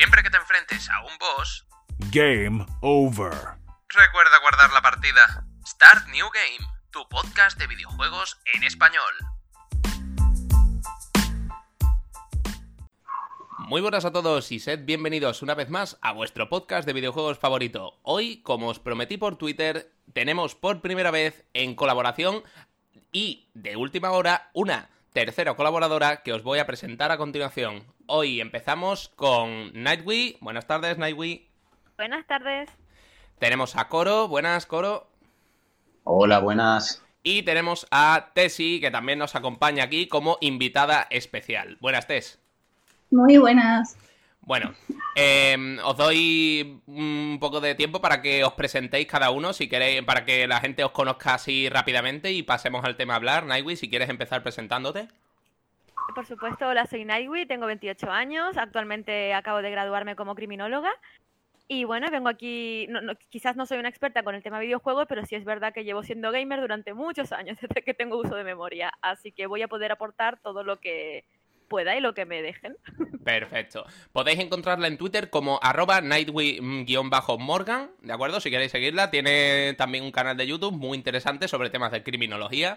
Siempre que te enfrentes a un boss, Game over. recuerda guardar la partida. Start New Game, tu podcast de videojuegos en español. Muy buenas a todos y sed bienvenidos una vez más a vuestro podcast de videojuegos favorito. Hoy, como os prometí por Twitter, tenemos por primera vez en colaboración y de última hora una tercera colaboradora que os voy a presentar a continuación. Hoy empezamos con Nightwee. Buenas tardes, Nightwee. Buenas tardes. Tenemos a Coro. Buenas, Coro. Hola, buenas. Y tenemos a Tessie, que también nos acompaña aquí como invitada especial. Buenas, Tess. Muy buenas. Bueno, eh, os doy un poco de tiempo para que os presentéis cada uno, si queréis, para que la gente os conozca así rápidamente y pasemos al tema a hablar. Nightwee, si quieres empezar presentándote. Por supuesto, hola, soy Nightwee, tengo 28 años, actualmente acabo de graduarme como criminóloga. Y bueno, vengo aquí, quizás no soy una experta con el tema videojuegos, pero sí es verdad que llevo siendo gamer durante muchos años, desde que tengo uso de memoria. Así que voy a poder aportar todo lo que pueda y lo que me dejen. Perfecto. Podéis encontrarla en Twitter como arroba nightwee-morgan, ¿de acuerdo? Si queréis seguirla, tiene también un canal de YouTube muy interesante sobre temas de criminología.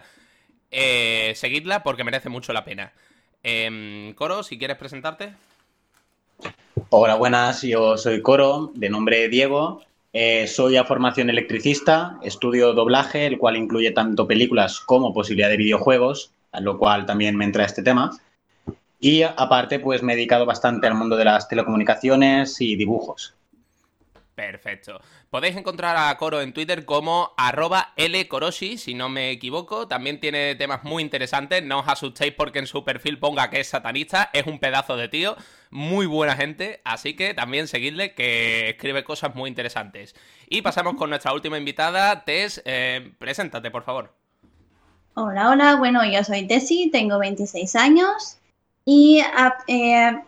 Eh, seguidla porque merece mucho la pena. Em, Coro, si quieres presentarte. Hola, buenas. Yo soy Coro, de nombre Diego. Eh, soy a formación electricista, estudio doblaje, el cual incluye tanto películas como posibilidad de videojuegos, a lo cual también me entra este tema. Y aparte, pues me he dedicado bastante al mundo de las telecomunicaciones y dibujos. Perfecto. Podéis encontrar a Coro en Twitter como arroba lkoroshi, si no me equivoco. También tiene temas muy interesantes. No os asustéis porque en su perfil ponga que es satanista. Es un pedazo de tío. Muy buena gente. Así que también seguidle que escribe cosas muy interesantes. Y pasamos con nuestra última invitada. Tess, eh, preséntate, por favor. Hola, hola. Bueno, yo soy Tessie, tengo 26 años y a- eh,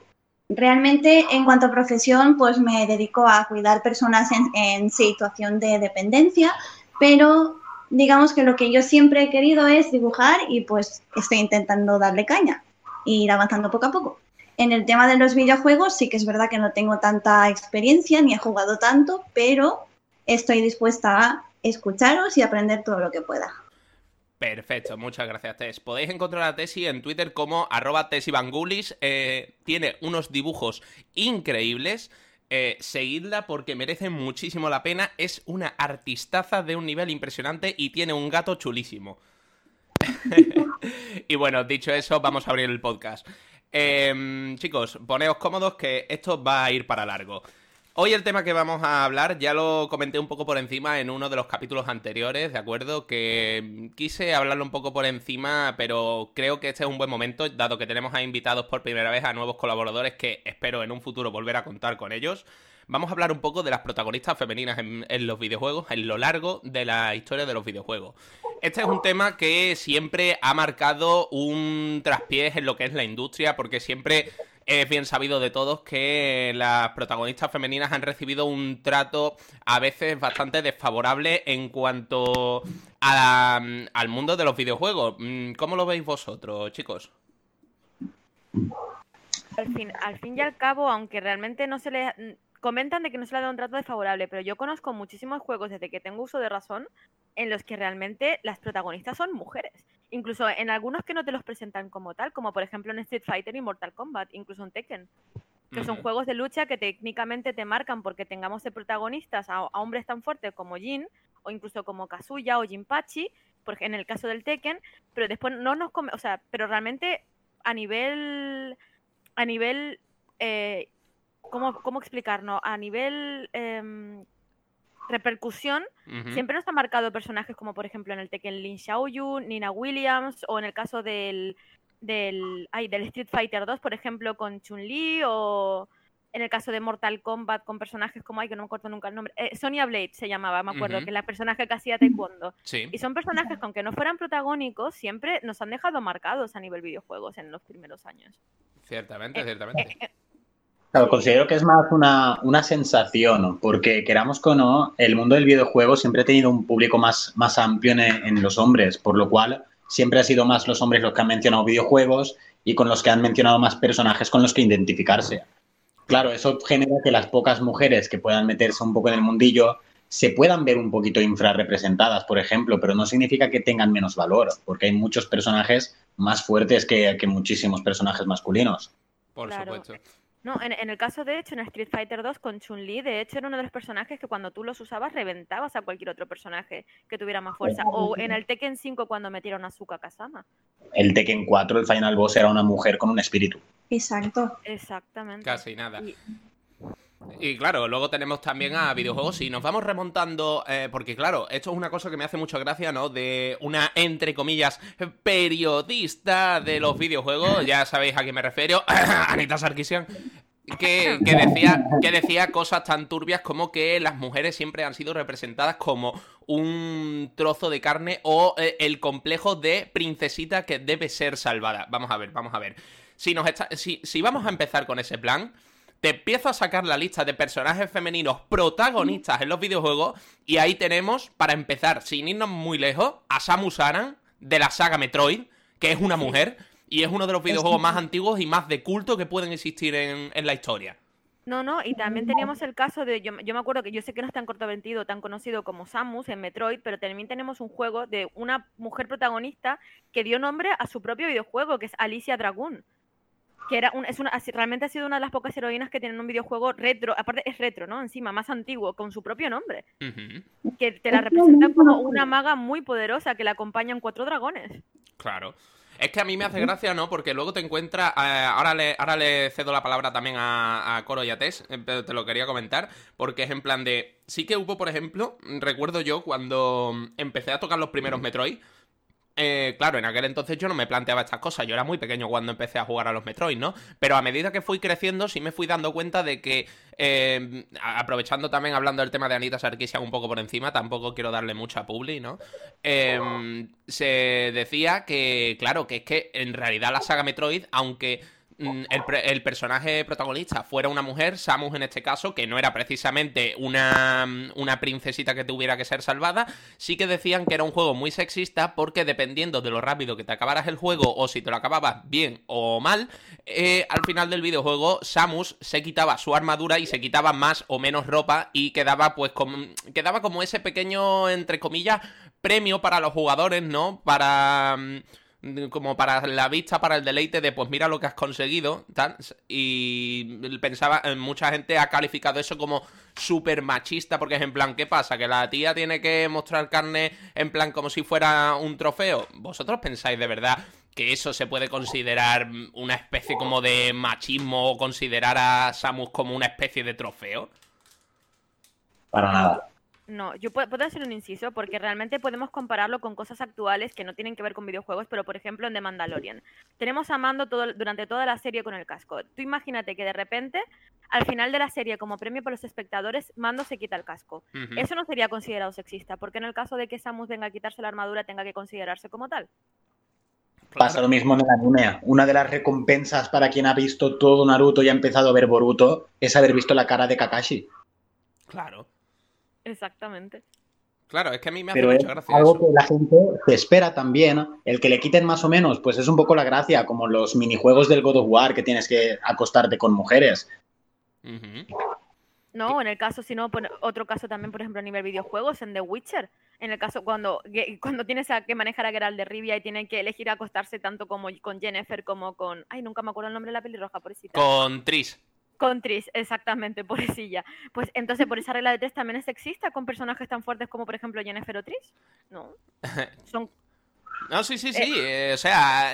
realmente en cuanto a profesión, pues me dedico a cuidar personas en, en situación de dependencia, pero digamos que lo que yo siempre he querido es dibujar y pues estoy intentando darle caña e ir avanzando poco a poco. En el tema de los videojuegos sí que es verdad que no tengo tanta experiencia ni he jugado tanto, pero estoy dispuesta a escucharos y aprender todo lo que pueda. Perfecto, muchas gracias, Tess. Podéis encontrar a Tessie en Twitter como arroba tessivangulis. Eh, tiene unos dibujos increíbles. Eh, seguidla porque merece muchísimo la pena. Es una artistaza de un nivel impresionante y tiene un gato chulísimo. y bueno, dicho eso, vamos a abrir el podcast. Em, chicos, poneos cómodos que esto va a ir para largo. Hoy el tema que vamos a hablar ya lo comenté un poco por encima en uno de los capítulos anteriores, ¿de acuerdo? Que mm, quise hablarlo un poco por encima, pero creo que este es un buen momento, dado que tenemos a invitados por primera vez a nuevos colaboradores que espero en un futuro volver a contar con ellos. Vamos a hablar un poco de las protagonistas femeninas en, en los videojuegos, en lo largo de la historia de los videojuegos. Este es un tema que siempre ha marcado un traspiés en lo que es la industria, porque siempre es bien sabido de todos que las protagonistas femeninas han recibido un trato a veces bastante desfavorable en cuanto a- al mundo de los videojuegos. Mm, ¿Cómo lo veis vosotros, chicos? Al fin, al fin y al cabo, aunque realmente no se le... mm, Comentan de que no se le ha dado un trato desfavorable, pero yo conozco muchísimos juegos desde que tengo uso de razón en los que realmente las protagonistas son mujeres. Incluso en algunos que no te los presentan como tal, como por ejemplo en Street Fighter y Mortal Kombat, incluso en Tekken. Que son juegos de lucha que técnicamente te marcan porque tengamos de protagonistas a, a hombres tan fuertes como Jin, o incluso como Kazuya o Jinpachi, por, ej- en el caso del Tekken, pero después no nos... come- O sea, pero realmente a nivel... A nivel... eh, ¿cómo, ¿Cómo explicarnos? A nivel... em, repercusión, siempre nos han marcado personajes como por ejemplo en el Tekken Lin Xiaoyu, Nina Williams o en el caso del del, ay, del Street Fighter 2, por ejemplo, con Chun-Li o en el caso de Mortal Kombat con personajes como, ay, que no me acuerdo nunca el nombre, eh, Sonya Blade se llamaba, me acuerdo, que es la personaje que hacía Taekwondo. Sí. Y son personajes que aunque no fueran protagónicos, siempre nos han dejado marcados a nivel videojuegos en los primeros años. Ciertamente, Eh, ciertamente. Claro, considero que es más una, una sensación, porque queramos o no, el mundo del videojuego siempre ha tenido un público más, más amplio en, en los hombres, por lo cual siempre ha sido más los hombres los que han mencionado videojuegos y con los que han mencionado más personajes con los que identificarse. Claro, eso genera que las pocas mujeres que puedan meterse un poco en el mundillo se puedan ver un poquito infrarrepresentadas, por ejemplo, pero no significa que tengan menos valor, porque hay muchos personajes más fuertes que, que muchísimos personajes masculinos. Por Claro. supuesto. No, en, en el caso de hecho, en Street Fighter 2 con Chun-Li, de hecho era uno de los personajes que cuando tú los usabas reventabas a cualquier otro personaje que tuviera más fuerza. O en el Tekken 5 cuando metieron a Suka Kazama. El Tekken 4, el Final Boss, era una mujer con un espíritu. Exacto. Exactamente. Casi nada. Y- Y claro, luego tenemos también a videojuegos y nos vamos remontando, eh, porque claro, esto es una cosa que me hace mucha gracia, ¿no? De una, entre comillas, periodista de los videojuegos, ya sabéis a quién me refiero, Anita Sarkisian, que, que decía, que decía cosas tan turbias como que las mujeres siempre han sido representadas como un trozo de carne o eh, el complejo de princesita que debe ser salvada. Vamos a ver, vamos a ver. Si, nos está- si, si vamos a empezar con ese plan, te empiezo a sacar la lista de personajes femeninos protagonistas en los videojuegos y ahí tenemos, para empezar, sin irnos muy lejos, a Samus Aran de la saga Metroid, que es una mujer y es uno de los videojuegos más antiguos y más de culto que pueden existir en, en la historia. No, no, y también teníamos el caso de, yo, yo me acuerdo que yo sé que no es tan cortovendido, tan conocido como Samus en Metroid, pero también tenemos un juego de una mujer protagonista que dio nombre a su propio videojuego, que es Alicia Dragoon. Que era un, es una, realmente ha sido una de las pocas heroínas que tienen un videojuego retro, aparte es retro, ¿no? Encima, más antiguo, con su propio nombre. Que te la representan como una maga muy poderosa que la acompañan cuatro dragones. claro. Es que a mí me hace gracia, ¿no? Porque luego te encuentras. eh, ahora, le, ahora le cedo la palabra también a, a Coro y a Tess, eh, pero te lo quería comentar. Porque es en plan de. Sí que hubo, por ejemplo, recuerdo yo cuando empecé a tocar los primeros Metroid. Eh, claro, en aquel entonces yo no me planteaba estas cosas. Yo era muy pequeño cuando empecé a jugar a los Metroid, ¿no? Pero a medida que fui creciendo, sí me fui dando cuenta de que. a- aprovechando también hablando del tema de Anita Sarkisian un poco por encima, tampoco quiero darle mucha publi, ¿no? Eh, se decía que, claro, que es que en realidad la saga Metroid, aunque el, pre- el personaje protagonista fuera una mujer, Samus en este caso, que no era precisamente una, mm, una princesita que tuviera que ser salvada, sí que decían que era un juego muy sexista porque dependiendo de lo rápido que te acabaras el juego o si te lo acababas bien o mal, eh, al final del videojuego Samus se quitaba su armadura y se quitaba más o menos ropa y quedaba pues como, quedaba como ese pequeño, entre comillas, premio para los jugadores, ¿no? Para... mm, como para la vista, para el deleite de pues mira lo que has conseguido. Y pensaba, eh, mucha gente ha calificado eso como súper machista, porque es en plan, ¿qué pasa? ¿Que la tía tiene que mostrar carne en plan como si fuera un trofeo? ¿Vosotros pensáis de verdad que eso se puede considerar mm, una especie como de machismo o considerar a Samus como una especie de trofeo? Para nada. No, yo puedo, puedo hacer un inciso porque realmente podemos compararlo con cosas actuales que no tienen que ver con videojuegos, pero por ejemplo en The Mandalorian. Tenemos a Mando todo, durante toda la serie con el casco. Tú imagínate que de repente, al final de la serie, como premio para los espectadores, Mando se quita el casco. Eso no sería considerado sexista, porque en el caso de que Samus venga a quitarse la armadura, tenga que considerarse como tal. Pasa lo mismo en el anime. Una de las recompensas para quien ha visto todo Naruto y ha empezado a ver Boruto es haber visto la cara de Kakashi. Claro. Exactamente. Claro, es que a mí me hace Pero es mucha gracia algo eso. que la gente se espera también. El que le quiten más o menos, pues es un poco la gracia, como los minijuegos del God of War que tienes que acostarte con mujeres. No, en el caso, si no, otro caso también, por ejemplo, a nivel videojuegos, en The Witcher. En el caso cuando, cuando tienes a, que manejar a Geralt de Rivia y tienen que elegir acostarse tanto como con Jennifer como con... Ay, nunca me acuerdo el nombre de la pelirroja, pobrecita. Con Tris. Con Tris, exactamente, pobrecilla. Pues entonces, por esa regla de tres también es sexista con personajes tan fuertes como, por ejemplo, Jennifer o Tris. No. Son No, sí, sí, sí. eh, o sea,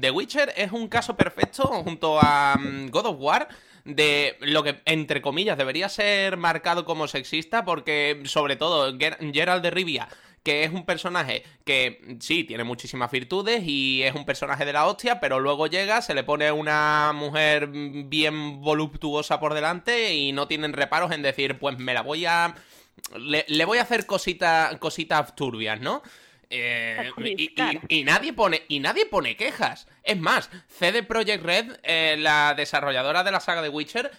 The Witcher es un caso perfecto junto a mm, God of War de lo que, entre comillas, debería ser marcado como sexista porque, sobre todo, Ger- Geralt de Rivia, que es un personaje que sí, tiene muchísimas virtudes y es un personaje de la hostia, pero luego llega, se le pone una mujer bien voluptuosa por delante y no tienen reparos en decir, pues me la voy a... Le, le voy a hacer cositas cositas turbias, ¿no? Eh, Actriz, y, y- claro. y nadie pone y nadie pone quejas. Es más, CD Projekt Red, eh, la desarrolladora de la saga de Witcher,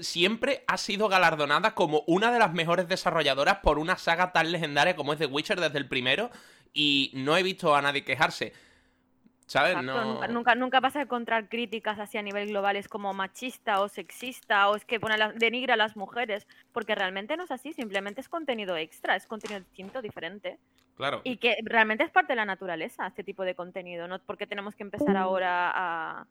siempre ha sido galardonada como una de las mejores desarrolladoras por una saga tan legendaria como es The Witcher desde el primero y no he visto a nadie quejarse. ¿Sabes? Exacto, No... nunca, nunca, nunca vas a encontrar críticas así a nivel global, es como machista o sexista o es que pone a la- denigra a las mujeres, porque realmente no es así, simplemente es contenido extra, es contenido distinto, diferente. Claro. Y que realmente es parte de la naturaleza este tipo de contenido, no porque tenemos que empezar ahora a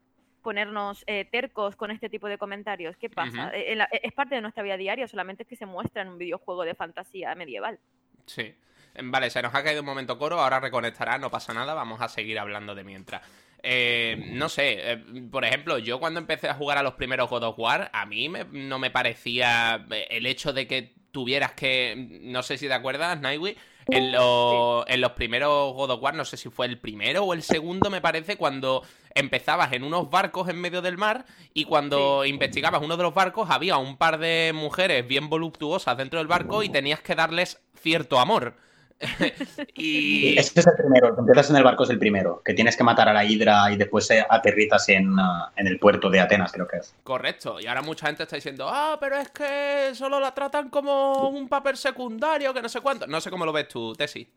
ponernos eh, tercos con este tipo de comentarios. ¿Qué pasa? Eh, la- es parte de nuestra vida diaria, solamente es que se muestra en un videojuego de fantasía medieval. Sí. Vale, se nos ha caído un momento coro, ahora reconectará, no pasa nada, vamos a seguir hablando de mientras. Eh, no sé, eh, por ejemplo, yo cuando empecé a jugar a los primeros God of War, a mí me- no me parecía eh, el hecho de que tuvieras que, no sé si te acuerdas, Nightwish, en, lo- en los primeros God of War, no sé si fue el primero o el segundo, me parece, cuando empezabas en unos barcos en medio del mar y cuando investigabas uno de los barcos había un par de mujeres bien voluptuosas dentro del barco y tenías que darles cierto amor. y... Este es el primero, el que empiezas en el barco es el primero, que tienes que matar a la hidra y después eh, aterrizas en, ah, en el puerto de Atenas, creo que es. Correcto, y ahora mucha gente está diciendo, ah, pero es que solo la tratan como un papel secundario, que no sé cuánto. No sé cómo lo ves tú, Tesi.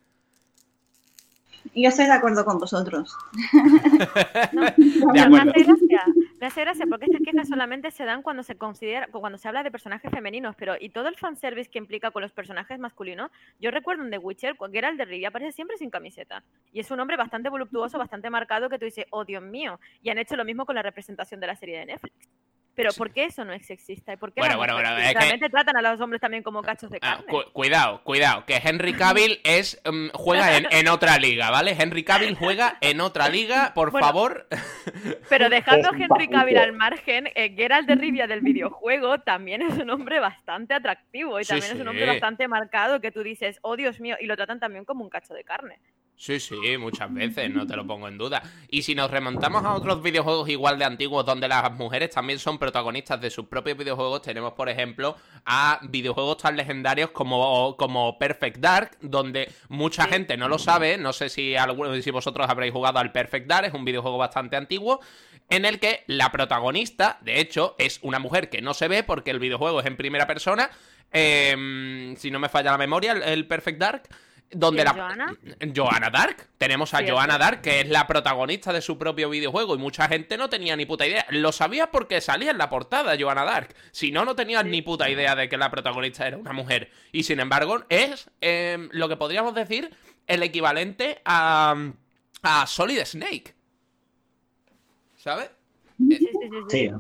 Yo estoy de acuerdo con vosotros. De Pero me hace gracia, me hace gracia porque estas quejas solamente se dan cuando se considera, cuando se habla de personajes femeninos, pero y todo el fanservice que implica con los personajes masculinos, yo recuerdo en The Witcher, Geralt de Rivia aparece siempre sin camiseta. Y es un hombre bastante voluptuoso, bastante marcado, que tú dices, oh Dios mío. Y han hecho lo mismo con la representación de la serie de Netflix. Pero. ¿por qué eso no es sexista? ¿Y por qué Bueno, bueno, bueno, es que- realmente tratan a los hombres también como cachos de Ah, carne? cu- cuidado, cuidado, que Henry Cavill es mm, juega en, en otra liga, ¿vale? Henry Cavill juega en otra liga, por Bueno, favor. Pero dejando a Henry Cavill al margen, eh, Geralt de Rivia del videojuego también es un hombre bastante atractivo y Sí, también es un hombre sí. bastante marcado que tú dices, oh Dios mío, y lo tratan también como un cacho de carne. Sí, sí, muchas veces, no te lo pongo en duda. Y si nos remontamos a otros videojuegos igual de antiguos donde las mujeres también son protagonistas de sus propios videojuegos, tenemos por ejemplo a videojuegos tan legendarios como, como Perfect Dark, donde mucha gente no lo sabe, no sé si alguno si vosotros habréis jugado al Perfect Dark, es un videojuego bastante antiguo, en el que la protagonista, de hecho, es una mujer que no se ve porque el videojuego es en primera persona, em, si no me falla la memoria, el Perfect Dark. Donde ¿Quién, la, Johanna? Johanna Dark. Tenemos a Sí. Dark, que es la protagonista de su propio videojuego, y mucha gente no tenía ni puta idea. Lo sabía porque salía en la portada Johanna Dark. Si no, no tenían ni puta idea de que la protagonista era una mujer. Y sin embargo, es eh, lo que podríamos decir el equivalente a, a Solid Snake. ¿Sabes? Sí, sí, sí, sí. Sí,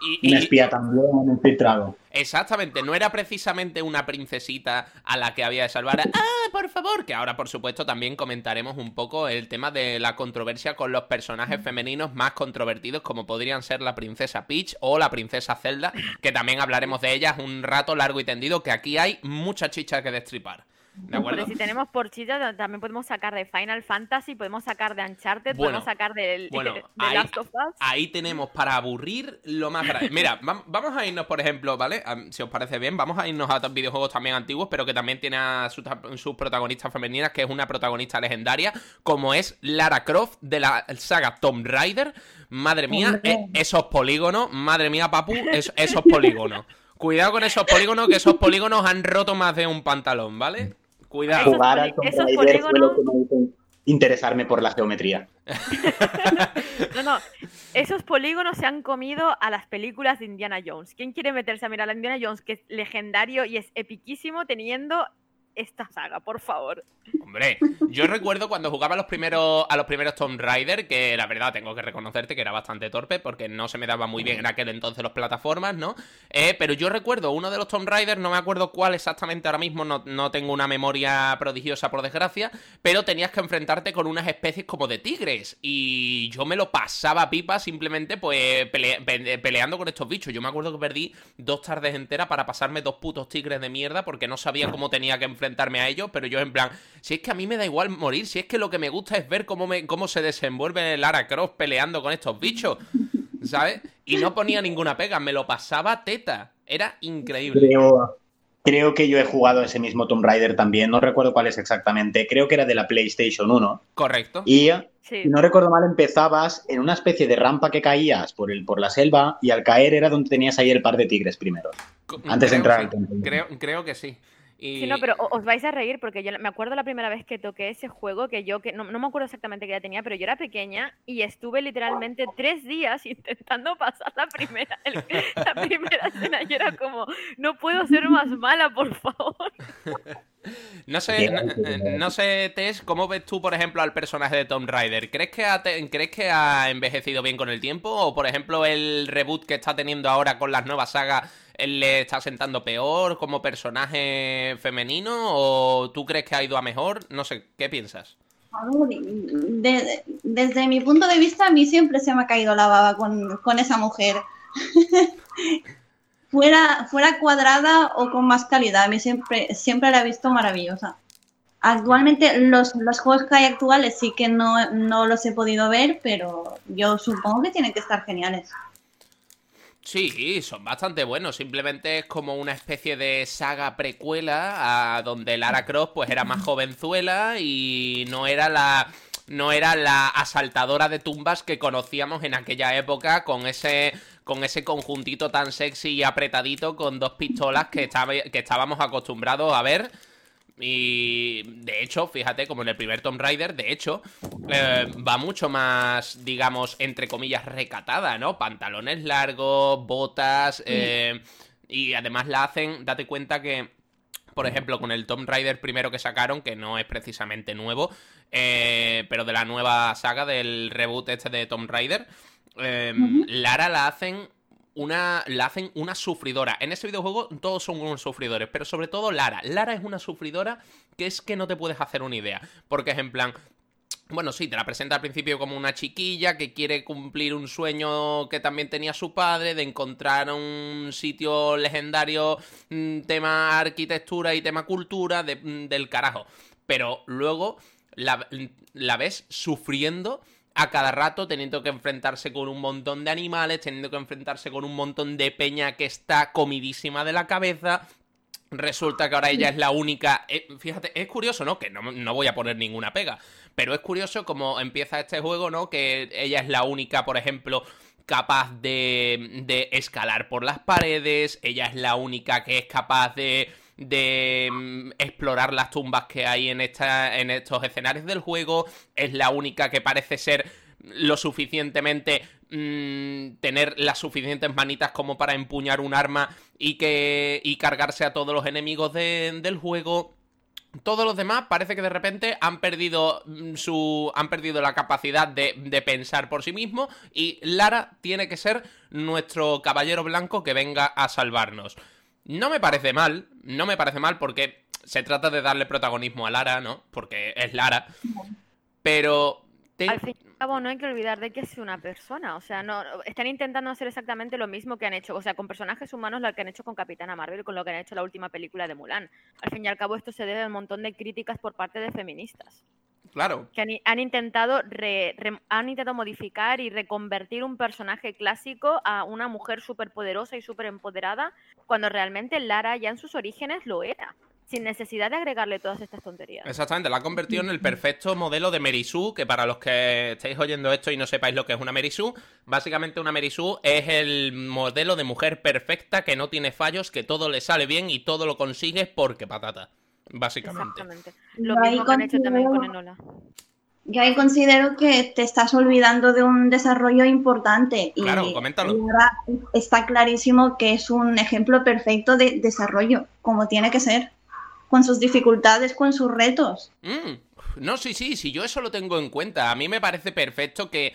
Y, un y- espía también, un. Exactamente, no era precisamente una princesita a la que había de salvar. ¡Ah, por favor! Que ahora, por supuesto, también comentaremos un poco el tema de la controversia con los personajes femeninos más controvertidos, como podrían ser la princesa Peach o la princesa Zelda, que también hablaremos de ellas un rato largo y tendido, que aquí hay mucha chicha que destripar. ¿De acuerdo? Pero si tenemos porchillas, también podemos sacar de Final Fantasy, podemos sacar de Uncharted, Bueno, podemos sacar del, bueno, de ahí- Last of Us. Ahí tenemos para aburrir lo más grande. Mira, vam- vamos a irnos, por ejemplo, ¿vale? Si os parece bien, vamos a irnos a otros videojuegos también antiguos, pero que también tiene a sus protagonistas femeninas, que es una protagonista legendaria, como es Lara Croft de la saga Tomb Raider. Madre mía, e- esos polígonos, madre mía, papu, es- esos polígonos. Cuidado con esos polígonos, que esos polígonos han roto más de un pantalón, ¿vale? Cuidado. Jugar al Tomb esos Raider fue lo polígonos- que me hizo interesarme por la geometría. No, no, esos polígonos se han comido a las películas de Indiana Jones. ¿Quién quiere meterse a mirar a Indiana Jones, que es legendario y es epiquísimo teniendo esta saga, por favor? Hombre, yo recuerdo cuando jugaba a los primeros, a los primeros Tomb Raider, que la verdad tengo que reconocerte que era bastante torpe, porque no se me daba muy bien en aquel entonces las plataformas, ¿no? Eh, pero yo recuerdo uno de los Tomb Raider, no me acuerdo cuál exactamente ahora mismo, no, no tengo una memoria prodigiosa por desgracia, pero tenías que enfrentarte con unas especies como de tigres. Y yo me lo pasaba pipa simplemente pues pele- pe- peleando con estos bichos. Yo me acuerdo que perdí dos tardes enteras para pasarme dos putos tigres de mierda porque no sabía cómo tenía que enfrentarme a ellos, pero yo en plan, si es que a mí me da igual morir, si es que lo que me gusta es ver cómo, me, cómo se desenvuelve Lara Croft peleando con estos bichos, ¿sabes? Y no ponía ninguna pega, me lo pasaba teta. Era increíble. Creo, creo que yo he jugado ese mismo Tomb Raider también, no recuerdo cuál es exactamente, creo que era de la PlayStation 1. Correcto. Y Sí. si no recuerdo mal, empezabas en una especie de rampa que caías por, el, por la selva y al caer era donde tenías ahí el par de tigres primero. Antes de entrar al templo. Creo, creo que sí. Y... Sí, no, pero os vais a reír porque yo me acuerdo la primera vez que toqué ese juego, que yo, que no, no me acuerdo exactamente qué edad tenía, pero yo era pequeña y estuve literalmente tres días intentando pasar la primera, el- la primera escena y era como, no puedo ser más mala, por favor. No sé, no, no sé, Tess, ¿cómo ves tú, por ejemplo, al personaje de Tomb Raider? ¿Crees que, ha ¿Crees que ha envejecido bien con el tiempo? ¿O, por ejemplo, el reboot que está teniendo ahora con las nuevas sagas le está sentando peor como personaje femenino? ¿O tú crees que ha ido a mejor? No sé, ¿qué piensas? De- desde mi punto de vista, a mí siempre se me ha caído la baba con, con esa mujer. fuera, fuera cuadrada o con más calidad, a mí siempre, siempre la he visto maravillosa. Actualmente los, los juegos que hay actuales sí que no, no los he podido ver, pero yo supongo que tienen que estar geniales. Sí, son bastante buenos. Simplemente es como una especie de saga precuela a donde Lara Croft pues era más jovenzuela y no era la no era la asaltadora de tumbas que conocíamos en aquella época con ese con ese conjuntito tan sexy y apretadito con dos pistolas que, estaba- que estábamos acostumbrados a ver. Y de hecho, fíjate, como en el primer Tomb Raider, de hecho, eh, va mucho más, digamos, entre comillas, recatada, ¿no? Pantalones largos, botas, eh, y además la hacen, date cuenta que, por ejemplo, con el Tomb Raider primero que sacaron, que no es precisamente nuevo, eh, pero de la nueva saga del reboot este de Tomb Raider, eh. Lara la hacen una, la hacen una sufridora. En ese videojuego todos son unos sufridores, pero sobre todo Lara. Lara es una sufridora que es que no te puedes hacer una idea. Porque es en plan, bueno, sí, te la presenta al principio como una chiquilla que quiere cumplir un sueño que también tenía su padre de encontrar un sitio legendario, mm, tema arquitectura y tema cultura mm, del carajo. Pero luego la, la ves sufriendo a cada rato, teniendo que enfrentarse con un montón de animales, teniendo que enfrentarse con un montón de peña que está comidísima de la cabeza, Resulta que ahora ella es la única. eh, fíjate, es curioso, ¿no? Que no, no voy a poner ninguna pega. Pero es curioso cómo empieza este juego, ¿no? Que ella es la única, por ejemplo, capaz de, de escalar por las paredes. Ella es la única que es capaz de, de mm, explorar las tumbas que hay en, esta, en estos escenarios del juego. Es la única que parece ser lo suficientemente mm, tener las suficientes manitas como para empuñar un arma y que y cargarse a todos los enemigos de- del juego todos los demás parece que de repente han perdido mm, su han perdido la capacidad de, de pensar por sí mismo y Lara tiene que ser nuestro caballero blanco que venga a salvarnos no me parece mal no me parece mal porque se trata de darle protagonismo a Lara no porque es Lara. Pero te- cabo, no hay que olvidar de que es una persona. O sea, no están intentando hacer exactamente lo mismo que han hecho. O sea, con personajes humanos lo que han hecho con Capitana Marvel, con lo que han hecho la última película de Mulan. Al fin y al cabo, esto se debe a un montón de críticas por parte de feministas. claro Que han, intentado re- re- han intentado modificar y reconvertir un personaje clásico a una mujer súper poderosa y súper empoderada, cuando realmente Lara ya en sus orígenes lo era. Sin necesidad de agregarle todas estas tonterías. Exactamente, la ha convertido en el perfecto modelo de Sue, que para los que estéis oyendo esto y no sepáis lo que es una Sue, básicamente una Sue es el modelo de mujer perfecta que no tiene fallos, que todo le sale bien y todo lo consigue porque patata, básicamente. Exactamente. Yo Lo ahí mismo que han hecho también con considero- Enola. Yo ahí considero que te estás olvidando de un desarrollo importante. Y Claro, coméntalo. ahora está clarísimo que es un ejemplo perfecto de desarrollo, como tiene que ser, con sus dificultades, con sus retos. Mm, No, sí, sí, sí, yo eso lo tengo en cuenta. A mí me parece perfecto que,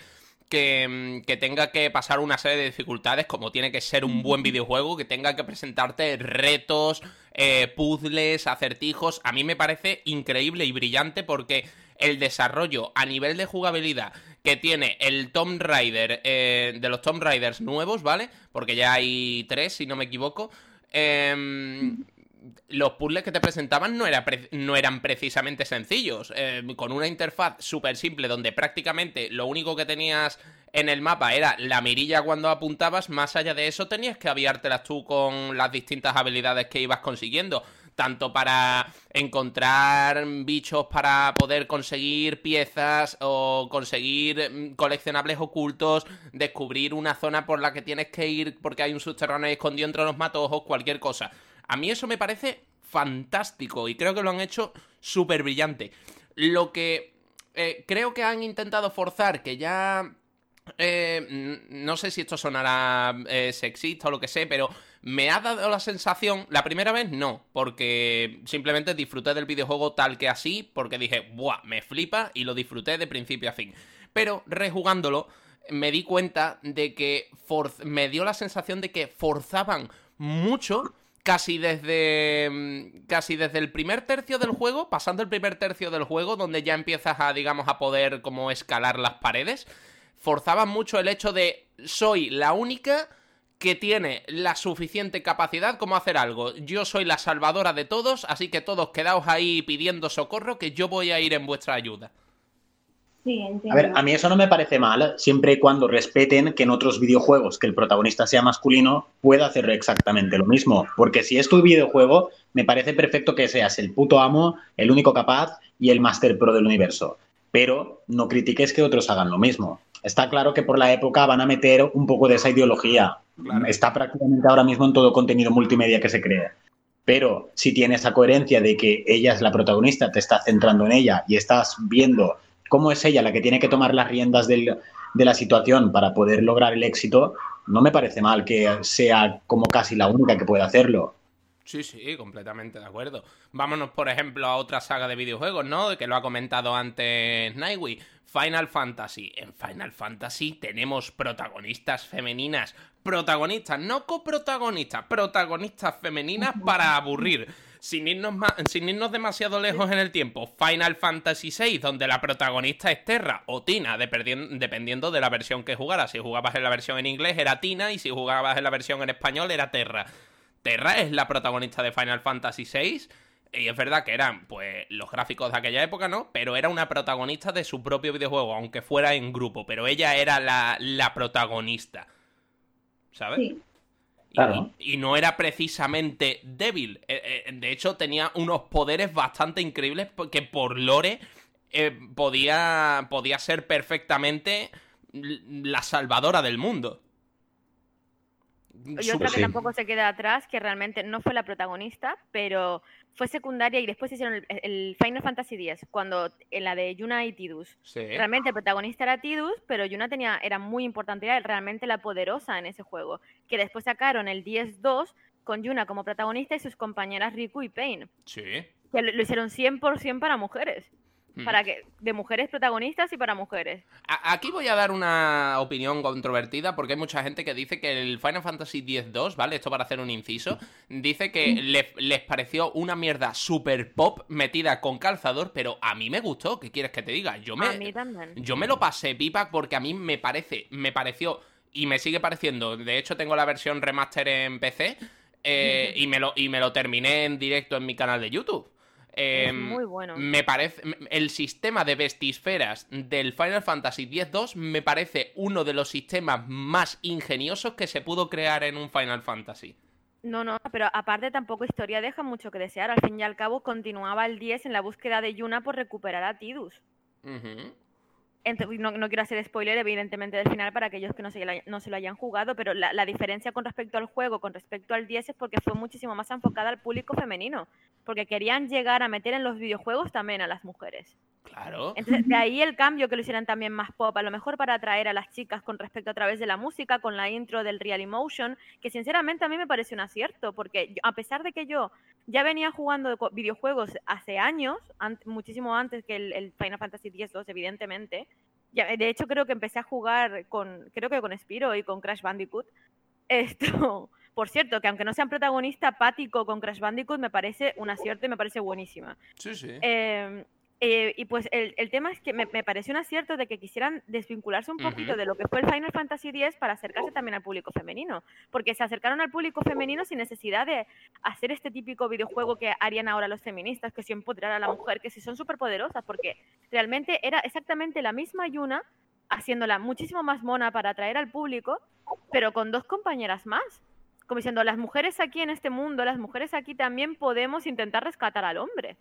que, mm, que tenga que pasar una serie de dificultades, como tiene que ser un buen videojuego, que tenga que presentarte retos, eh, puzzles, acertijos. A mí me parece increíble y brillante porque el desarrollo a nivel de jugabilidad que tiene el Tomb Raider, eh, de los Tomb Raiders nuevos, ¿vale? Porque ya hay tres, si no me equivoco. em, los puzzles que te presentaban no, era no eran precisamente sencillos. Eh, con una interfaz súper simple donde prácticamente lo único que tenías en el mapa era la mirilla cuando apuntabas, más allá de eso tenías que aviártelas tú con las distintas habilidades que ibas consiguiendo. Tanto para encontrar bichos para poder conseguir piezas o conseguir mm, coleccionables ocultos, descubrir una zona por la que tienes que ir porque hay un subterráneo escondido entre los matojos, cualquier cosa. A mí eso me parece fantástico y creo que lo han hecho súper brillante. Lo que eh, creo que han intentado forzar, que ya... eh, no sé si esto sonará eh, sexista o lo que sé, pero me ha dado la sensación, la primera vez no, porque simplemente disfruté del videojuego tal que así, porque dije, ¡buah! Me flipa y lo disfruté de principio a fin. Pero rejugándolo, me di cuenta de que me dio la sensación de que forzaban mucho casi desde mm, casi desde el primer tercio del juego, pasando el primer tercio del juego donde ya empiezas a digamos a poder como escalar las paredes, forzaban mucho el hecho de soy la única que tiene la suficiente capacidad como hacer algo. Yo soy la salvadora de todos, así que todos quedaos ahí pidiendo socorro que yo voy a ir en vuestra ayuda. Sí, A ver, a mí eso no me parece mal, siempre y cuando respeten que en otros videojuegos que el protagonista sea masculino pueda hacer exactamente lo mismo. Porque si es tu videojuego, me parece perfecto que seas el puto amo, el único capaz y el master pro del universo. Pero no critiques que otros hagan lo mismo. Está claro que por la época van a meter un poco de esa ideología. Claro. Está prácticamente ahora mismo en todo contenido multimedia que se crea. Pero si tiene esa coherencia de que ella es la protagonista, te estás centrando en ella y estás viendo cómo es ella la que tiene que tomar las riendas de la situación para poder lograr el éxito, no me parece mal que sea como casi la única que puede hacerlo. Sí, sí, completamente de acuerdo. Vámonos, por ejemplo, a otra saga de videojuegos, ¿no? Que lo ha comentado antes Nightwing. Final Fantasy. En Final Fantasy tenemos protagonistas femeninas. Protagonistas, no coprotagonistas. Protagonistas femeninas para aburrir. Sin irnos, sin irnos demasiado lejos en el tiempo, Final Fantasy VI, donde la protagonista es Terra o Tina, dependien- dependiendo de la versión que jugaras. Si jugabas en la versión en inglés era Tina y si jugabas en la versión en español era Terra. Terra es la protagonista de Final Fantasy VI. Y es verdad que eran, pues, los gráficos de aquella época, ¿no? Pero era una protagonista de su propio videojuego, aunque fuera en grupo. Pero ella era la, la protagonista. ¿Sabes? Sí. Y- Claro. Y, y no era precisamente débil. Eh, eh, de hecho, tenía unos poderes bastante increíbles que por lore eh, podía, podía ser perfectamente la salvadora del mundo. Y otra que sí. tampoco se queda atrás, que realmente no fue la protagonista, pero fue secundaria y después hicieron el, el Final Fantasy X, cuando en la de Yuna y Tidus. Sí. Realmente el protagonista era Tidus, pero Yuna tenía, era muy importante, era realmente la poderosa en ese juego. Que después sacaron el 10-2 con Yuna como protagonista y sus compañeras Riku y Pain. Sí. Que lo, lo hicieron 100% para mujeres. Mm. Para que, de mujeres protagonistas y para mujeres. A- Aquí voy a dar una opinión controvertida porque hay mucha gente que dice que el Final Fantasy X-2, ¿vale? Esto para hacer un inciso, dice que le- les pareció una mierda super pop metida con calzador, pero a mí me gustó, ¿qué quieres que te diga? Yo me, A mí también. yo me lo pasé pipa porque a mí me parece, me pareció y me sigue pareciendo. De hecho, tengo la versión remaster en PC eh, y, me lo, y me lo terminé en directo en mi canal de YouTube. Es Em, muy bueno. Me parece. El sistema de vestisferas del Final Fantasy X-2 me parece uno de los sistemas más ingeniosos que se pudo crear en un Final Fantasy. No, no, pero aparte tampoco historia deja mucho que desear. Al fin y al cabo continuaba el 10 en la búsqueda de Yuna por recuperar a Tidus. No, quiero hacer spoiler, evidentemente, del final para aquellos que no se, no se lo hayan jugado, pero la, la diferencia con respecto al juego, con respecto al 10, es porque fue muchísimo más enfocada al público femenino. Porque querían llegar a meter en los videojuegos también a las mujeres. Claro. Entonces, de ahí el cambio que lo hicieran también más pop, a lo mejor para atraer a las chicas con respecto a través de la música, con la intro del Real Emotion, que sinceramente a mí me parece un acierto, porque yo- a pesar de que yo ya venía jugando videojuegos hace años, an- muchísimo antes que el, el Final Fantasy X-2, evidentemente, ya, de hecho creo que empecé a jugar con, creo que con Spiro y con Crash Bandicoot, esto... Por cierto, que aunque no sean protagonista, Pático con Crash Bandicoot me parece un acierto y me parece buenísima. Sí, sí. Eh, eh, y pues el, el tema es que me, me pareció un acierto de que quisieran desvincularse un poquito de lo que fue el Final Fantasy X para acercarse también al público femenino. Porque se acercaron al público femenino sin necesidad de hacer este típico videojuego que harían ahora los feministas, que si empoderar a la mujer, que si son súper poderosas, porque realmente era exactamente la misma Yuna, haciéndola muchísimo más mona para atraer al público, pero con dos compañeras más. Como diciendo, las mujeres aquí en este mundo, las mujeres aquí también podemos intentar rescatar al hombre.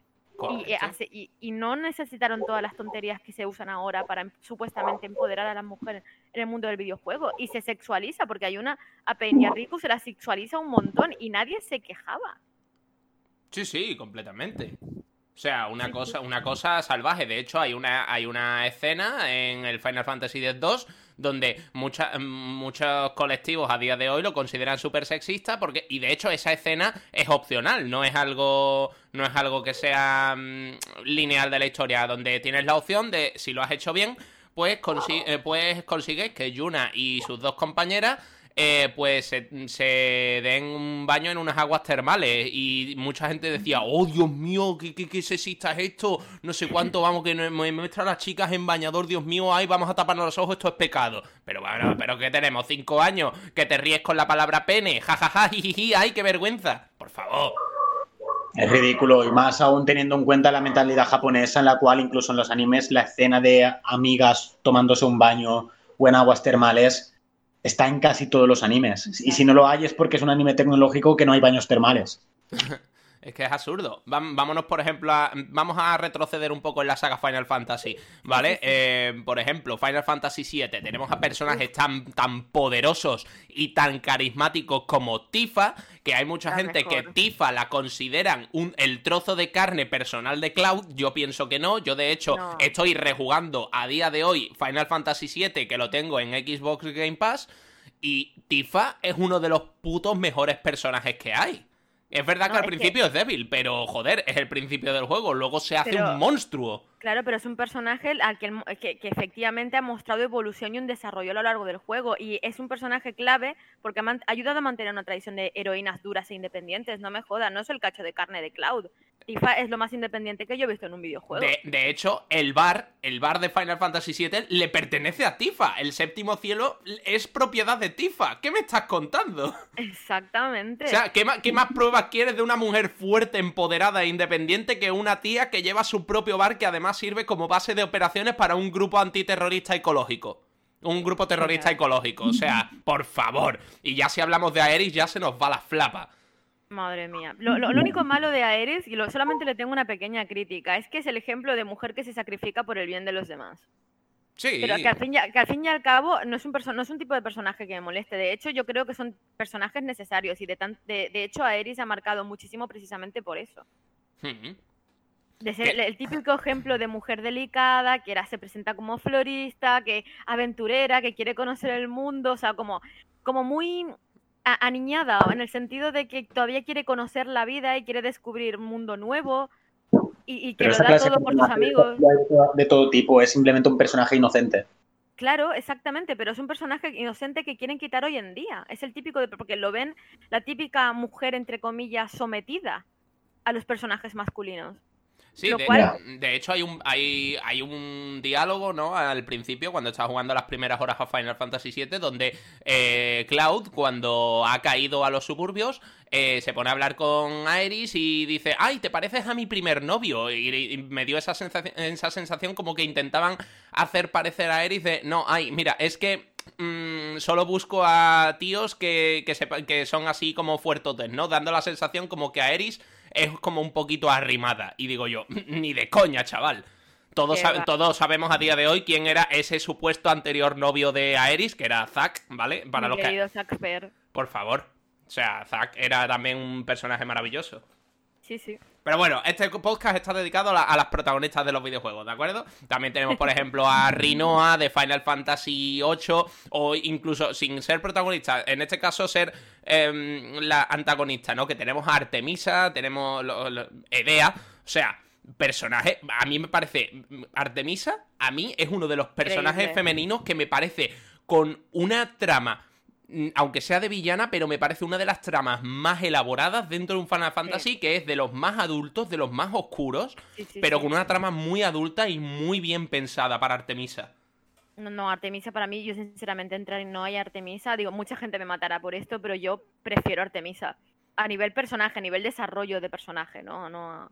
Y, eh, hace- y- y no necesitaron todas las tonterías que se usan ahora para em- supuestamente empoderar a las mujeres en el mundo del videojuego. Y se sexualiza, porque hay una a Peña Rico se la sexualiza un montón y nadie se quejaba. Sí, sí, completamente. O sea, una cosa, una cosa salvaje. De hecho, hay una, hay una escena en el Final Fantasy X-2 donde mucha- muchos colectivos a día de hoy lo consideran súper sexista porque y de hecho esa escena es opcional no es algo no es algo que sea mm, lineal de la historia donde tienes la opción de si lo has hecho bien pues, consi- eh, pues consigues que Yuna y sus dos compañeras eh, pues se, den un baño en unas aguas termales y mucha gente decía, oh Dios mío, qué, qué, qué sexista es esto, no sé cuánto, vamos, que me muestra a las chicas en bañador, Dios mío, ay, vamos a taparnos los ojos, esto es pecado. Pero bueno, pero que tenemos cinco años, que te ríes con la palabra pene, jajaja, jijiji, ay, qué vergüenza, por favor. Es ridículo, y más aún teniendo en cuenta la mentalidad japonesa, en la cual incluso en los animes la escena de amigas tomándose un baño o en aguas termales está en casi todos los animes. Y si no lo hay es porque es un anime tecnológico que no hay baños termales. Es que es absurdo. Vámonos, por ejemplo, a, vamos a retroceder un poco en la saga Final Fantasy, ¿vale? Eh, por ejemplo, Final Fantasy VII, tenemos a personajes tan, tan poderosos y tan carismáticos como Tifa, que hay mucha La gente que. Tifa la consideran un, el trozo de carne personal de Cloud. Yo pienso que no. Yo, de hecho, No. estoy rejugando a día de hoy Final Fantasy VII, que lo tengo en Xbox Game Pass, y Tifa es uno de los putos mejores personajes que hay. Es verdad No, que al que- principio es débil, pero joder, es el principio del juego. Luego se hace Pero- un monstruo. Claro, pero es un personaje al que, que, que efectivamente ha mostrado evolución y un desarrollo a lo largo del juego. Y es un personaje clave porque ha man- ayudado a mantener una tradición de heroínas duras e independientes. No me jodas, no es el cacho de carne de Cloud. Tifa es lo más independiente que yo he visto en un videojuego. De, de hecho, el bar, el bar de Final Fantasy VII le pertenece a Tifa. El séptimo cielo es propiedad de Tifa. ¿Qué me estás contando? Exactamente. O sea, ¿qué, más pruebas quieres de una mujer fuerte, empoderada e independiente que una tía que lleva su propio bar que además sirve como base de operaciones para un grupo antiterrorista ecológico? Un grupo terrorista ecológico. O sea, por favor. Y ya si hablamos de Aerys, ya se nos va la flapa. Madre mía. Lo, lo- lo único malo de Aerys, y lo- solamente le tengo una pequeña crítica, es que es el ejemplo de mujer que se sacrifica por el bien de los demás. Sí. Pero que al, fin y, a- que al fin y al cabo no es, un no es un tipo de personaje que me moleste. De hecho, yo creo que son personajes necesarios y de, tan- de, de hecho Aerys ha marcado muchísimo precisamente por eso. Hmm. De ser el, el típico ejemplo de mujer delicada, que ahora se presenta como florista, que aventurera, que quiere conocer el mundo, o sea, como, como muy aniñada, en el sentido de que todavía quiere conocer la vida y quiere descubrir un mundo nuevo y, y que Pero lo da todo por sus amigos. de todo tipo es simplemente un personaje inocente. Claro, exactamente, pero es un personaje inocente que quieren quitar hoy en día. Es el típico de, porque lo ven la típica mujer, entre comillas, sometida a los personajes masculinos. Sí, Lo de, cual- de hecho hay un, hay, hay un diálogo, ¿no? Al principio, cuando estás jugando las primeras horas a Final Fantasy VII, donde eh, Cloud, cuando ha caído a los suburbios, eh, se pone a hablar con Aeris y dice, ay, te pareces a mi primer novio. Y, y me dio esa sensación, esa sensación como que intentaban hacer parecer a Aeris de, no, ay, mira, es que mm, solo busco a tíos que, que, sepa- que son así como fuertotes, ¿no? Dando la sensación como que Aeris es como un poquito arrimada. Y digo yo, ni de coña, chaval. Todos, sab- todos sabemos a día de hoy quién era ese supuesto anterior novio de Aeris, que era Zack, ¿vale? Para mi los que... querido Zack Fair. Por favor. O sea, Zack era también un personaje maravilloso. Sí, sí. Pero bueno, este podcast está dedicado a, la- a las protagonistas de los videojuegos, ¿de acuerdo? También tenemos, por ejemplo, a Rinoa de Final Fantasy VIII, o incluso sin ser protagonista, en este caso ser em, la antagonista, ¿no? Que tenemos a Artemisa, tenemos lo- lo- Edea, o sea, personaje, a mí me parece, Artemisa, a mí es uno de los personajes Increíble. femeninos que me parece con una trama aunque sea de villana, pero me parece una de las tramas más elaboradas dentro de un Final Fantasy, que es de los más adultos, de los más oscuros, sí, sí, pero con una trama muy adulta y muy bien pensada para Artemisa. No, no, Artemisa para mí, yo sinceramente entrar en no hay Artemisa, digo, mucha gente me matará por esto, pero yo prefiero Artemisa. A nivel personaje, a nivel desarrollo de personaje, ¿no? no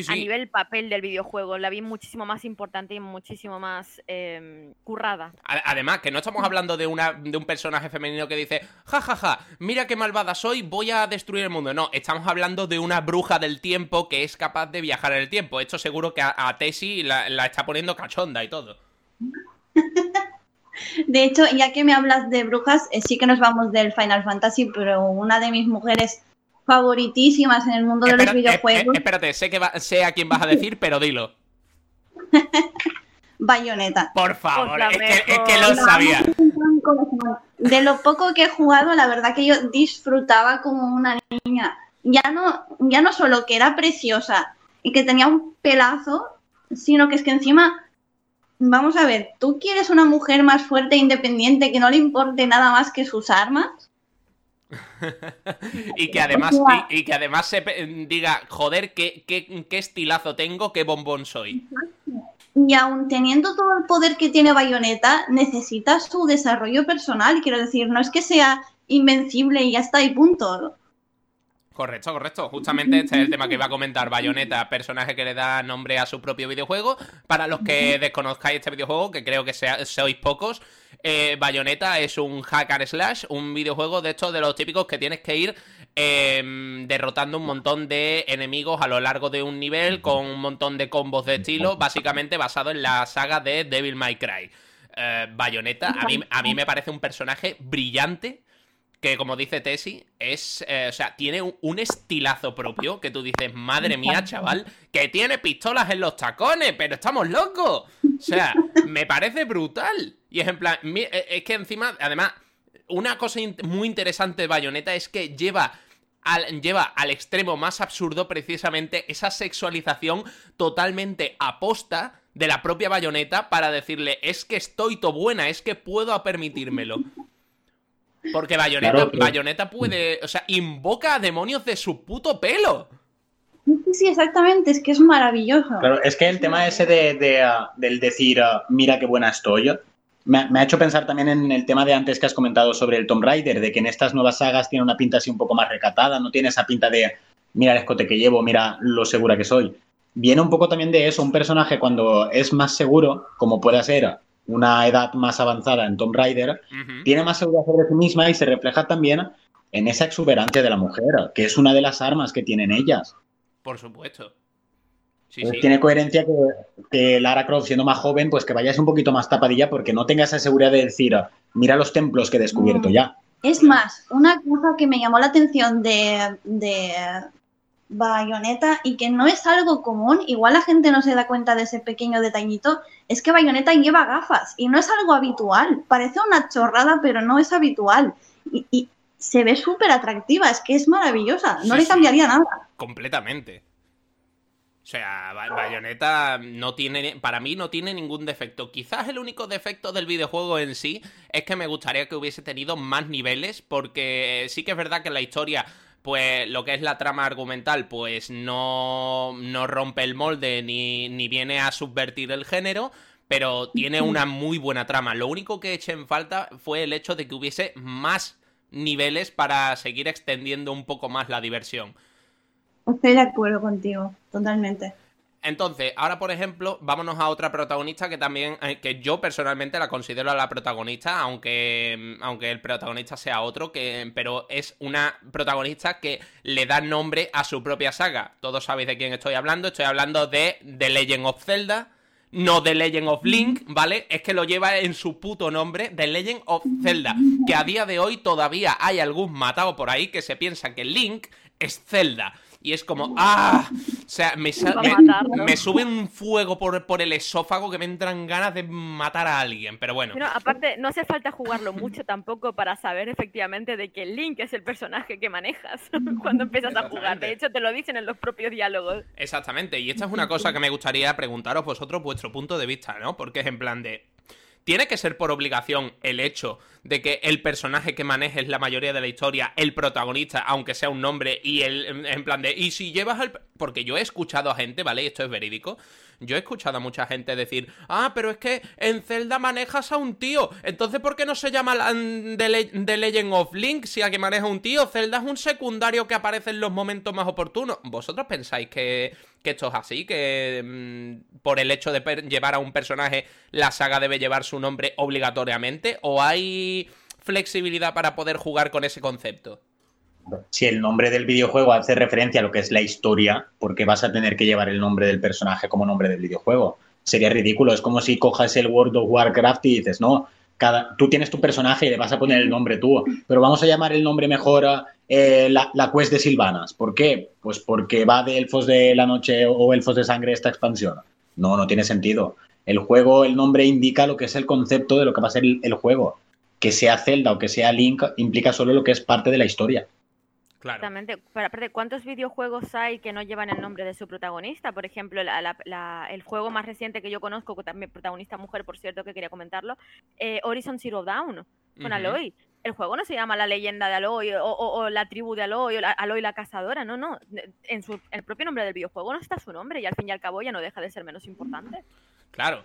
a- Sí, A sí. nivel papel del videojuego, la vi muchísimo más importante y muchísimo más em, currada. Además, que no estamos hablando de, una, de un personaje femenino que dice, ja, ja, ja, mira qué malvada soy, voy a destruir el mundo. No, estamos hablando de una bruja del tiempo que es capaz de viajar en el tiempo. Esto seguro que a, a Tessie la, la está poniendo cachonda y todo. De hecho, ya que me hablas de brujas, eh, sí que nos vamos del Final Fantasy, pero una de mis mujeres favoritísimas en el mundo de los eh, eh, videojuegos, espérate, sé, que va- sé a quién vas a decir, pero dilo. Bayonetta. Por favor, Pues es que, es mejor. que lo La sabía. De lo poco que he jugado, la verdad que yo disfrutaba como una niña. Ya no, ya no solo que era preciosa y que tenía un pelazo, sino que es que encima, vamos a ver, ¿tú quieres una mujer más fuerte e independiente que no le importe nada más que sus armas? Y que además, y, y que además se diga, joder, qué, qué, qué estilazo tengo, qué bombón soy. Y aún teniendo todo el poder que tiene Bayonetta, necesita su desarrollo personal. Quiero decir, no es que sea invencible y ya está y punto. Correcto, correcto. Justamente este es el tema que iba a comentar. Bayonetta, personaje que le da nombre a su propio videojuego. Para los que desconozcáis este videojuego, que creo que sea- sois pocos, eh, Bayonetta es un hack and slash, un videojuego de estos de los típicos que tienes que ir eh, derrotando un montón de enemigos a lo largo de un nivel con un montón de combos de estilo, básicamente basado en la saga de Devil May Cry. Eh, Bayonetta, a mí, a mí me parece un personaje brillante que como dice Tessie, es, eh, o sea, tiene un, un estilazo propio que tú dices, madre mía, chaval, que tiene pistolas en los tacones, pero estamos locos. O sea, me parece brutal. Y es en plan, eh, es que encima, además, una cosa in- muy interesante de Bayonetta es que lleva al, lleva al extremo más absurdo precisamente esa sexualización totalmente aposta de la propia Bayonetta para decirle, es que estoy to buena, es que puedo permitírmelo. Porque Bayonetta, Claro, pero- Bayonetta puede, o sea, invoca a demonios de su puto pelo. Sí, sí, exactamente, es que es maravilloso. Claro, es que el tema ese de, de, ah, del decir, ah, mira qué buena estoy, me, ha- me ha hecho pensar también en el tema de antes que has comentado sobre el Tomb Raider, de que en estas nuevas sagas tiene una pinta así un poco más recatada, no tiene esa pinta de, mira el escote que llevo, mira lo segura que soy. Viene un poco también de eso, un personaje cuando es más seguro, como puede ser una edad más avanzada en Tomb Raider, tiene más seguridad sobre sí misma y se refleja también en esa exuberancia de la mujer, que es una de las armas que tienen ellas. Por supuesto. Sí, Pues sí. Tiene coherencia que, que Lara Croft, siendo más joven, pues que vayas un poquito más tapadilla porque no tenga esa seguridad de decir, mira los templos que he descubierto Mm. ya. Es más, una cosa que me llamó la atención de, de Bayonetta y que no es algo común, igual la gente no se da cuenta de ese pequeño detallito, es que Bayonetta lleva gafas y no es algo habitual. Parece una chorrada, pero no es habitual. Y, y se ve súper atractiva, es que es maravillosa, no Sí, le sí. cambiaría nada. Completamente. O sea, Ba- Bayonetta no tiene, para mí no tiene ningún defecto. Quizás el único defecto del videojuego en sí es que me gustaría que hubiese tenido más niveles, porque sí que es verdad que la historia, pues lo que es la trama argumental, pues no, no rompe el molde ni, ni viene a subvertir el género, pero tiene una muy buena trama. Lo único que eché en falta fue el hecho de que hubiese más niveles para seguir extendiendo un poco más la diversión. Estoy de acuerdo contigo, totalmente. Entonces, ahora por ejemplo, vámonos a otra protagonista que también, eh, que yo personalmente la considero a la protagonista, aunque, aunque el protagonista sea otro, que, pero es una protagonista que le da nombre a su propia saga. Todos sabéis de quién estoy hablando, estoy hablando de The Legend of Zelda, no The Legend of Link, ¿vale? Es que lo lleva en su puto nombre, The Legend of Zelda, que a día de hoy todavía hay algún matado por ahí que se piensa que Link es Zelda. Y es como, ¡ah! O sea, me, sa- Va a me- sube un fuego por, por el esófago que me entran ganas de matar a alguien. Pero bueno, Pero aparte, no hace falta jugarlo mucho tampoco para saber efectivamente de que Link es el personaje que manejas cuando empiezas a jugar. De hecho, te lo dicen en los propios diálogos. exactamente. Y esta es una cosa que me gustaría preguntaros vosotros vuestro punto de vista, ¿no? Porque es en plan de... ¿Tiene que ser por obligación el hecho de que el personaje que manejes la mayoría de la historia, el protagonista, aunque sea un nombre, y el en plan de. Y si llevas al. Porque yo he escuchado a gente, ¿vale? Y esto es verídico. Yo he escuchado a mucha gente decir, ah, pero es que en Zelda manejas a un tío. Entonces, ¿por qué no se llama la- The, Le- The Legend of Link si a que maneja un tío? Zelda es un secundario que aparece en los momentos más oportunos. ¿Vosotros pensáis que, que esto es así? ¿Que mm, por el hecho de llevar a un personaje, la saga debe llevar su nombre obligatoriamente? ¿O hay flexibilidad para poder jugar con ese concepto? Si el nombre del videojuego hace referencia a lo que es la historia, ¿por qué vas a tener que llevar el nombre del personaje como nombre del videojuego? Sería ridículo. Es como si cojas el World of Warcraft y dices, no, cada, tú tienes tu personaje y le vas a poner el nombre tú, pero vamos a llamar el nombre mejor eh, la, la quest de Silvanas. ¿Por qué? Pues porque va de Elfos de la Noche o Elfos de Sangre esta expansión. No, no tiene sentido. El juego, el nombre indica lo que es el concepto de lo que va a ser el juego. Que sea Zelda o que sea Link implica solo lo que es parte de la historia. Claro. Exactamente. Pero aparte, ¿cuántos videojuegos hay que no llevan el nombre de su protagonista? Por ejemplo, la- la- la- el juego más reciente que yo conozco, que también protagonista mujer, por cierto, que quería comentarlo, eh, Horizon Zero Dawn, con. Aloy. El juego no se llama La leyenda de Aloy o, o- o La tribu de Aloy o la- Aloy la cazadora, no, no. En su, el propio nombre del videojuego no está su nombre y al fin y al cabo ya no deja de ser menos importante. Claro.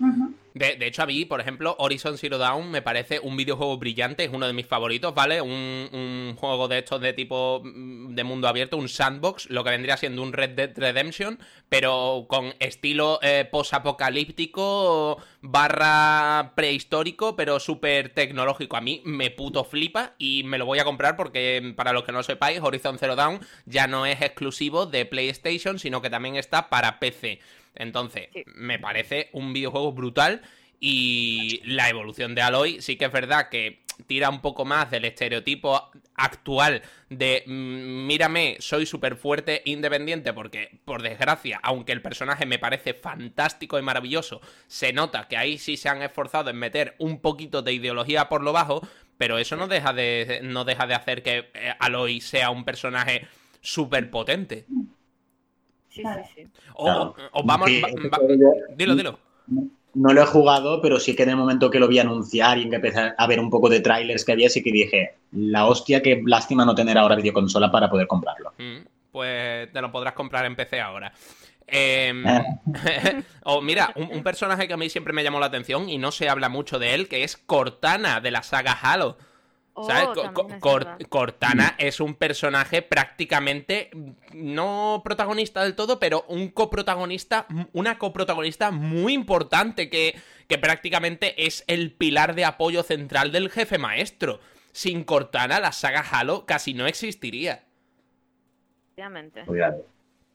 De, de hecho, a mí, por ejemplo, Horizon Zero Dawn me parece un videojuego brillante, es uno de mis favoritos, ¿vale? Un, un juego de estos de tipo mm, de mundo abierto, un sandbox, lo que vendría siendo un Red Dead Redemption, pero con estilo eh, post-apocalíptico barra prehistórico, pero súper tecnológico. A mí me puto flipa y me lo voy a comprar porque, para los que no sepáis, Horizon Zero Dawn ya no es exclusivo de PlayStation, sino que también está para PC. Entonces, Sí. me parece un videojuego brutal y la evolución de Aloy sí que es verdad que tira un poco más del estereotipo actual de mm, mírame, soy súper fuerte independiente porque por desgracia, aunque el personaje me parece fantástico y maravilloso, se nota que ahí sí se han esforzado en meter un poquito de ideología por lo bajo, pero eso no deja de, no deja de hacer que eh, Aloy sea un personaje súper potente. Sí, sí, sí. O, vamos... Va- va- dilo, dilo. No lo he jugado, pero sí que en el momento que lo vi anunciar y en que empecé a ver un poco de trailers que había, sí que dije, la hostia, qué lástima no tener ahora videoconsola para poder comprarlo. Mm, Pues te lo podrás comprar en PC ahora. Em, Eh. o mira, un, un personaje que a mí siempre me llamó la atención y no se habla mucho de él, que es Cortana de la saga Halo. Oh, Co- también co- es Cor- verdad. Cortana es un personaje prácticamente mm, no protagonista del todo, pero un coprotagonista, una coprotagonista muy importante que, que prácticamente es el pilar de apoyo central del jefe maestro. Sin Cortana, la saga Halo casi no existiría. Efectivamente. Cuidado.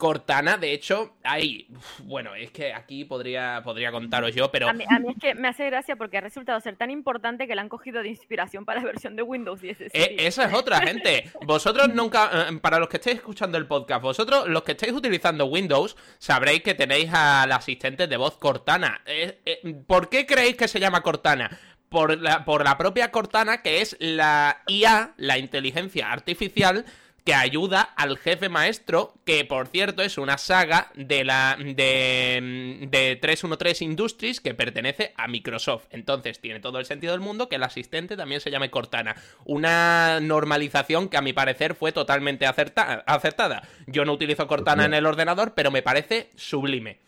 Cortana, de hecho, hay. Bueno, es que aquí podría, podría contaros yo, pero. A mí, a mí es que me hace gracia porque ha resultado ser tan importante que la han cogido de inspiración para la versión de Windows 10. Eh, esa es otra, gente. Vosotros nunca, eh, para los que estéis escuchando el podcast, vosotros, los que estéis utilizando Windows, sabréis que tenéis al asistente de voz Cortana. Eh, eh, ¿Por qué creéis que se llama Cortana? Por la, por la propia Cortana, que es la IA, la inteligencia artificial, que ayuda al jefe maestro, que por cierto es una saga de la de, de 313 Industries que pertenece a Microsoft. Entonces tiene todo el sentido del mundo que el asistente también se llame Cortana. Una normalización que a mi parecer fue totalmente acerta- acertada. Yo no utilizo Cortana en el ordenador, pero me parece sublime.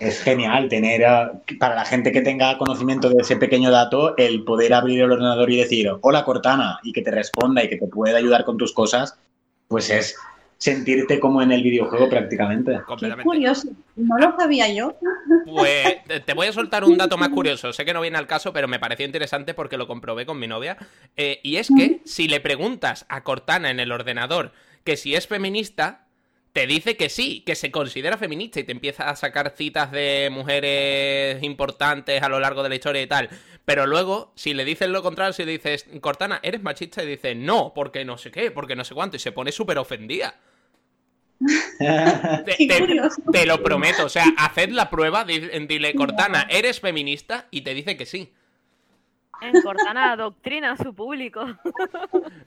Es genial tener, para la gente que tenga conocimiento de ese pequeño dato, el poder abrir el ordenador y decir, hola Cortana, y que te responda y que te pueda ayudar con tus cosas, pues es sentirte como en el videojuego prácticamente. Qué Completamente. curioso. No lo sabía yo. Pues te- te voy a soltar un dato más curioso. Sé que no viene al caso, pero me pareció interesante porque lo comprobé con mi novia. Eh, y es que si le preguntas a Cortana en el ordenador que si es feminista, te dice que sí, que se considera feminista y te empieza a sacar citas de mujeres importantes a lo largo de la historia y tal. Pero luego, si le dices lo contrario, si le dices, Cortana, ¿eres machista? Y dice, no, porque no sé qué, porque no sé cuánto, y se pone súper ofendida. Te, te- lo prometo, o sea, haced la prueba, di- dile, Cortana, ¿eres feminista? Y te dice que sí. En Cortana adoctrina a su público.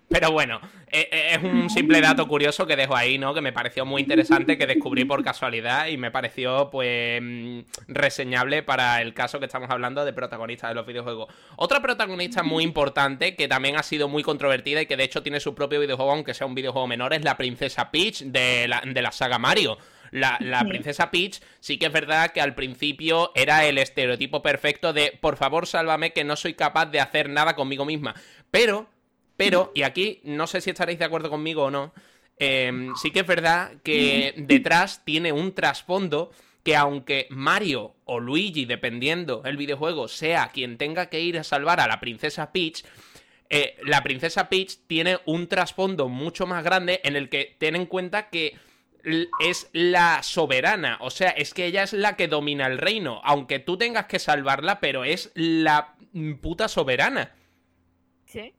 Pero bueno, eh, eh, es un simple dato curioso que dejo ahí, ¿no? Que me pareció muy interesante, que descubrí por casualidad y me pareció, pues, mm, reseñable para el caso que estamos hablando de protagonistas de los videojuegos. Otra protagonista muy importante, que también ha sido muy controvertida y que de hecho tiene su propio videojuego, aunque sea un videojuego menor, es la princesa Peach de la, de la saga Mario. La, princesa Peach sí que es verdad que al principio era el estereotipo perfecto de por favor sálvame que no soy capaz de hacer nada conmigo misma. Pero, pero, y aquí no sé si estaréis de acuerdo conmigo o no, eh, sí que es verdad que detrás tiene un trasfondo que aunque Mario o Luigi, dependiendo el videojuego, sea quien tenga que ir a salvar a la princesa Peach, eh, la princesa Peach tiene un trasfondo mucho más grande en el que ten en cuenta que es la soberana, o sea, es que ella es la que domina el reino, aunque tú tengas que salvarla, pero es la puta soberana. Sí.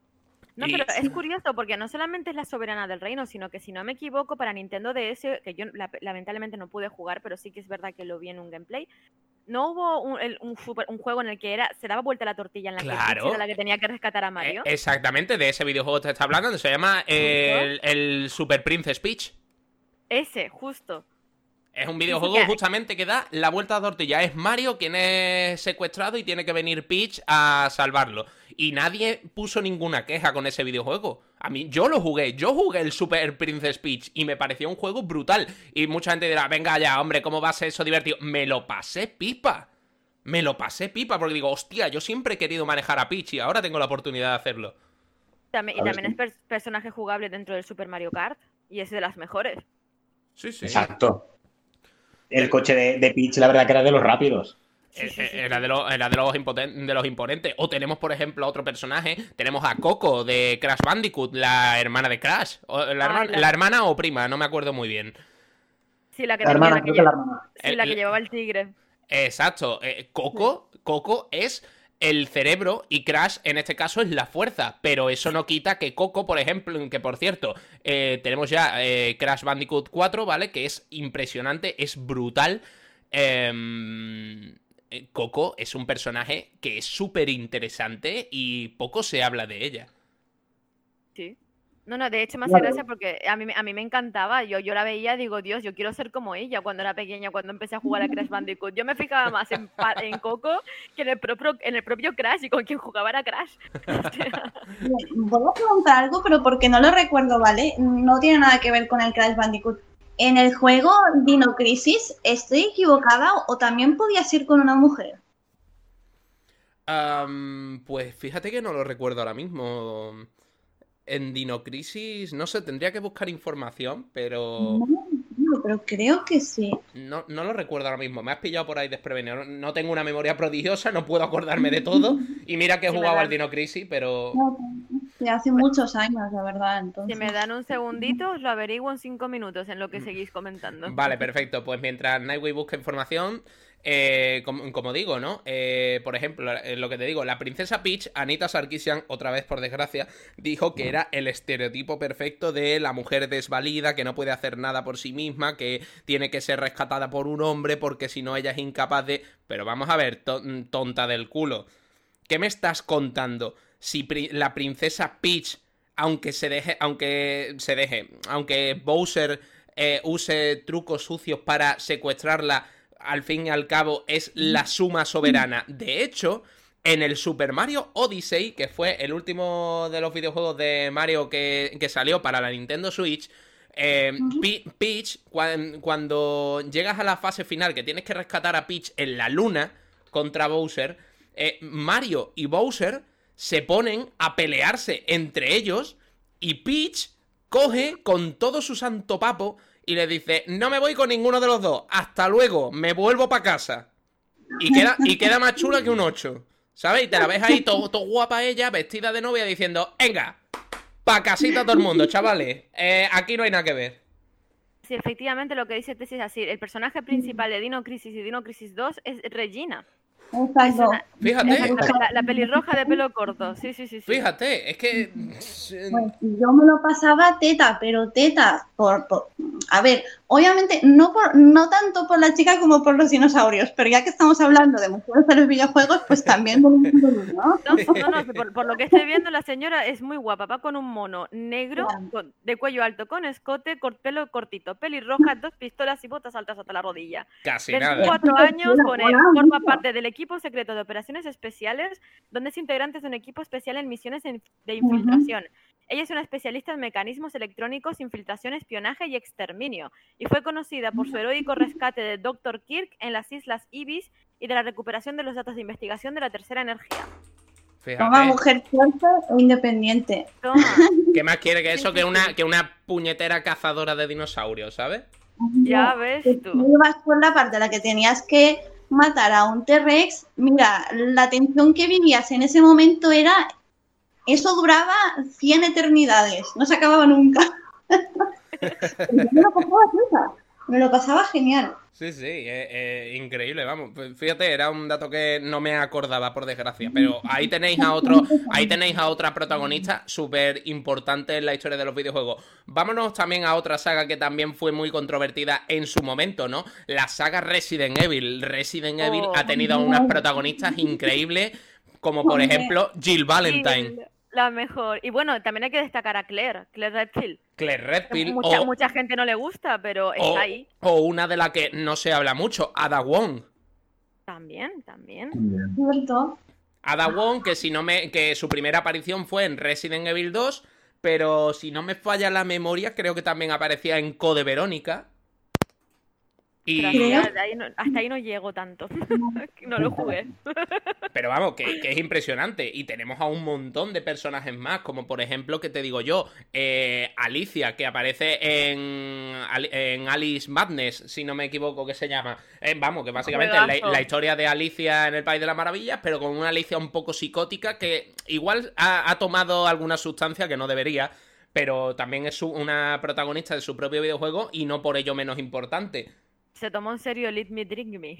No, pero es curioso porque no solamente es la soberana del reino, sino que si no me equivoco, para Nintendo DS, que yo la- lamentablemente no pude jugar, pero sí que es verdad que lo vi en un gameplay, no hubo un, el- un super- un juego en el que era se daba vuelta la tortilla en la que Claro. era la que tenía que rescatar a Mario. Eh, exactamente, de ese videojuego te está hablando, se llama eh, el, el Super Princess Peach. Ese, justo. Es un videojuego que- justamente que da la vuelta a la tortilla. Es Mario quien es secuestrado y tiene que venir Peach a salvarlo. Y nadie puso ninguna queja con ese videojuego. A mí, yo lo jugué, yo jugué el Super Princess Peach y me pareció un juego brutal. Y mucha gente dirá, venga ya, hombre, ¿cómo va a ser eso divertido? Me lo pasé pipa. Me lo pasé pipa porque digo, hostia, yo siempre he querido manejar a Peach y ahora tengo la oportunidad de hacerlo. También, y también es per- personaje jugable dentro del Super Mario Kart. Y es de las mejores. Sí, sí. Exacto. El coche de, de Peach, la verdad que era de los rápidos. Era de los, era de los, impoten- de los imponentes. O tenemos, por ejemplo, otro personaje. Tenemos a Coco de Crash Bandicoot, la hermana de Crash. O la, hermana, Ah, la- la hermana o prima, no me acuerdo muy bien. Sí, la que, La hermana, la que creo que la lle- hermana. sí, la El- que llevaba el tigre. Exacto. eh, Coco, Coco es el cerebro y Crash en este caso es la fuerza. Pero eso no quita que Coco, por ejemplo, que por cierto, eh, tenemos ya eh, Crash Bandicoot 4, ¿vale? Que es impresionante, es brutal. Em, eh, Coco es un personaje que es súper interesante y poco se habla de ella. Sí. No, no, de hecho me hace Claro. gracia porque a mí, me- a mí me encantaba. Yo, yo la veía y digo, Dios, yo quiero ser como ella cuando era pequeña, cuando empecé a jugar a Crash Bandicoot. Yo me fijaba más en, en Coco que en el, propio, en el propio Crash y con quien jugaba era Crash. Voy a preguntar algo, pero porque no lo recuerdo, ¿vale? No tiene nada que ver con el Crash Bandicoot. En el juego Dino Crisis, ¿estoy equivocada o también podías ir con una mujer? Pues fíjate que no lo recuerdo ahora mismo. En Dinocrisis, no sé, tendría que buscar información, pero No, no, pero creo que sí. no, no lo recuerdo ahora mismo. Me has pillado por ahí desprevenido. No, tengo una memoria prodigiosa, no puedo acordarme de todo. Y mira que he jugado al Dinocrisis, pero... No, hace muchos años, la verdad. Entonces. Si me dan un segundito, os lo averiguo en cinco minutos en lo que seguís comentando. Vale, perfecto. Pues mientras Nightway busca información, eh, como, como digo, ¿no? Eh, por ejemplo, eh, lo que te digo, la princesa Peach, Anita Sarkeesian, otra vez por desgracia, dijo que era el estereotipo perfecto de la mujer desvalida, que no puede hacer nada por sí misma, que tiene que ser rescatada por un hombre porque si no ella es incapaz de... Pero vamos a ver, to- tonta del culo. ¿Qué me estás contando? Si pri- la princesa Peach, aunque se deje, aunque se deje, aunque Bowser eh, use trucos sucios para secuestrarla, al fin y al cabo es la suma soberana. De hecho, en el Super Mario Odyssey, que fue el último de los videojuegos de Mario que, que salió para la Nintendo Switch, eh, Pe- Peach, cuan- cuando llegas a la fase final que tienes que rescatar a Peach en la luna contra Bowser, eh, Mario y Bowser se ponen a pelearse entre ellos y Peach coge con todo su santo papo y le dice, no me voy con ninguno de los dos, hasta luego, me vuelvo para casa. Y queda, y queda más chula que un 8. ¿Sabes? Y te la ves ahí todo, todo guapa ella, vestida de novia, diciendo, venga, pa' casita todo el mundo, chavales. Eh, aquí no hay nada que ver. Sí, efectivamente lo que dice Tessie es así. El personaje principal de Dino Crisis y Dino Crisis 2 es Regina. Exacto. Fíjate, la, la pelirroja de pelo corto. Sí, sí, sí. sí. fíjate, es que... Pues yo me lo pasaba teta, pero teta, por, por- a ver, obviamente no por, no tanto por la chica como por los dinosaurios, pero ya que estamos hablando de mujeres de los videojuegos, pues también ¿no? No, no, no, por, por lo que estoy viendo, la señora es muy guapa. Va con un mono negro, con- de cuello alto, con escote, cort, pelo cortito, pelirroja, dos pistolas y botas altas hasta la rodilla. Casi nada. 24 años, con él, forma parte del equipo secreto de operaciones especiales, donde es integrante de un equipo especial en misiones de de infiltración. Ella es una especialista en mecanismos electrónicos, infiltración, espionaje y exterminio, y fue conocida por su heroico rescate de Dr. Kirk en las islas Ibis y de la recuperación de los datos de investigación de la tercera energía. Toma Fíjate, mujer fuerte e independiente. Toma, ¿qué más quiere que eso que una, que una puñetera cazadora de dinosaurios, ¿sabes? ya ves tú. ibas por la parte en la que tenías que matar a un T-Rex, mira, la tensión que vivías en ese momento era. Eso duraba 100 eternidades, no se acababa nunca. Me lo pasaba. Me lo pasaba genial. Sí, sí, eh, eh, increíble, vamos. Fíjate, era un dato que no me acordaba, por desgracia. Pero ahí tenéis a otro, ahí tenéis a otra protagonista súper importante en la historia de los videojuegos. Vámonos también a otra saga que también fue muy controvertida en su momento, ¿no? La saga Resident Evil. Resident Evil Oh. ha tenido unas protagonistas increíbles, como por ejemplo Jill Valentine, La mejor. Y bueno, también hay que destacar a Claire, Claire Redfield. Claire Redfield Mucha, o, mucha gente no le gusta, pero está o- ahí. o una de la que no se habla mucho, Ada Wong. También, también. ¿Cierto? Ada Wong, que si no me. que su primera aparición fue en Resident Evil 2, pero si no me falla la memoria, creo que también aparecía en Code Verónica. Y. Creo- hasta ahí no, hasta ahí no llego tanto. no lo jugué. Pero vamos, que, que es impresionante. Y tenemos a un montón de personajes más, como por ejemplo, que te digo yo, eh, Alicia, que aparece en, en Alice Madness, si no me equivoco, que se llama. Eh, vamos, que básicamente es la, historia de Alicia en el País de las Maravillas, pero con una Alicia un poco psicótica que igual ha, ha tomado alguna sustancia que no debería. Pero también es una protagonista de su propio videojuego y no por ello menos importante. Se tomó en serio Let Me Drink Me.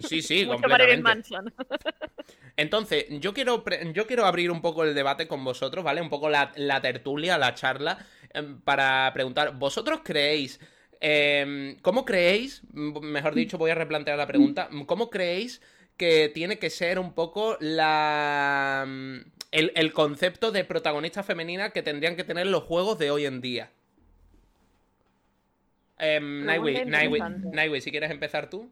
Sí, sí, Mucho completamente. Manson. Entonces, yo quiero, yo quiero abrir un poco el debate con vosotros, ¿vale? Un poco la, la tertulia, la charla, em, para preguntar, ¿vosotros creéis, em, cómo creéis, mejor dicho, voy a replantear la pregunta, ¿cómo creéis que tiene que ser un poco la, el, el concepto de protagonista femenina que tendrían que tener los juegos de hoy en día? Nightway, Nightway. Nightway, si quieres empezar tú.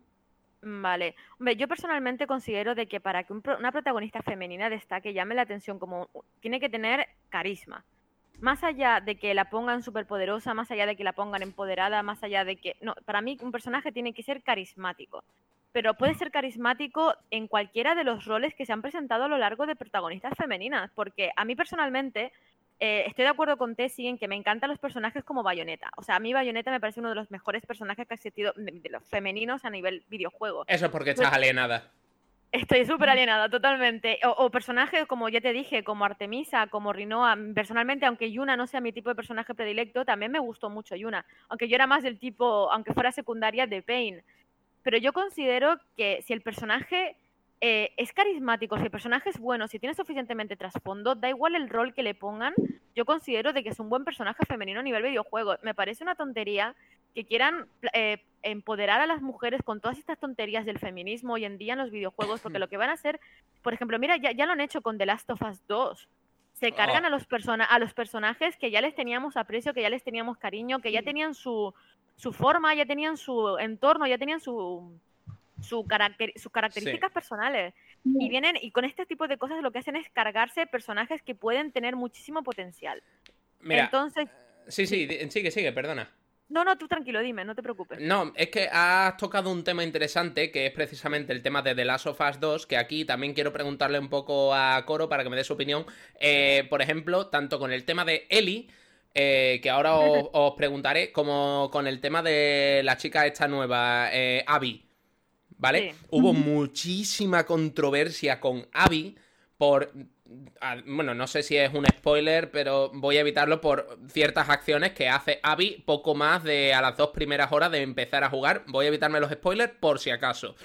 Vale. Hombre, yo personalmente considero de que para que un pro- una protagonista femenina destaque, llame la atención como tiene que tener carisma. Más allá de que la pongan superpoderosa, más allá de que la pongan empoderada, más allá de que... No, para mí un personaje tiene que ser carismático. Pero puede ser carismático en cualquiera de los roles que se han presentado a lo largo de protagonistas femeninas. Porque a mí personalmente eh, estoy de acuerdo con Tessie en que me encantan los personajes como Bayonetta. O sea, a mí Bayonetta me parece uno de los mejores personajes que ha existido de, de los femeninos a nivel videojuego. Eso es porque estás Pues- alienada. Estoy súper alienada, totalmente. O, o personajes, como ya te dije, como Artemisa, como Rinoa. Personalmente, aunque Yuna no sea mi tipo de personaje predilecto, también me gustó mucho Yuna. Aunque yo era más del tipo, aunque fuera secundaria, de Pain. Pero yo considero que si el personaje eh, es carismático, si el personaje es bueno, si tiene suficientemente trasfondo, da igual el rol que le pongan, yo considero de que es un buen personaje femenino a nivel videojuego. Me parece una tontería que quieran eh, empoderar a las mujeres con todas estas tonterías del feminismo hoy en día en los videojuegos, porque lo que van a hacer, por ejemplo, mira, ya, ya lo han hecho con The Last of Us 2. Se cargan Oh. a, los persona a los personajes que ya les teníamos aprecio, que ya les teníamos cariño, que ya tenían su, su forma, ya tenían su entorno, ya tenían su, su caracter- sus características personales. Y vienen, y con este tipo de cosas lo que hacen es cargarse personajes que pueden tener muchísimo potencial. Mira, Entonces, sí, sí, di- sigue, sigue, perdona. no, no, tú tranquilo, dime, no te preocupes. No, es que has tocado un tema interesante que es precisamente el tema de The Last of Us 2, que aquí también quiero preguntarle un poco a Coro para que me dé su opinión. Eh, por ejemplo, tanto con el tema de Ellie, eh, que ahora os, os preguntaré, como con el tema de la chica esta nueva, eh, Abby. ¿Vale? Sí. Hubo muchísima controversia con Abby por... Bueno, no sé si es un spoiler, pero voy a evitarlo por ciertas acciones que hace Abby poco más de a las dos primeras horas de empezar a jugar. Voy a evitarme los spoilers por si acaso.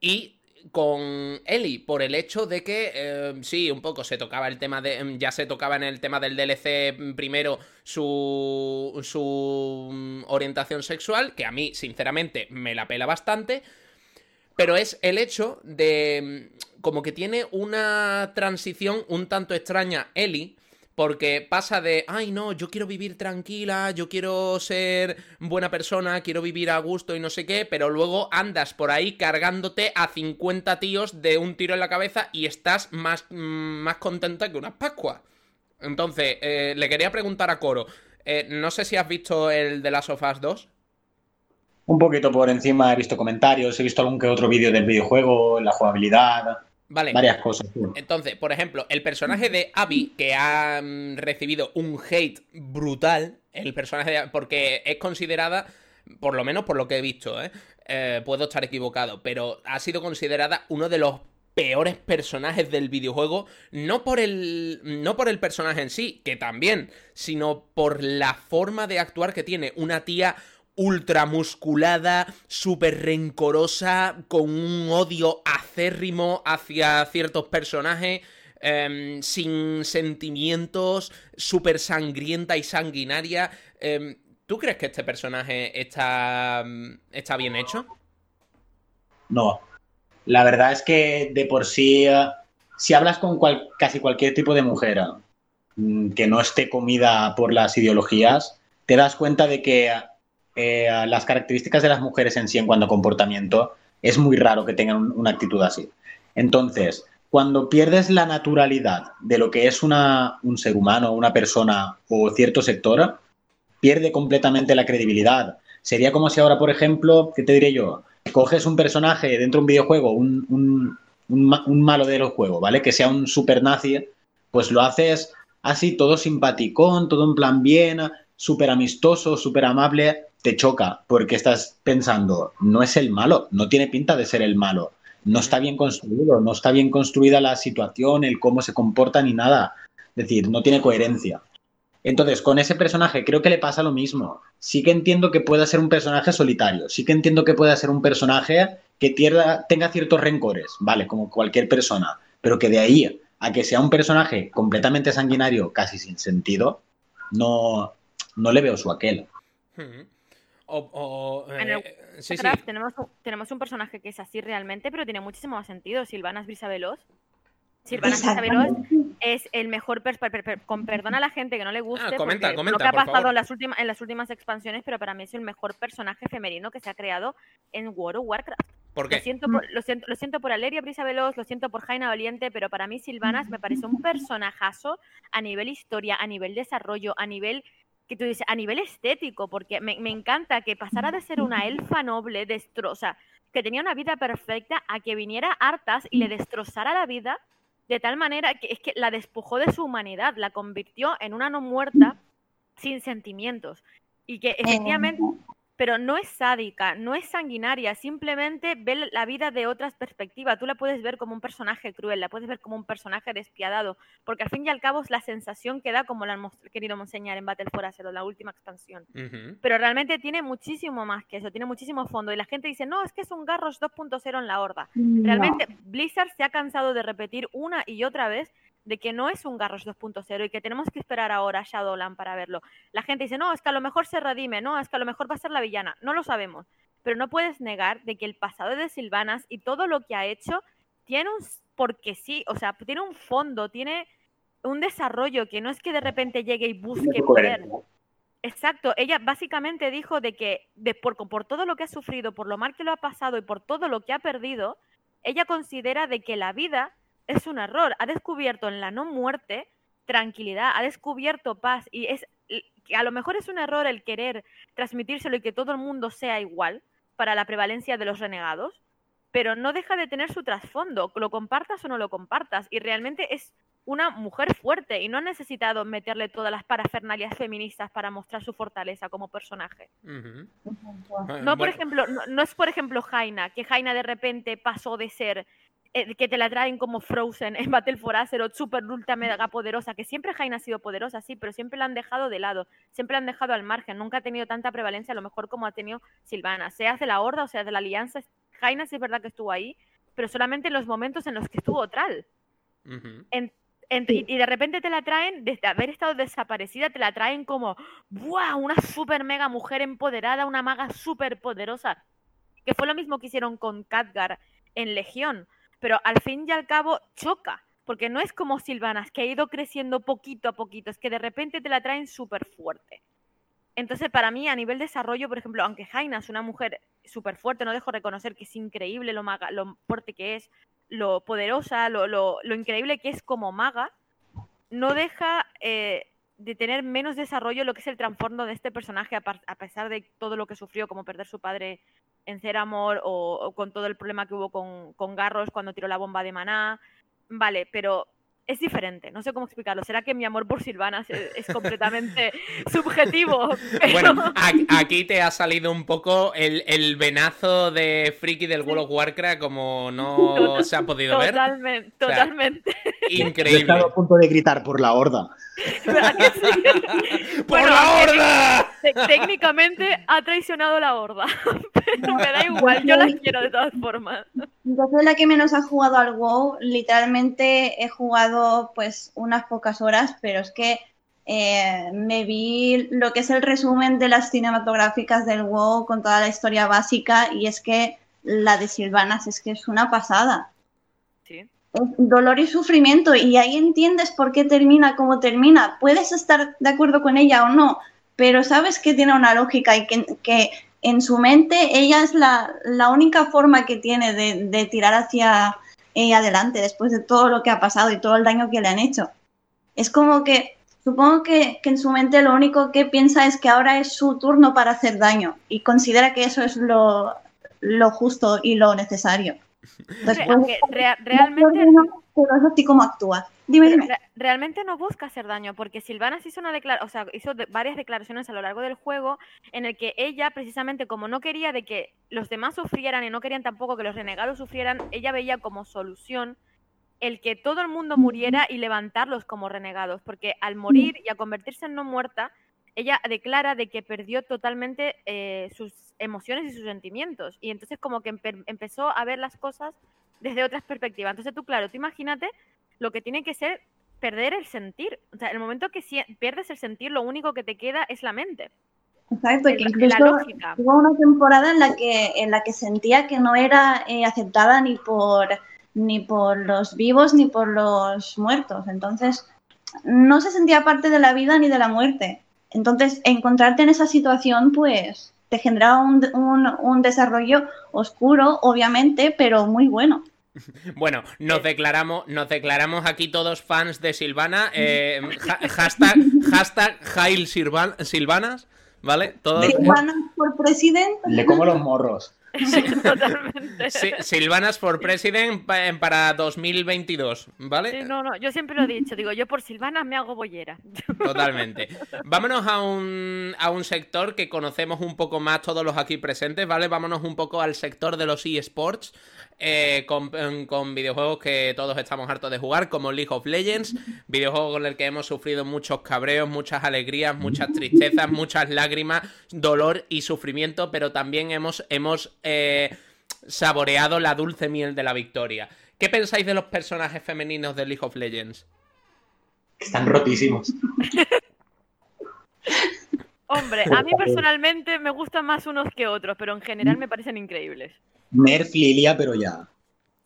Y con Ellie, por el hecho de que eh, sí, un poco se tocaba el tema de. em, Ya se tocaba en el tema del DLC primero su. su mm, orientación sexual, que a mí, sinceramente, me la pela bastante. Pero es el hecho de. mm, como que tiene una transición un tanto extraña Ellie. Porque pasa de, ay no, yo quiero vivir tranquila, yo quiero ser buena persona, quiero vivir a gusto y no sé qué, pero luego andas por ahí cargándote a 50 tíos de un tiro en la cabeza y estás más, mm, más contenta que unas pascuas. Entonces, eh, le quería preguntar a Coro, eh, no sé si has visto el de Last of Us 2. Un poquito por encima he visto comentarios, he visto algún que otro vídeo del videojuego, la jugabilidad, Vale. varias cosas. Entonces, por ejemplo, el personaje de Abby, que ha mm, recibido un hate brutal, el personaje de porque es considerada, por lo menos por lo que he visto, ¿eh? Eh, puedo estar equivocado, pero ha sido considerada uno de los peores personajes del videojuego, no por el no por el personaje en sí, que también, sino por la forma de actuar que tiene una tía ultra musculada, súper rencorosa, con un odio acérrimo hacia ciertos personajes, em, sin sentimientos, súper sangrienta y sanguinaria. Em, ¿Tú crees que este personaje está, está bien hecho? No. La verdad es que de por sí, eh, si hablas con casi cualquier tipo de mujer mm, que no esté comida por las ideologías, te das cuenta de que eh, las características de las mujeres en sí en cuanto a comportamiento es muy raro que tengan un- una actitud así. Entonces, cuando pierdes la naturalidad de lo que es una- un ser humano, una persona o cierto sector, pierde completamente la credibilidad. Sería como si ahora, por ejemplo, ¿qué te diré yo? Coges un personaje dentro de un videojuego, un, un- un ma- un malo del juego, ¿vale? Que sea un super nazi, pues lo haces así, todo simpaticón, todo en plan bien, súper amistoso, súper amable, te choca, porque estás pensando, no es el malo, no tiene pinta de ser el malo, no está bien construido, no está bien construida la situación, el cómo se comporta ni nada. Es decir, no tiene coherencia. Entonces, con ese personaje creo que le pasa lo mismo. Sí que entiendo que pueda ser un personaje solitario, sí que entiendo que pueda ser un personaje que tierra- tenga ciertos rencores, ¿vale? Como cualquier persona, pero que de ahí a que sea un personaje completamente sanguinario, casi sin sentido, no, no le veo su aquel. Hmm. O, o, En el eh, sí, sí. Warcraft tenemos, un- tenemos un personaje que es así realmente, pero tiene muchísimo más sentido. Silvanas Brisa Veloz. Silvanas Brisa Veloz Exactamente. es el mejor, per- per- per- per- con perdón a la gente que no le guste, Ah, comenta, porque comenta, lo que ha por pasado en las, últimas, en las últimas expansiones, pero para mí es el mejor personaje femenino que se ha creado en World of Warcraft. ¿Por Lo qué? siento, por, lo, siento, lo siento por Aleria Brisa Veloz, lo siento por Jaina Valiente, pero para mí Silvanas me parece un personajazo a nivel historia, a nivel desarrollo, a nivel que tú dices, a nivel estético, porque me, me encanta que pasara de ser una elfa noble, destroza, que tenía una vida perfecta, a que viniera Artas y le destrozara la vida de tal manera que es que la despojó de su humanidad, la convirtió en una no muerta sin sentimientos. Y que efectivamente, pero no es sádica, no es sanguinaria, simplemente ve la vida de otras perspectivas. Tú la puedes ver como un personaje cruel, la puedes ver como un personaje despiadado, porque al fin y al cabo es la sensación que da como la han querido enseñar en Battle for Azeroth, la última expansión. Pero realmente tiene muchísimo más que eso, tiene muchísimo fondo. Y la gente dice, no, es que es un Garrosh 2.0 en la horda. Realmente Blizzard se ha cansado de repetir una y otra vez de que no es un Garrosh 2.0 y que tenemos que esperar ahora a Shadowland para verlo. La gente dice, no, es que a lo mejor se redime, no, es que a lo mejor va a ser la villana. No lo sabemos. Pero no puedes negar de que el pasado de Silvanas y todo lo que ha hecho tiene un... porque sí, o sea, tiene un fondo, tiene un desarrollo que no es que de repente llegue y busque poder. Exacto, ella básicamente dijo de que de por, por todo lo que ha sufrido, por lo mal que lo ha pasado y por todo lo que ha perdido, ella considera de que la vida es un error. Ha descubierto en la no muerte tranquilidad, ha descubierto paz y es que a lo mejor es un error el querer transmitírselo y que todo el mundo sea igual para la prevalencia de los renegados, pero no deja de tener su trasfondo, lo compartas o no lo compartas y realmente es una mujer fuerte y no ha necesitado meterle todas las parafernalias feministas para mostrar su fortaleza como personaje. No, por Bueno, ejemplo, no, no es por ejemplo Jaina, que Jaina de repente pasó de ser eh, que te la traen como Frozen en Battle for Azeroth, super ultra mega poderosa, que siempre Jaina ha sido poderosa, sí, pero siempre la han dejado de lado, siempre la han dejado al margen, nunca ha tenido tanta prevalencia a lo mejor como ha tenido Silvana, sea de la Horda o sea de la Alianza, Jaina sí es verdad que estuvo ahí, pero solamente en los momentos en los que estuvo Tral. En- y, y de repente te la traen, desde haber estado desaparecida, te la traen como, ¡buah! Una super mega mujer empoderada, una maga súper poderosa. Que fue lo mismo que hicieron con Khadgar en Legión. Pero al fin y al cabo choca, porque no es como Silvanas, que ha ido creciendo poquito a poquito, es que de repente te la traen súper fuerte. Entonces, para mí, a nivel desarrollo, por ejemplo, aunque Jaina es una mujer súper fuerte, no dejo de reconocer que es increíble lo, maga, lo fuerte que es, lo poderosa, lo, lo, lo increíble que es como maga, no deja eh, de tener menos desarrollo lo que es el trasfondo de este personaje, a, pesar de todo lo que sufrió, como perder su padre en Ceramor o, o con todo el problema que hubo con, con Garros cuando tiró la bomba de maná. Vale, pero es diferente, no sé cómo explicarlo. ¿Será que mi amor por Silvanas es, es completamente subjetivo? Pero- Bueno, aquí te ha salido un poco el, el venazo de Friki del World of Warcraft como no Total- se ha podido ver. totalmente, O sea. Yo Increíble. estado a punto de gritar por la horda. ¿Verdad que sí? ¡Por Bueno, la horda! Te- técnicamente ha traicionado la horda. Pero me da igual, yo las quiero de todas formas. Yo soy la que menos ha jugado al WoW. Literalmente he jugado pues unas pocas horas, pero es que eh, me vi lo que es el resumen de las cinematográficas del WoW con toda la historia básica y es que la de Silvanas es que es una pasada. Sí. Dolor y sufrimiento y ahí entiendes por qué termina como termina. Puedes estar de acuerdo con ella o no, pero sabes que tiene una lógica y que, que en su mente ella es la, la única forma que tiene de, de tirar hacia ella adelante después de todo lo que ha pasado y todo el daño que le han hecho. Es como que, supongo que, que en su mente lo único que piensa es que ahora es su turno para hacer daño y considera que eso es lo, lo justo y lo necesario. Después, Aunque rea- realmente, pero es así como actúa. Dime, pero dime. re- realmente no busca hacer daño, porque Silvanas hizo una declara- o sea, hizo de- varias declaraciones a lo largo del juego en el que ella, precisamente como no quería de que los demás sufrieran y no querían tampoco que los renegados sufrieran, ella veía como solución el que todo el mundo muriera y levantarlos como renegados, porque al morir y a convertirse en no muerta, ella declara de que perdió totalmente eh, sus emociones y sus sentimientos, y entonces como que empe- empezó a ver las cosas desde otras perspectivas. Entonces tú, claro, tú imagínate lo que tiene que ser perder el sentir. O sea, el momento que pierdes el sentir, lo único que te queda es la mente. Exacto, que la incluso lógica. hubo una temporada en la que, en la que sentía que no era eh, aceptada ni por, ni por los vivos ni por los muertos. Entonces, no se sentía parte de la vida ni de la muerte. Entonces, encontrarte en esa situación, pues, te generaba un, un, un desarrollo oscuro, obviamente, pero muy bueno. Bueno, nos declaramos, nos declaramos aquí todos fans de Silvana. eh, ha- hashtag, hashtag Jail Silvan- Silvanas, ¿vale? Todos, Si ganas por presidente, Le como los morros. Totalmente. Si- Silvanas for President pa- para 2022, ¿vale? Sí, no, no, yo siempre lo he dicho, digo, yo por Silvana me hago bollera. Totalmente. Vámonos a un, a un sector que conocemos un poco más todos los aquí presentes, ¿vale? Vámonos un poco al sector de los eSports, eh, con, con videojuegos que todos estamos hartos de jugar, como League of Legends, videojuego con el que hemos sufrido muchos cabreos, muchas alegrías, muchas tristezas, muchas lágrimas, dolor y sufrimiento, pero también hemos, hemos eh, saboreado la dulce miel de la victoria. ¿Qué pensáis de los personajes femeninos de League of Legends? Están rotísimos. Hombre, a mí personalmente me gustan más unos que otros, pero en general me parecen increíbles. Nerf Lilia, pero ya.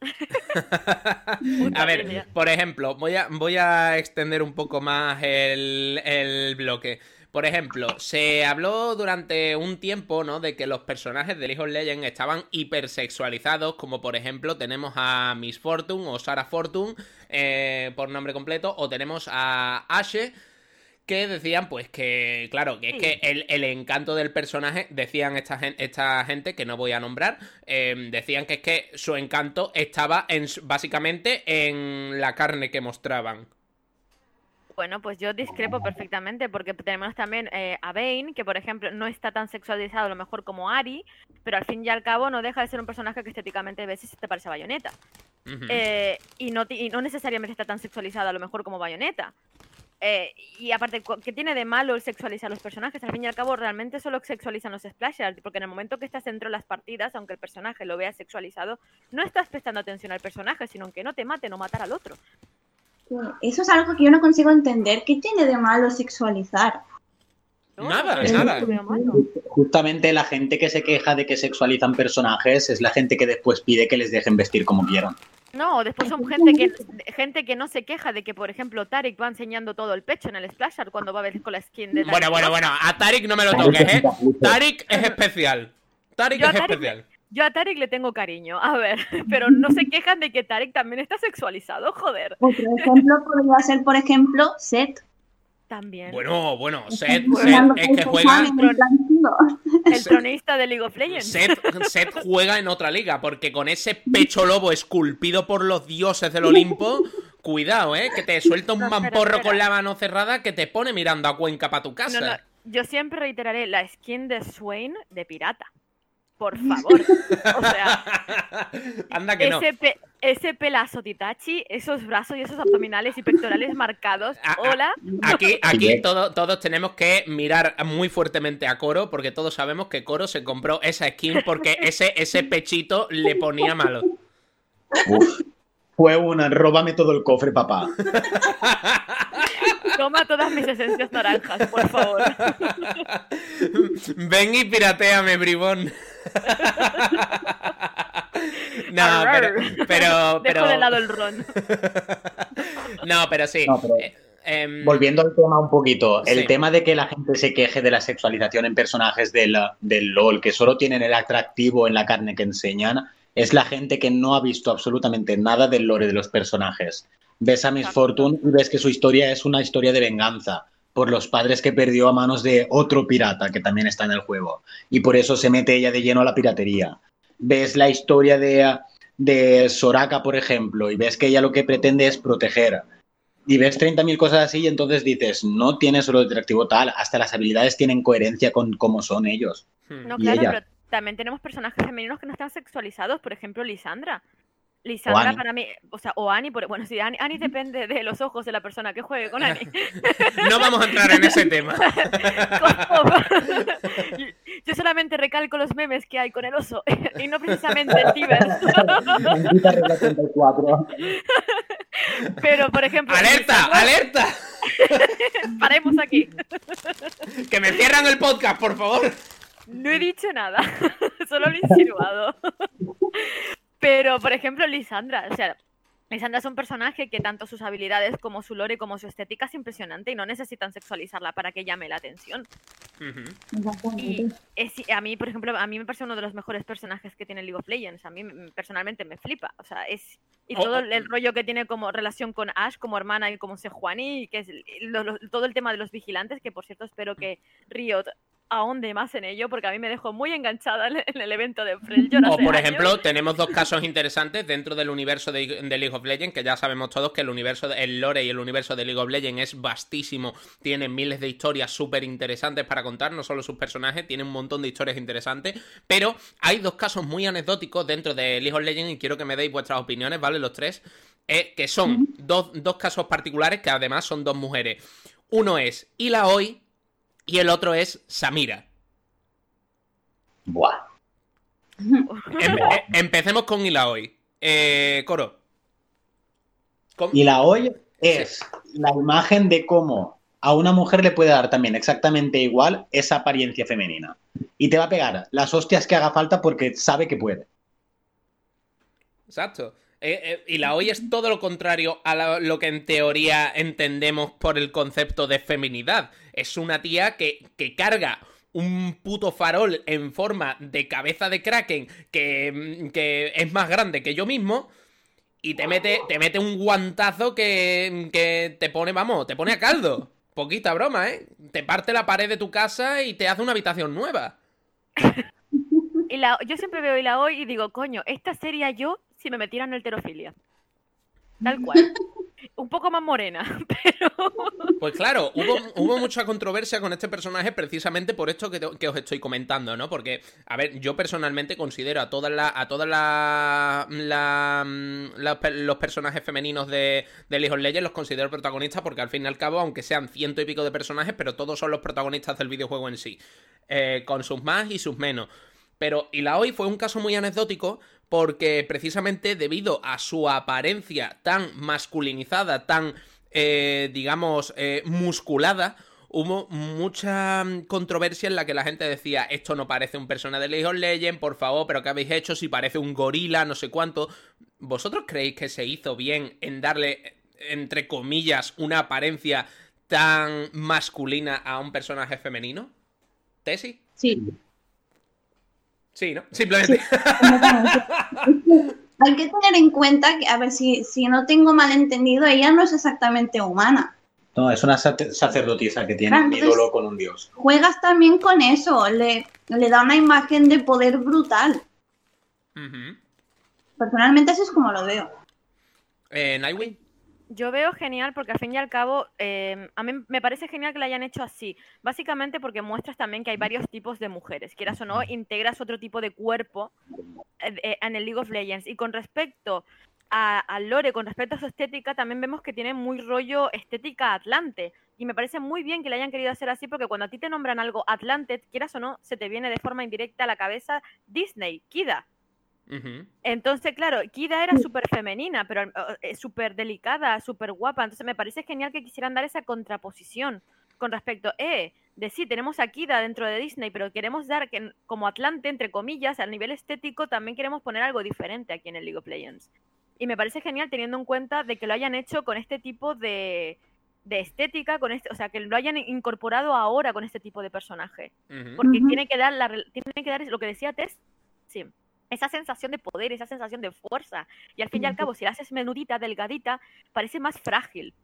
A ver, por ejemplo, voy a, voy a extender un poco más el, el bloque. Por ejemplo, se habló durante un tiempo, ¿no? De que los personajes de League of Legends estaban hipersexualizados, como por ejemplo tenemos a Miss Fortune o Sarah Fortune, eh, por nombre completo, o tenemos a Ashe, que decían, pues que, claro, que es que el, el encanto del personaje, decían esta, gen- esta gente, que no voy a nombrar, eh, decían que es que su encanto estaba en, básicamente en la carne que mostraban. Bueno, pues yo discrepo perfectamente porque tenemos también eh, a Vayne, que por ejemplo no está tan sexualizado a lo mejor como Ari, pero al fin y al cabo no deja de ser un personaje que estéticamente ves y se te parece a Bayonetta. Eh, y, no, y no necesariamente está tan sexualizado a lo mejor como Bayonetta. Eh, y aparte, ¿qué tiene de malo el sexualizar los personajes? Al fin y al cabo, realmente solo sexualizan los splashers, porque en el momento que estás dentro de las partidas, aunque el personaje lo vea sexualizado, no estás prestando atención al personaje, sino que no te mate, no matar al otro. eso es algo que yo no consigo entender. ¿Qué tiene de malo sexualizar? No, Nada, no, nada. Justamente la gente que se queja de que sexualizan personajes es la gente que después pide que les dejen vestir como quieran. No, después son gente que gente que no se queja de que, por ejemplo, Tarek va enseñando todo el pecho en el Splasher cuando va a ver con la skin de Bueno, Tarek bueno, Rosa. bueno, a Tarik no me lo toques, ¿eh? Tarik es especial. Tarik Yo es especial. Yo a Tarek le tengo cariño, a ver, pero no se quejan de que Tarek también está sexualizado, joder. Otro ejemplo podría ser, por ejemplo, Seth. También. Bueno, bueno, Seth, es que juega... El tronista de League of Legends. Seth, Seth juega en otra liga, porque con ese pecho lobo esculpido por los dioses del Olimpo, cuidado, ¿eh? Que te suelta un No, espera, mamporro espera. con la mano cerrada que te pone mirando a Cuenca para tu casa. No, no, yo siempre reiteraré la skin de Swain de pirata. Por favor. O sea, Anda que no. ese, pe- ese pelazo Titachi, esos brazos y esos abdominales y pectorales marcados. Hola. Aquí, aquí todo- todos tenemos que mirar muy fuertemente a Coro, porque todos sabemos que Coro se compró esa skin porque ese, ese pechito le ponía malo. Uf. Fue una, róbame todo el cofre, papá. Toma todas mis esencias naranjas, por favor. Ven y pirateame, bribón. no, pero, pero, pero... Dejo de lado el ron. No, pero sí. No, pero- Eh, em, Volviendo al tema un poquito, el Sí. tema de que la gente se queje de la sexualización en personajes del, del LOL, que solo tienen el atractivo en la carne que enseñan, es la gente que no ha visto absolutamente nada del lore de los personajes. Ves a Miss. Fortune y ves que su historia es una historia de venganza por los padres que perdió a manos de otro pirata que también está en el juego. Y por eso se mete ella de lleno a la piratería. Ves la historia de, de Soraka, por ejemplo, y ves que ella lo que pretende es proteger y ves 30.000 cosas así y entonces dices, no tiene solo atractivo tal, hasta las habilidades tienen coherencia con cómo son ellos. hmm. No, Y claro, ella. pero también tenemos personajes femeninos que no están sexualizados, por ejemplo, Lisandra. Lisandra para mí, o sea, o Ani, bueno, sí, Ani, Ani depende de los ojos de la persona que juegue con Ani. No vamos a entrar en ese tema. Yo solamente recalco los memes que hay con el oso y no precisamente el 34. Pero, por ejemplo, ¡Alerta! ¡Alerta! paremos aquí. ¡Que me cierran el podcast, por favor! No he dicho nada, solo lo he insinuado. Pero, por ejemplo, Lisandra, o sea, Lisandra es un personaje que tanto sus habilidades como su lore como su estética es impresionante y no necesitan sexualizarla para que llame la atención. Ujú. Y es, a mí, por ejemplo, a mí me parece uno de los mejores personajes que tiene League of Legends. A mí personalmente me flipa. O sea, es. Y Oh, todo oh. el, el rollo que tiene como relación con Ash, como hermana y como Sejuani, y que es lo- lo- todo el tema de los vigilantes, que por cierto espero que Riot ahonde más en ello, porque a mí me dejó muy enganchada en el evento de Freljord. O por años. ejemplo, tenemos dos casos interesantes dentro del universo de, de League of Legends, que ya sabemos todos que el universo, de- el lore y el universo de League of Legends es vastísimo, tiene miles de historias súper interesantes para contar, no solo sus personajes, tiene un montón de historias interesantes, pero hay dos casos muy anecdóticos dentro de League of Legends y quiero que me deis vuestras opiniones, ¿vale? Los tres, eh, que son dos, dos casos particulares que además son dos mujeres. Uno es Ilaoi y el otro es Samira. Buah. Eh, empecemos con Ilaoi. Eh, Coro. La hoy es la imagen de cómo a una mujer le puede dar también exactamente igual esa apariencia femenina. Y te va a pegar las hostias que haga falta porque sabe que puede. Exacto. Eh, eh, y la hoy es todo lo contrario a lo que en teoría entendemos por el concepto de feminidad. Es una tía que, que carga un puto farol en forma de cabeza de kraken que, mm, que es más grande que yo mismo y te mete, te mete un guantazo que, que te pone, vamos, te pone a caldo. Poquita broma, ¿eh? Te parte la pared de tu casa y te hace una habitación nueva. Y la- yo siempre veo la hoy y digo, coño, esta sería yo si me metieran en alterofilia. Tal cual. Un poco más morena, pero. Pues claro, hubo, hubo mucha controversia con este personaje precisamente por esto que, te- que os estoy comentando, ¿no? Porque, a ver, yo personalmente considero a todas la- a todas la- la- mm, la los personajes femeninos de, de League of Legends los considero protagonistas porque al fin y al cabo, aunque sean ciento y pico de personajes, pero todos son los protagonistas del videojuego en sí. Eh, con sus más y sus menos. Pero Ilaoi fue un caso muy anecdótico porque precisamente debido a su apariencia tan masculinizada, tan, eh, digamos, eh, musculada, hubo mucha mm, controversia en la que la gente decía, esto no parece un personaje de League of Legends, por favor, pero ¿qué habéis hecho si parece un gorila, no sé cuánto? ¿Vosotros creéis que se hizo bien en darle, entre comillas, una apariencia tan masculina a un personaje femenino? ¿Tesi? Sí, Sí, ¿no? Simplemente. Hay que tener en cuenta que, a ver, si, si no tengo mal entendido, ella no es exactamente humana. No, es una sac- sacerdotisa que tiene Claro, un ídolo con un dios. Juegas también con eso, le, le da una imagen de poder brutal. Personalmente así es como lo veo. Eh, Nightwing. Yo veo genial porque al fin y al cabo, eh, a mí me parece genial que lo hayan hecho así. Básicamente porque muestras también que hay varios tipos de mujeres. Quieras o no, integras otro tipo de cuerpo eh, en el League of Legends. Y con respecto a, a Lore, con respecto a su estética, también vemos que tiene muy rollo estética Atlante. Y me parece muy bien que lo hayan querido hacer así porque cuando a ti te nombran algo Atlante, quieras o no, se te viene de forma indirecta a la cabeza Disney, Kida. Entonces, claro, Kida era súper femenina, pero eh, súper delicada, súper guapa. Entonces, me parece genial que quisieran dar esa contraposición con respecto, eh, de sí, tenemos a Kida dentro de Disney, pero queremos dar que, como Atlante, entre comillas, a nivel estético, también queremos poner algo diferente aquí en el League of Legends. Y me parece genial teniendo en cuenta de que lo hayan hecho con este tipo de, de estética, con este, o sea, que lo hayan incorporado ahora con este tipo de personaje. Porque tiene que dar la, rel- tiene que dar lo que decía Tess, sí, esa sensación de poder, esa sensación de fuerza. Y al fin y al cabo, si la haces menudita, delgadita, parece más frágil.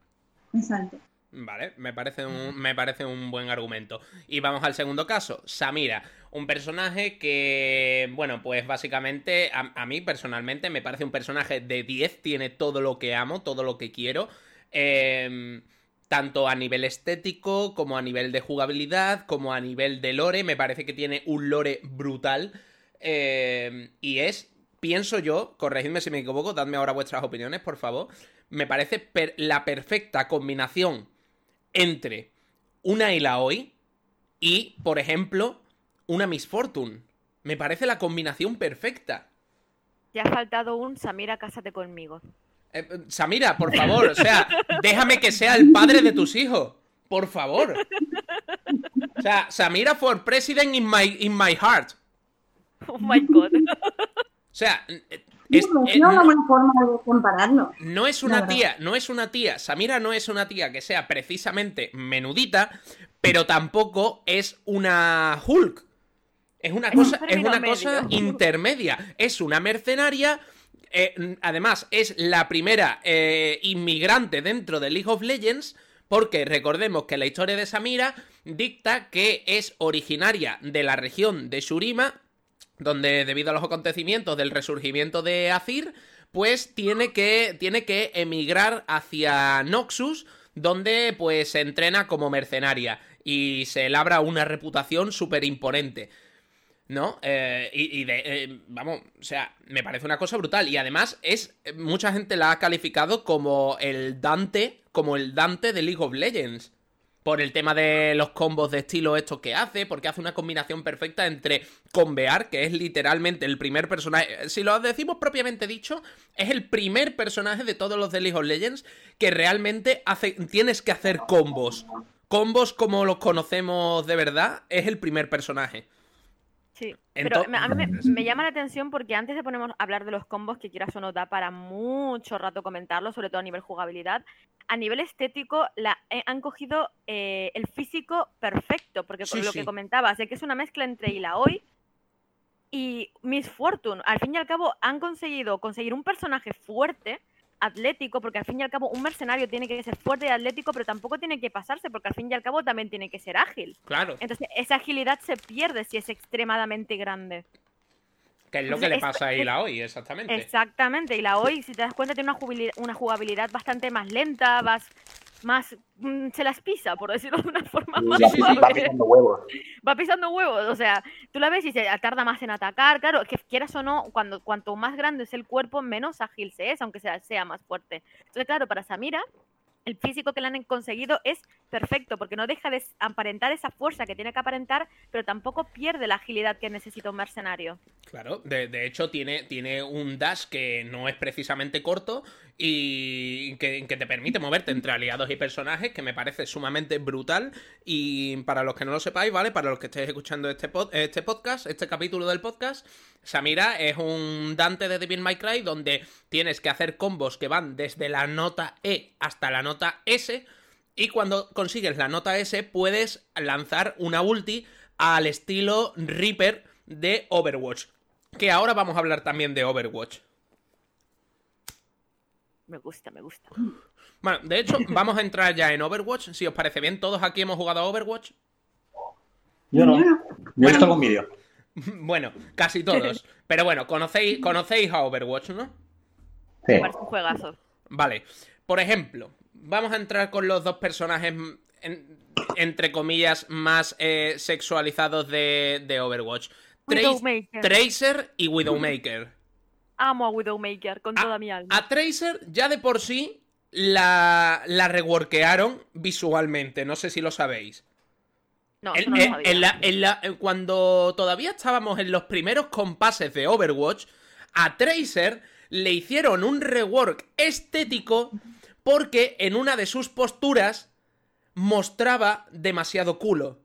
Exacto. Vale, me parece, un, me parece un buen argumento. Y vamos al segundo caso. Samira, un personaje que, bueno, pues básicamente a, a mí personalmente me parece un personaje de 10, tiene todo lo que amo, todo lo que quiero. Em, tanto a nivel estético, como a nivel de jugabilidad, como a nivel de lore. Me parece que tiene un lore brutal. Em, y es, pienso yo, corregidme si me equivoco, dadme ahora vuestras opiniones, por favor. Me parece per- la perfecta combinación entre una Ilaoi y, por ejemplo, una Miss Fortune. Me parece la combinación perfecta. Te ha faltado un Samira, cásate conmigo. Eh, eh, Samira, por favor, o sea, déjame que sea el padre de tus hijos. Por favor. O sea, Samira for president in my, in my heart. Oh my god. O sea, eh, es- no, eh, no es no- una buena forma de compararlo. No es una tía, no es una tía, Samira no es una tía que sea precisamente menudita, pero tampoco es una Hulk. Es una Es un cosa, es una cosa intermedia. Es una mercenaria. eh, además, es la primera eh, inmigrante dentro de League of Legends. Porque recordemos que la historia de Samira dicta que es originaria de la región de Shurima, donde debido a los acontecimientos del resurgimiento de Azir, pues tiene que, tiene que emigrar hacia Noxus, donde pues se entrena como mercenaria y se labra una reputación súper imponente. ¿No? Eh, y, de, eh, vamos, o sea, me parece una cosa brutal. Y además es, mucha gente la ha calificado como el Dante, como el Dante de League of Legends. Por el tema de los combos de estilo estos que hace, porque hace una combinación perfecta entre Convear, que es literalmente el primer personaje. Si lo decimos propiamente dicho, es el primer personaje de todos los de League of Legends que realmente hace, tienes que hacer combos. Combos como los conocemos de verdad, es el primer personaje. Sí, pero me- a mí me, me llama la atención porque antes de ponernos a hablar de los combos, que quieras o no da para mucho rato comentarlo, sobre todo a nivel jugabilidad, a nivel estético la, eh, han cogido eh, el físico perfecto, porque con Sí, lo sí. que comentabas, de que es una mezcla entre Ilaoi y Miss Fortune. Al fin y al cabo han conseguido conseguir un personaje fuerte, atlético, porque al fin y al cabo un mercenario tiene que ser fuerte y atlético, pero tampoco tiene que pasarse, porque al fin y al cabo también tiene que ser ágil. Claro, Entonces, esa agilidad se pierde si es extremadamente grande. que es lo que le pasa a Ila hoy, exactamente. Exactamente. Y la hoy, si te das cuenta, tiene una jugabilidad, una jugabilidad bastante más lenta, más, más mm, se las pisa, por decirlo de una forma más Va, sí, sí. va pisando huevos. Va pisando huevos, o sea, tú la ves y se tarda más en atacar, claro, que quieras o no, cuando, cuanto más grande es el cuerpo, menos ágil se es, aunque sea, sea más fuerte. Entonces, claro, para Samira, el físico que le han conseguido es perfecto, porque no deja de aparentar esa fuerza que tiene que aparentar, pero tampoco pierde la agilidad que necesita un mercenario. Claro, de, hecho tiene, tiene un dash que no es precisamente corto y que, que te permite moverte entre aliados y personajes, que me parece sumamente brutal. Y para los que no lo sepáis, ¿vale? Para los que estéis escuchando este, pod- este podcast, este capítulo del podcast, Samira es un Dante de Devil May Cry donde tienes que hacer combos que van desde la nota E hasta la nota S. Y cuando consigues la nota S, puedes lanzar una ulti al estilo Reaper de Overwatch. Que ahora vamos a hablar también de Overwatch. Me gusta, me gusta. Bueno, de hecho, vamos a entrar ya en Overwatch, si os parece bien. ¿Todos aquí hemos jugado a Overwatch? Yo no. Yo he visto algún vídeo. bueno, casi todos. Pero bueno, conocéis, conocéis a Overwatch, ¿no? Sí. Me parece un juegazo. Vale. por ejemplo, vamos a entrar con los dos personajes, mm, en- entre comillas, más eh, sexualizados de, de Overwatch. Trace-. Tracer y Widowmaker. Amo a Widowmaker con A- toda mi alma. A Tracer ya de por sí la, la reworkearon visualmente, no sé si lo sabéis. no, En- no lo en- sabía. en la- en la- en cuando todavía estábamos en los primeros compases de Overwatch, a Tracer le hicieron un rework estético porque en una de sus posturas mostraba demasiado culo.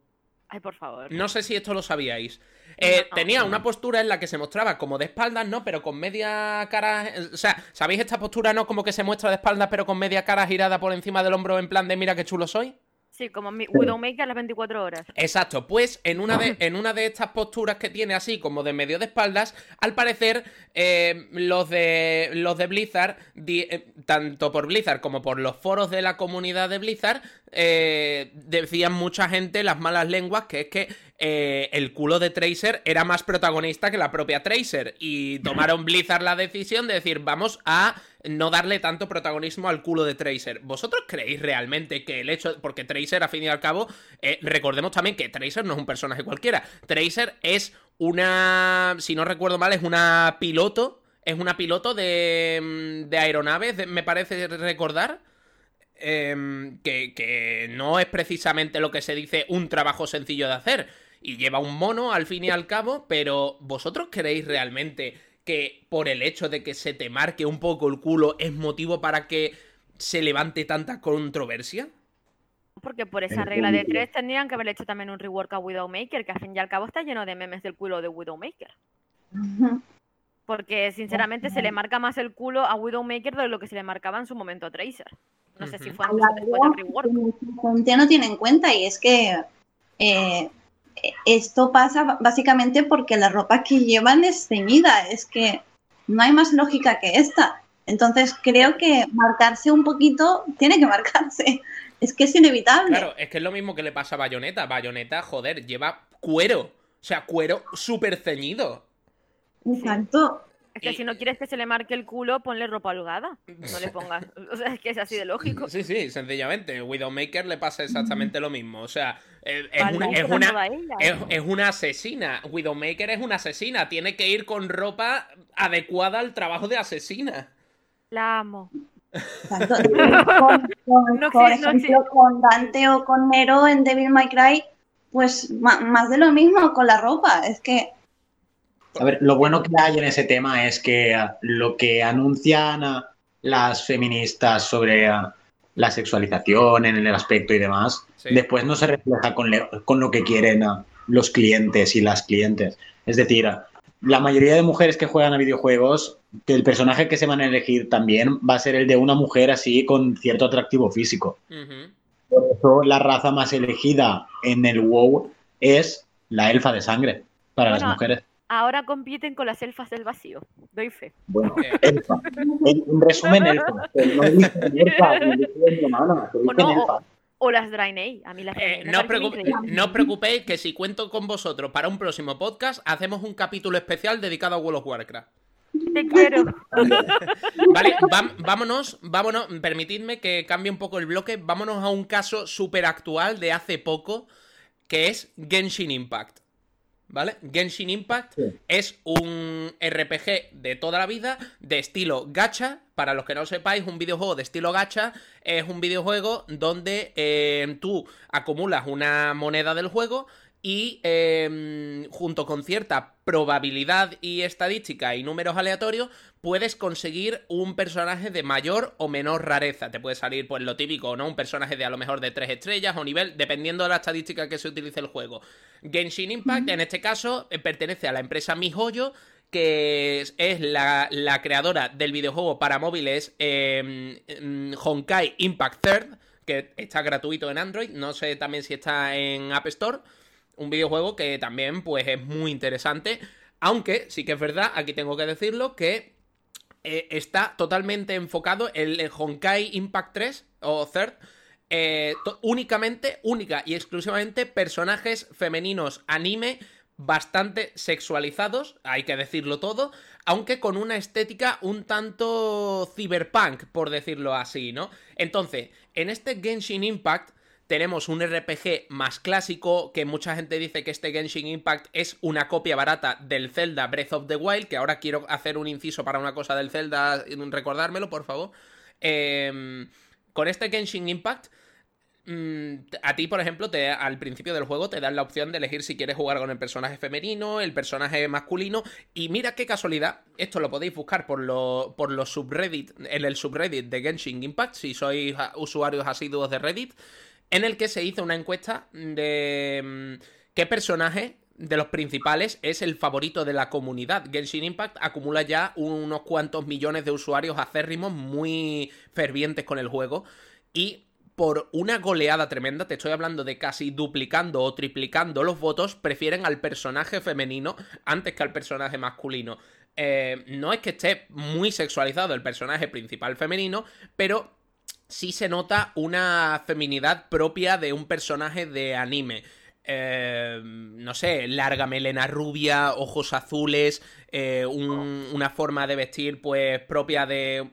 Ay, por favor. No sé si esto lo sabíais. Eh, No. tenía una postura en la que se mostraba como de espaldas, ¿no? Pero con media cara. eh, O sea, ¿sabéis esta postura, no? Como que se muestra de espaldas, pero con media cara girada por encima del hombro, en plan de mira qué chulo soy. Sí, como mi Widowmaker a las 24 horas. Exacto, pues en una de, en una de estas posturas que tiene así como de medio de espaldas, al parecer eh, los de los de Blizzard, di- eh, tanto por Blizzard como por los foros de la comunidad de Blizzard, eh, decían mucha gente las malas lenguas que es que el culo de Tracer era más protagonista que la propia Tracer y tomaron Blizzard la decisión de decir vamos a no darle tanto protagonismo al culo de Tracer. ¿Vosotros creéis realmente que el hecho, porque Tracer a fin y al cabo, eh, recordemos también que Tracer no es un personaje cualquiera, Tracer es una, si no recuerdo mal, es una piloto, es una piloto de, mm, de aeronaves, me parece recordar. em, que, que no es precisamente lo que se dice un trabajo sencillo de hacer. Y lleva un mono al fin y al cabo, pero ¿vosotros creéis realmente que por el hecho de que se te marque un poco el culo es motivo para que se levante tanta controversia? Porque por esa regla de tres tendrían que haber hecho también un rework a Widowmaker, que al fin y al cabo está lleno de memes del culo de Widowmaker. Porque sinceramente se le marca más el culo a Widowmaker de lo que se le marcaba en su momento a Tracer. No sé si fue antes o después del rework. No tiene en cuenta y es que eh, esto pasa básicamente porque la ropa que llevan es ceñida, es que no hay más lógica que esta. Entonces creo que marcarse un poquito tiene que marcarse, es que es inevitable. Claro, es que es lo mismo que le pasa a Bayonetta. Bayonetta, joder, lleva cuero. O sea, cuero súper ceñido. Exacto. Es que Y- si no quieres que se le marque el culo, ponle ropa holgada. No le pongas. O sea, es que es así de lógico. Sí, sí, sencillamente. Widowmaker le pasa exactamente lo mismo. O sea, es, Vale, una, es, una, es, es una asesina. Widowmaker es una asesina. Tiene que ir con ropa adecuada al trabajo de asesina. La amo. Con- con- No por no ejemplo, con Dante o con Nero en Devil May Cry, pues más de lo mismo con la ropa. Es que A ver, lo bueno que hay en ese tema es que ah, lo que anuncian ah, las feministas sobre ah, la sexualización en el aspecto y demás, Sí. después no se refleja con, le- con lo que quieren los clientes y las clientes. Es decir, la mayoría de mujeres que juegan a videojuegos, que el personaje que se van a elegir también va a ser el de una mujer así con cierto atractivo físico. Por eso la raza más elegida en el WoW es la elfa de sangre para Bueno, las mujeres. Ahora compiten con las elfas del vacío. Doy fe. Bueno, elfa. En, en resumen, elfa. Elfa, O dicen no, elfa. o, o las Draenei. A mí las Eh, no, os no preocupéis que si cuento con vosotros para un próximo podcast, hacemos un capítulo especial dedicado a World of Warcraft. Te quiero. Vale, vámonos, vámonos, permitidme que cambie un poco el bloque, vámonos a un caso súper actual de hace poco, que es Genshin Impact. ¿Vale? Genshin Impact Sí. es un RPG de toda la vida, de estilo gacha. Para los que no sepáis, un videojuego de estilo gacha es un videojuego donde eh, tú acumulas una moneda del juego y eh, junto con cierta probabilidad y estadística y números aleatorios puedes conseguir un personaje de mayor o menor rareza. Te puede salir pues lo típico, ¿no? Un personaje de a lo mejor de 3 estrellas o nivel, dependiendo de la estadística que se utilice el juego. Genshin Impact, en este caso, eh, pertenece a la empresa MiHoYo, que es, es la, la creadora del videojuego para móviles eh, mm, Honkai Impact Third, que está gratuito en Android, no sé también si está en App Store. Un videojuego que también pues es muy interesante, aunque sí que es verdad, aquí tengo que decirlo, que eh, está totalmente enfocado el, Honkai Impact 3 o Third. eh, únicamente, única y exclusivamente personajes femeninos anime bastante sexualizados, hay que decirlo todo, aunque con una estética un tanto cyberpunk, por decirlo así, ¿no? Entonces, en este Genshin Impact tenemos un RPG más clásico, que mucha gente dice que este Genshin Impact es una copia barata del Zelda Breath of the Wild, que ahora quiero hacer un inciso para una cosa del Zelda, recordármelo, por favor. Em, con este Genshin Impact, mm, a ti, por ejemplo, te, al principio del juego te dan la opción de elegir si quieres jugar con el personaje femenino, el personaje masculino. Y mira qué casualidad, esto lo podéis buscar por, por los subreddit, en el subreddit de Genshin Impact, si sois usuarios asiduos de Reddit en el que se hizo una encuesta de mm, qué personaje de los principales es el favorito de la comunidad. Genshin Impact acumula ya unos cuantos millones de usuarios acérrimos muy fervientes con el juego y por una goleada tremenda, te estoy hablando de casi duplicando o triplicando los votos, prefieren al personaje femenino antes que al personaje masculino. Eh, no es que esté muy sexualizado el personaje principal femenino, pero sí se nota una feminidad propia de un personaje de anime. Eh, no sé, larga melena rubia, ojos azules, eh, una forma de vestir pues propia de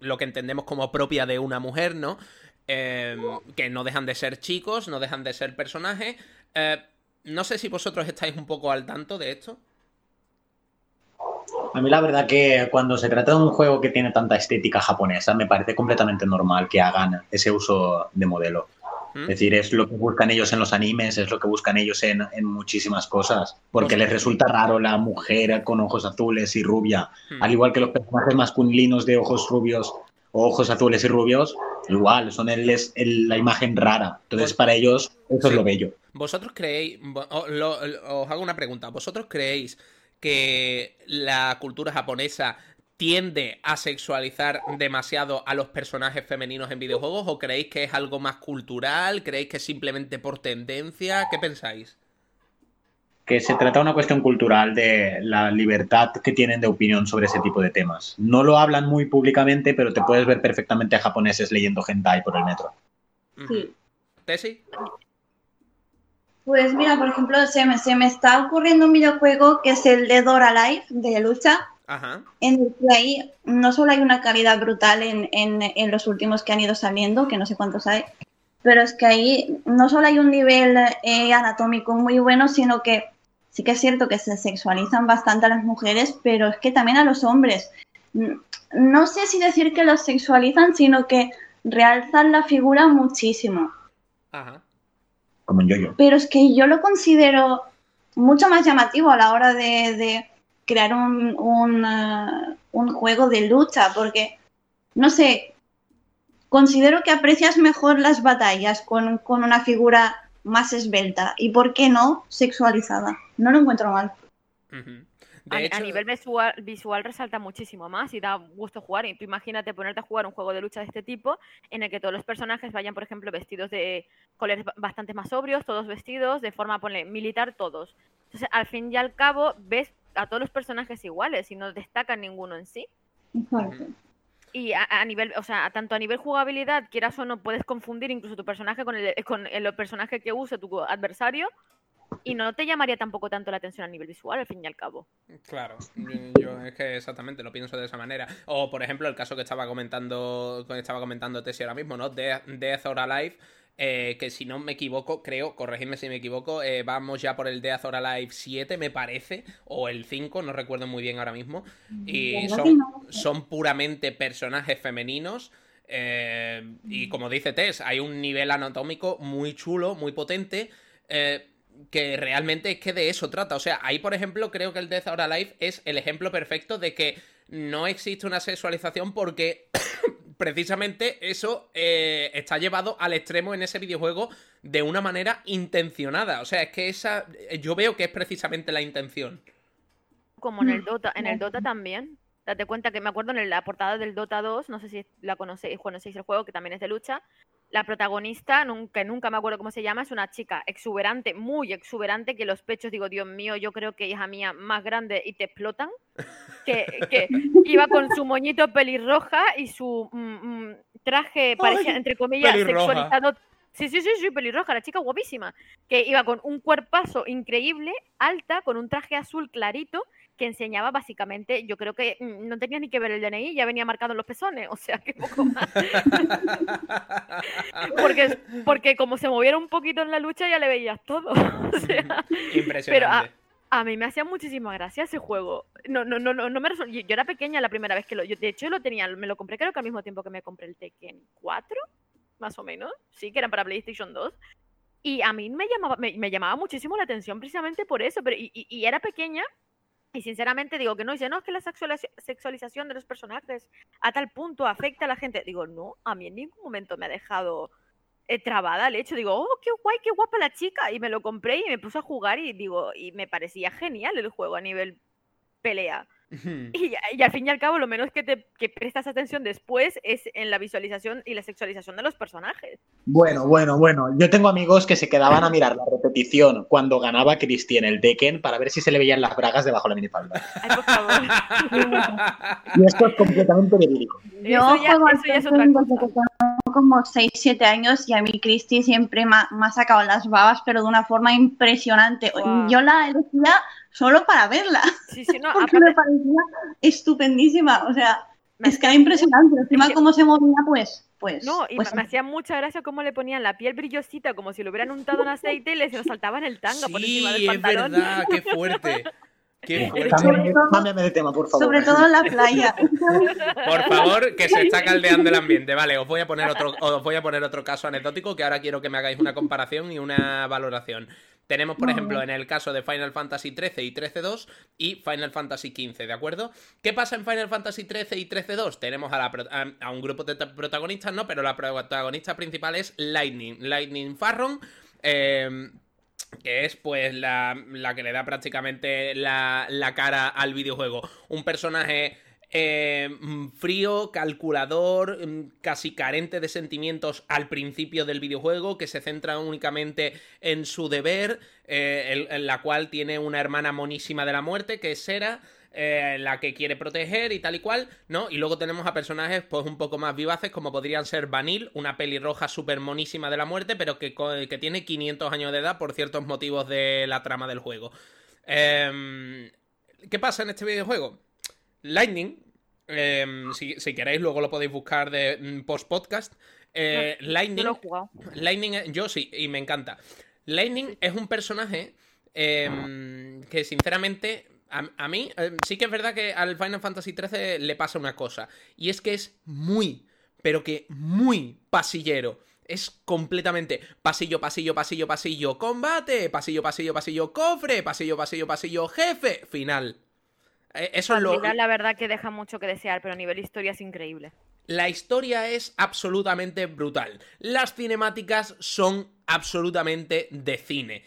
lo que entendemos como propia de una mujer, ¿no? Eh, que no dejan de ser chicos, no dejan de ser personajes. no sé si vosotros estáis un poco al tanto de esto. A mí la verdad que cuando se trata de un juego que tiene tanta estética japonesa, me parece completamente normal que hagan ese uso de modelo. Es decir, es lo que buscan ellos en los animes, es lo que buscan ellos en, muchísimas cosas, porque les resulta raro la mujer con ojos azules y rubia, al igual que los personajes masculinos de ojos rubios o ojos azules y rubios, igual, son el, la imagen rara. Entonces, pues para ellos, eso es lo bello. ¿Vosotros creéis, os hago una pregunta, ¿vosotros creéis que la cultura japonesa tiende a sexualizar demasiado a los personajes femeninos en videojuegos o creéis que es algo más cultural? ¿Creéis que es simplemente por tendencia? ¿Qué pensáis? Que se trata de una cuestión cultural de la libertad que tienen de opinión sobre ese tipo de temas. No lo hablan muy públicamente, pero te puedes ver perfectamente a japoneses leyendo hentai por el metro. Sí. ¿Tesi? Pues mira, por ejemplo, se me, se me está ocurriendo un videojuego que es el de Dora Life de lucha. Ajá. En el que ahí no solo hay una calidad brutal en, en, en, los últimos que han ido saliendo, que no sé cuántos hay, pero es que ahí no solo hay un nivel eh, anatómico muy bueno, sino que sí que es cierto que se sexualizan bastante a las mujeres, pero es que también a los hombres. No sé si decir que los sexualizan, sino que realzan la figura muchísimo. Ajá. Pero es que yo lo considero mucho más llamativo a la hora de, crear un, uh, un, juego de lucha, porque, no sé, considero que aprecias mejor las batallas con, una figura más esbelta y, ¿por qué no, sexualizada? No lo encuentro mal a, nivel visual, visual, resalta muchísimo más y da gusto jugar. Y tú imagínate ponerte a jugar un juego de lucha de este tipo en el que todos los personajes vayan, por ejemplo, vestidos de colores bastante más sobrios, todos vestidos de forma ponle, militar, todos. Entonces, al fin y al cabo, ves a todos los personajes iguales y no destacan ninguno en sí. Y a, nivel, o sea, tanto a nivel jugabilidad, quieras o no, puedes confundir incluso tu personaje con el, con el personaje que use tu adversario y no te llamaría tampoco tanto la atención a nivel visual, al fin y al cabo. Claro, yo es que exactamente lo pienso de esa manera. O, por ejemplo, el caso que estaba comentando, que estaba comentando Tessie ahora mismo, ¿no? Death, Death or Alive. Eh, que si no me equivoco, creo, corregidme si me equivoco, eh, vamos ya por el Death or Alive 7, me parece, o el 5, no recuerdo muy bien ahora mismo. Y son, son puramente personajes femeninos. Eh, y como dice Tess, hay un nivel anatómico muy chulo, muy potente. Eh, que realmente es que de eso trata. O sea, ahí, por ejemplo, creo que el Death or Alive es el ejemplo perfecto de que no existe una sexualización porque precisamente eso eh, está llevado al extremo en ese videojuego de una manera intencionada. O sea, es que esa. Yo veo que es precisamente la intención. Como en el mm. Dota, en el Dota también. Date cuenta que me acuerdo en la portada del Dota 2, no sé si la conocéis, conocéis el juego, que también es de lucha, la protagonista, nunca, nunca me acuerdo cómo se llama, es una chica exuberante, muy exuberante, que los pechos, digo, Dios mío, yo creo que hija mía, más grande y te explotan. Que, que iba con su moñito pelirroja y su mm, mm, traje, parecía, entre comillas, sexualizado Sí, sí, sí, sí, pelirroja, la chica guapísima. Que iba con un cuerpazo increíble, alta, con un traje azul clarito, que enseñaba básicamente, yo creo que mm, no tenía ni que ver el DNI, ya venía marcado en los pezones, o sea que poco más. porque, porque como se moviera un poquito en la lucha ya le veías todo. o sea, Impresionante. a mí me hacía muchísima gracia ese juego. No, no, no, no, no me Yo, yo era pequeña la primera vez que lo. Yo, de hecho, lo tenía, me lo compré creo que al mismo tiempo que me compré el Tekken 4, más o menos. Sí, que eran para PlayStation 2. Y a mí me llamaba, me, me llamaba muchísimo la atención precisamente por eso. Pero, y, y- y era pequeña. Y sinceramente digo que no, dice, no, es que la sexualiza- sexualización de los personajes a tal punto afecta a la gente. Digo, no, a mí en ningún momento me ha dejado eh, trabada el hecho. Digo, oh, qué guay, qué guapa la chica. Y me lo compré y me puse a jugar y digo, y me parecía genial el juego a nivel pelea. Y, y al fin y al cabo, lo menos que te que prestas atención después es en la visualización y la sexualización de los personajes. Bueno, bueno, bueno. Yo tengo amigos que se quedaban a mirar la repetición cuando ganaba Cristi en el Tekken para ver si se le veían las bragas debajo de la minifalda. Ay, por favor. Y esto es completamente verídico. Yo Eso ya- eso es otra cosa. que tengo como 6-7 años y a mí Cristi siempre me ha, me ha sacado las babas, pero de una forma impresionante. Yo la elegía solo para verla, Sí, sí, no, porque me aparte, parecía estupendísima. O sea, me es que era impresionante. Encima cómo se movía, pues... pues No, y pues, me, me hacía mucha gracia cómo le ponían la piel brillosita, como si lo hubieran untado en aceite y le se lo saltaban el tanga por encima del Sí, es pantalón. verdad, qué fuerte. Qué fuerte. Cámbiame, cámbiame de tema, por favor. Sobre todo en la playa. Por favor, que se está caldeando el ambiente. Vale, os voy a poner otro, os voy a poner otro caso anecdótico que ahora quiero que me hagáis una comparación y una valoración. Tenemos, por ejemplo, en el caso de Final Fantasy XIII y XIII-2 y Final Fantasy XV, ¿de acuerdo? ¿Qué pasa en Final Fantasy XIII y XIII-2? Tenemos a, la pro- a, a un grupo de protagonistas, ¿no? Pero la protagonista principal es Lightning. Lightning Farron. eh, que es pues la, la que le da prácticamente la, la cara al videojuego. Un personaje eh, mm, frío, calculador, mm, casi carente de sentimientos al principio del videojuego, que se centra únicamente en su deber, eh, en la cual tiene una hermana monísima de la muerte, que es Sera, eh, la que quiere proteger y tal y cual, ¿no? Y luego tenemos a personajes pues un poco más vivaces como podrían ser Vanille, una pelirroja súper monísima de la muerte, pero que, que tiene 500 años de edad por ciertos motivos de la trama del juego. Em, ¿Qué pasa en este videojuego? Lightning, em, si, si queréis luego lo podéis buscar de mm, post-podcast. eh, No Lightning lo he jugado. Lightning, yo sí, y me encanta. Lightning es un personaje em, que sinceramente a, a mí em, sí que es verdad que al Final Fantasy XIII le pasa una cosa, y es que es muy, pero que muy pasillero. Es completamente pasillo, pasillo, pasillo, pasillo, combate, pasillo, pasillo, pasillo, cofre, pasillo, pasillo, pasillo, jefe, final. Eh, Eso es lo, Al final, la verdad que deja mucho que desear, pero a nivel historia es increíble. la historia es absolutamente brutal. Las cinemáticas son absolutamente de cine.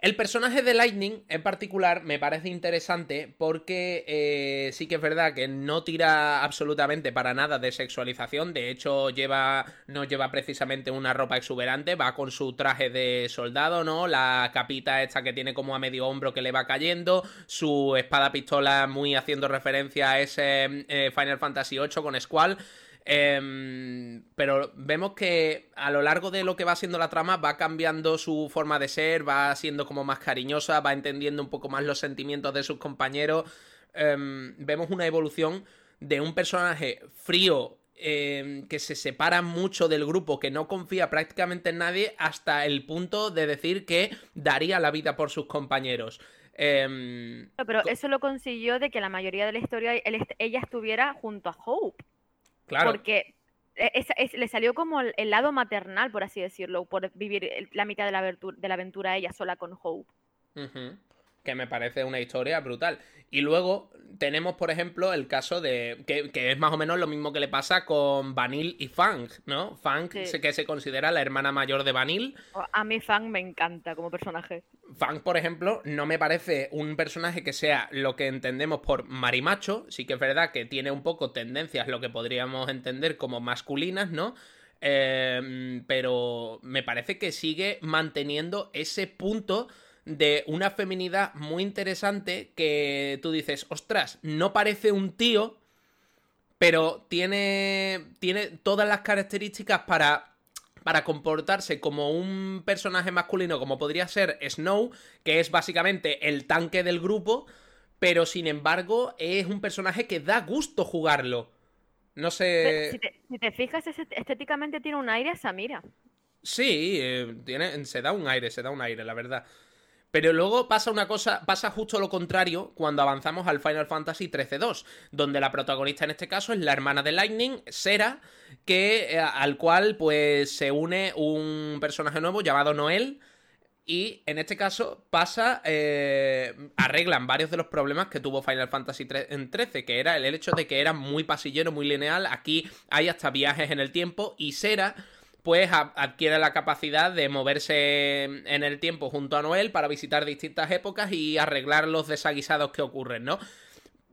El personaje de Lightning en particular me parece interesante porque eh, sí que es verdad que no tira absolutamente para nada de sexualización. De hecho, lleva no lleva precisamente una ropa exuberante, va con su traje de soldado, ¿no? La capita esta que tiene como a medio hombro que le va cayendo, su espada pistola muy haciendo referencia a ese eh, Final Fantasy VIII con Squall. Em, pero vemos que a lo largo de lo que va siendo la trama va cambiando su forma de ser, va siendo como más cariñosa, va entendiendo un poco más los sentimientos de sus compañeros. Em, vemos una evolución de un personaje frío em, que se separa mucho del grupo, que no confía prácticamente en nadie, hasta el punto de decir que daría la vida por sus compañeros. Pero eso lo consiguió de que la mayoría de la historia él ella estuviera junto a Hope. Claro. Porque e- es- es- le salió como el, el lado maternal, por así decirlo, por vivir el- la mitad de la, de la aventura ella sola con Hope. Que me parece una historia brutal. Y luego tenemos, por ejemplo, el caso de. Que, que es más o menos lo mismo que le pasa con Vanille y Fang, ¿no? Fang, Sí. que se considera la hermana mayor de Vanille. O- A mí Fang me encanta como personaje. Fang, por ejemplo, no me parece un personaje que sea lo que entendemos por marimacho. Sí que es verdad que tiene un poco tendencias, lo que podríamos entender como masculinas, ¿no? Eh, pero me parece que sigue manteniendo ese punto de una feminidad muy interesante que tú dices, ostras, no parece un tío, pero tiene, tiene todas las características para para comportarse como un personaje masculino como podría ser Snow, que es básicamente el tanque del grupo, pero sin embargo es un personaje que da gusto jugarlo. No sé... Si te, si te fijas, es- estéticamente tiene un aire a Samira. Sí, eh, tiene, se da un aire, se da un aire, la verdad. Pero luego pasa una cosa, pasa justo lo contrario cuando avanzamos al Final Fantasy XIII-2, donde la protagonista en este caso es la hermana de Lightning, Sera, que, eh, al cual pues se une un personaje nuevo llamado Noel. Y en este caso pasa, eh, arreglan varios de los problemas que tuvo Final Fantasy 13, que era el hecho de que era muy pasillero, muy lineal. Aquí hay hasta viajes en el tiempo y Sera pues adquiere la capacidad de moverse en el tiempo junto a Noel para visitar distintas épocas y arreglar los desaguisados que ocurren, ¿no?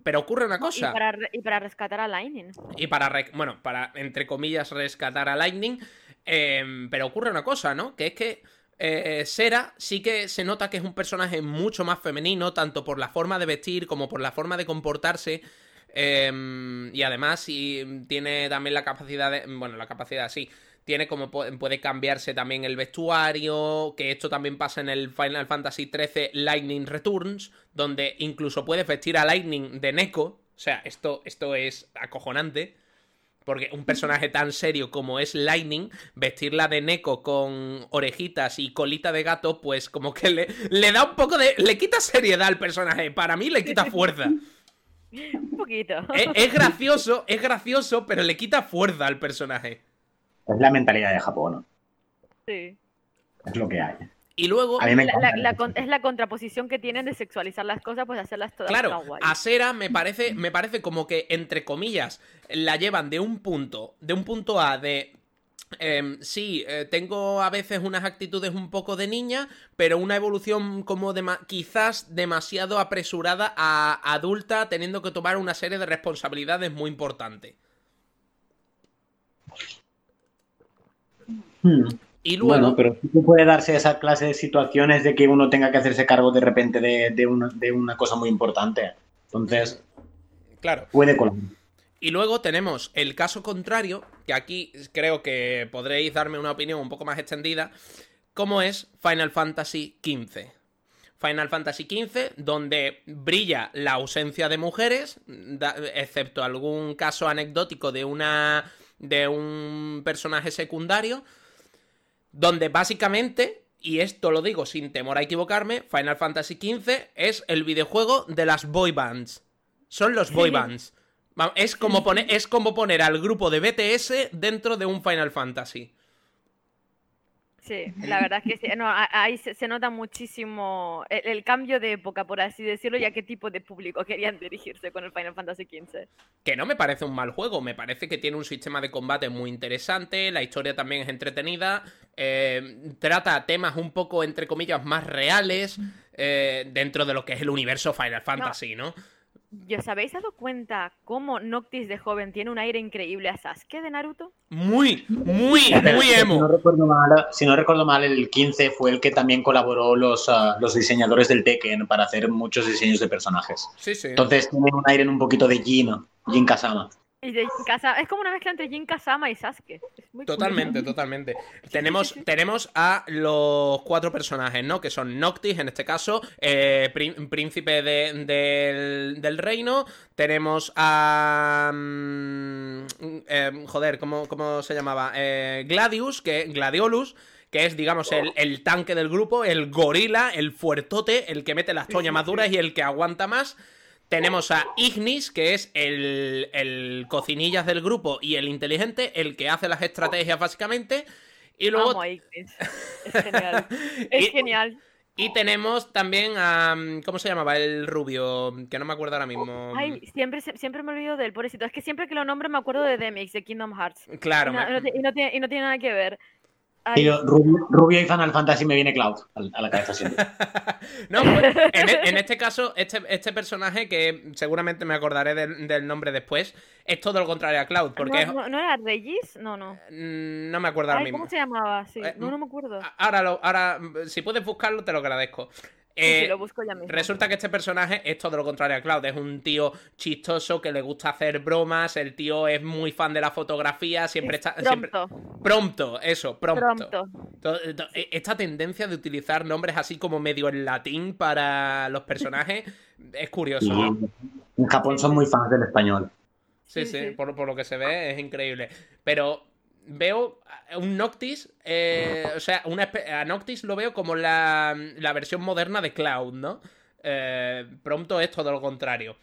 Pero ocurre una Y cosa. para, y para rescatar a Lightning. Y para, bueno, para, entre comillas, rescatar a Lightning. em, pero ocurre una cosa, ¿no? Que es que eh, Sera sí que se nota que es un personaje mucho más femenino, tanto por la forma de vestir como por la forma de comportarse. em, y además, sí, tiene también la capacidad de. Bueno, la capacidad, sí. Tiene como pu- puede cambiarse también el vestuario, que esto también pasa en el Final Fantasy XIII Lightning Returns, donde incluso puedes vestir a Lightning de Neko. O sea, esto, esto es acojonante. Porque un personaje tan serio como es Lightning, vestirla de Neko con orejitas y colita de gato, pues como que le, le da un poco de... Le quita seriedad al personaje. Para mí le quita fuerza. Un poquito. Es, es gracioso, es gracioso, pero le quita fuerza al personaje. Es la mentalidad de Japón, ¿no? Sí. Es lo que hay. Y luego... La- la- la es la contraposición que tienen de sexualizar las cosas, pues hacerlas todas Claro, a Sera me parece, me parece como que, entre comillas, la llevan de un punto, de un punto A de. em, sí, eh, tengo a veces unas actitudes un poco de niña, pero una evolución como dema- quizás demasiado apresurada a adulta, teniendo que tomar una serie de responsabilidades muy importantes. Hmm. Y luego, Bueno, pero sí que puede darse esa clase de situaciones de que uno tenga que hacerse cargo de repente de, de una, de una cosa muy importante. Entonces, claro, puede colar. Y luego tenemos el caso contrario, que aquí creo que podréis darme una opinión un poco más extendida, como es Final Fantasy XV. Final Fantasy XV, donde brilla la ausencia de mujeres, excepto algún caso anecdótico de una de un personaje secundario, donde básicamente, y esto lo digo sin temor a equivocarme, Final Fantasy XV es el videojuego de las boy bands. Son los boy bands. Es como, poner, es como poner al grupo de BTS dentro de un Final Fantasy. Sí, la verdad es que sí. No, ahí se, se nota muchísimo el, el cambio de época, por así decirlo, y a qué tipo de público querían dirigirse con el Final Fantasy XV. Que no me parece un mal juego, me parece que tiene un sistema de combate muy interesante, la historia también es entretenida, eh, trata temas un poco, entre comillas, más reales eh, dentro de lo que es el universo Final Fantasy, ¿no? ¿Y os habéis dado cuenta cómo Noctis de joven tiene un aire increíble a Sasuke de Naruto? Muy, muy, muy Si no, emo. recuerdo mal, si no recuerdo mal, el 15 fue el que también colaboró los, ah, los diseñadores del Tekken para hacer muchos diseños de personajes. Sí, sí. Entonces tiene un aire en un poquito de Jin, Jin Kazama. Y de Jin Kazama- es como una mezcla entre Jin Kazama y Sasuke. Es muy Totalmente, totalmente. Tenemos, tenemos a los cuatro personajes, ¿no? Que son Noctis, en este caso, eh, prín- príncipe de- del, del reino. Tenemos a... mm, eh, joder, ¿cómo, cómo se llamaba? Eh, Gladius, que Gladiolus, que es, digamos, el, el tanque del grupo, el gorila, el fuertote, el que mete las toñas más duras y el que aguanta más. Tenemos a Ignis, que es el, el cocinillas del grupo y el inteligente, el que hace las estrategias básicamente. Y luego Amo a Ignis. Es genial. Es Y- genial. y tenemos también a. ¿Cómo se llamaba? El rubio, que no me acuerdo ahora mismo. Ay, siempre, siempre me olvido del pobrecito. Es que siempre que lo nombro me acuerdo de Demix, de Kingdom Hearts. Claro, y, no, me- y no ti- y no tiene, y no tiene nada que ver. Rubio, Rubio y Final Fantasy me viene Cloud a la cabeza siempre. No, pues, en, e- en este caso, este, este personaje, que seguramente me acordaré del, del nombre después, es todo lo contrario a Cloud, porque no, no- ¿no era Regis? No, no. mm, no me acuerdo ahora mismo. ¿Cómo se llamaba? Sí. Eh, No, no me acuerdo. Ahora, lo, ahora, si puedes buscarlo, te lo agradezco. Sí, Eh, lo busco ya mismo. Resulta que este personaje es todo lo contrario a Cloud. Es un tío chistoso que le gusta hacer bromas. El tío es muy fan de la fotografía. Siempre está. siempre- Pronto, Prompto, eso, pronto. To- to- e- Esta tendencia de utilizar nombres así como medio en latín para los personajes es curioso. En Japón son muy fans del español. Sí, Sí, sí, sí. Por, por lo que se ve es increíble. Pero veo un Noctis, eh, o sea, una a Noctis lo veo como la, la versión moderna de Cloud, ¿no? Eh, Prompto es todo lo contrario.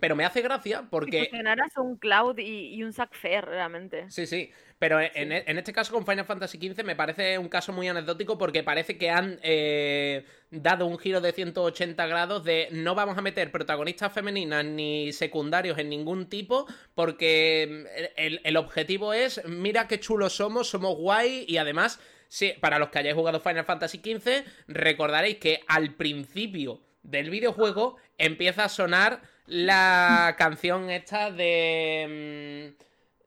Pero me hace gracia Si porque... fusionaras un Cloud y, y un Zack Fair, realmente. Sí, sí. Pero en, e- en este caso con Final Fantasy XV me parece un caso muy anecdótico porque parece que han eh, dado un giro de 180 grados de no vamos a meter protagonistas femeninas ni secundarios en ningún tipo porque mm, el, el objetivo es mira qué chulos somos, somos guay y además, sí, para los que hayáis jugado Final Fantasy XV, recordaréis que al principio del videojuego empieza a sonar la canción esta de...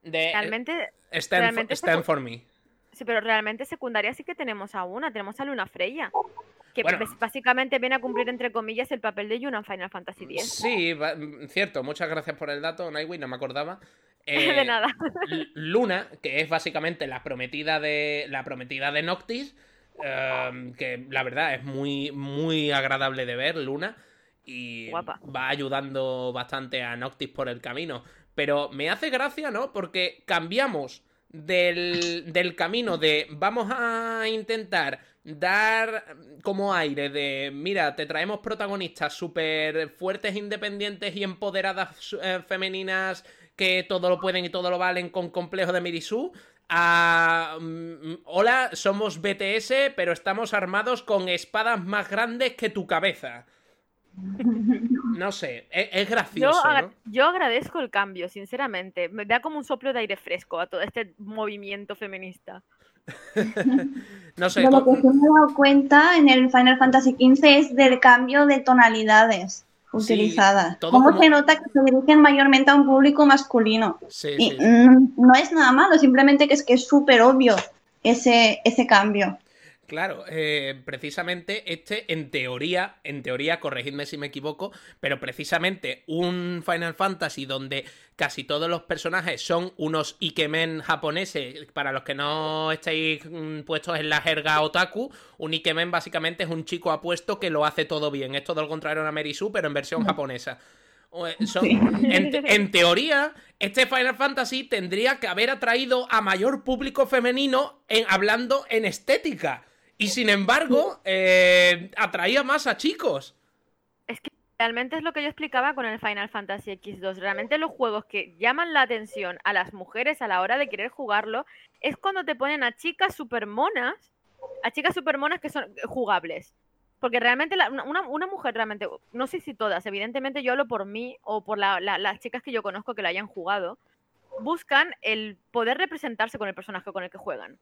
mm, de Realmente, Stand, for, Stand se- for Me. sí, pero realmente secundaria sí que tenemos a una, tenemos a Luna Freya. Que Bueno. básicamente viene a cumplir, entre comillas, el papel de Yuna en Final Fantasy X. Sí, va- cierto. Muchas gracias por el dato, Nightwing, no me acordaba. de Eh, nada. Luna, que es básicamente la prometida de la prometida de Noctis, eh, que la verdad es muy muy agradable de ver, Luna, y Guapa. va ayudando bastante a Noctis por el camino. Pero me hace gracia, ¿no? Porque cambiamos del, del camino de vamos a intentar dar como aire de mira, te traemos protagonistas súper fuertes, independientes y empoderadas eh, femeninas que todo lo pueden y todo lo valen con complejo de Mirisu. A, mm, hola, somos BTS, pero estamos armados con espadas más grandes que tu cabeza. No sé, es, es Yo, gracioso, agra- ¿no? yo agradezco el cambio, sinceramente. Me da como un soplo de aire fresco a todo este movimiento feminista. No sé, lo que sí me he dado cuenta en el Final Fantasy XV es del cambio de tonalidades utilizadas. Cómo como- se nota que se dirigen mayormente a un público masculino. sí, Y sí. no es nada malo, simplemente que es que es súper obvio ese, ese cambio. Claro, eh, precisamente este, en teoría, en teoría, corregidme si me equivoco, pero precisamente un Final Fantasy donde casi todos los personajes son unos Ikemen japoneses, para los que no estéis mm, puestos en la jerga otaku, un Ikemen básicamente es un chico apuesto que lo hace todo bien, es todo lo contrario a una Merisu, pero en versión japonesa. Eh, en, en teoría, este Final Fantasy tendría que haber atraído a mayor público femenino en, hablando en estética. Y sin embargo, eh, atraía más a chicos. Es que realmente es lo que yo explicaba con el Final Fantasy X2. Realmente los juegos que llaman la atención a las mujeres a la hora de querer jugarlo es cuando te ponen a chicas super monas, a chicas super monas que son jugables. Porque realmente la- una, una mujer realmente, no sé si todas, evidentemente yo hablo por mí o por la- la- las chicas que yo conozco que lo hayan jugado, buscan el poder representarse con el personaje con el que juegan.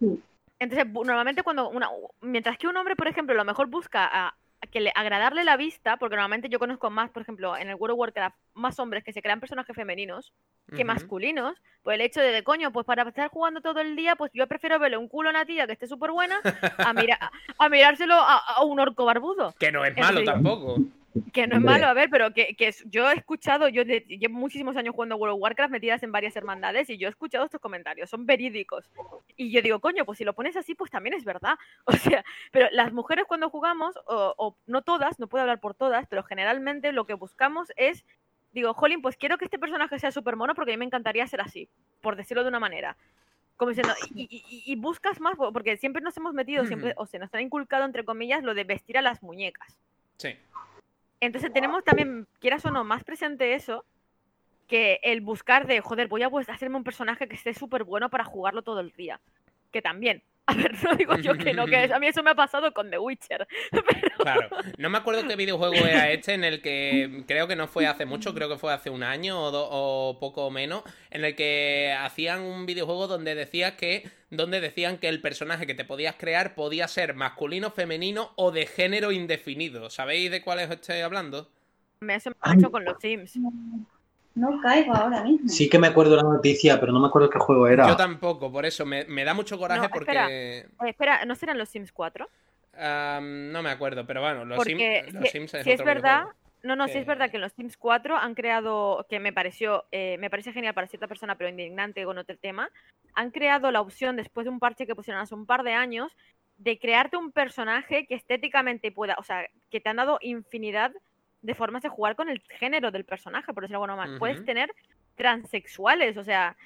Sí. Entonces, normalmente cuando una, mientras que un hombre, por ejemplo, a lo mejor busca a, a que le agradarle la vista, porque normalmente yo conozco más, por ejemplo, en el World of Warcraft, más hombres que se crean personajes femeninos que masculinos, pues el hecho de, de, coño, pues para estar jugando todo el día, pues yo prefiero verle un culo a una tía que esté súper buena a, mira, a, mirárselo a, a un orco barbudo. Que no es malo tampoco. Que no es malo, a ver, pero que, que yo he escuchado, yo de- llevo muchísimos años jugando World of Warcraft metidas en varias hermandades y yo he escuchado estos comentarios, son verídicos. Y yo digo, coño, pues si lo pones así, pues también es verdad. O sea, pero las mujeres cuando jugamos, o, o no todas, no puedo hablar por todas, pero generalmente lo que buscamos es, digo, Jolín, pues quiero que este personaje sea súper mono porque a mí me encantaría ser así, por decirlo de una manera. Como diciendo, y, y- y- y buscas más, porque siempre nos hemos metido, siempre, o se nos ha inculcado, entre comillas, lo de vestir a las muñecas. Sí. Entonces tenemos también, quieras o no, más presente eso que el buscar de, joder, voy a hacerme un personaje que esté súper bueno para jugarlo todo el día. Que también. A ver, no digo yo que no, que es- a mí eso me ha pasado con The Witcher. Pero Claro. No me acuerdo qué videojuego era este en el que creo que no fue hace mucho, creo que fue hace un año o, do- o poco menos, en el que hacían un videojuego donde decía que donde decían que el personaje que te podías crear podía ser masculino, femenino o de género indefinido. ¿Sabéis de cuál os estoy hablando? me- eso me ha hecho con los Sims. No caigo ahora mismo. Sí que me acuerdo la noticia, pero no me acuerdo qué juego era. Yo tampoco, por eso me, me da mucho coraje No, porque espera. Eh, espera, ¿no serán los Sims 4? Am, no me acuerdo, pero bueno, los, Sim- Porque los si, Sims es si es verdad, videojuego. no, no, si que- es verdad que en los Sims 4 han creado, que me pareció, eh, me parece genial para cierta persona, pero indignante con otro tema, han creado la opción después de un parche que pusieron hace un par de años de crearte un personaje que estéticamente pueda, o sea, que te han dado infinidad de formas de jugar con el género del personaje, por decirlo de alguna manera. Puedes tener transexuales, o sea,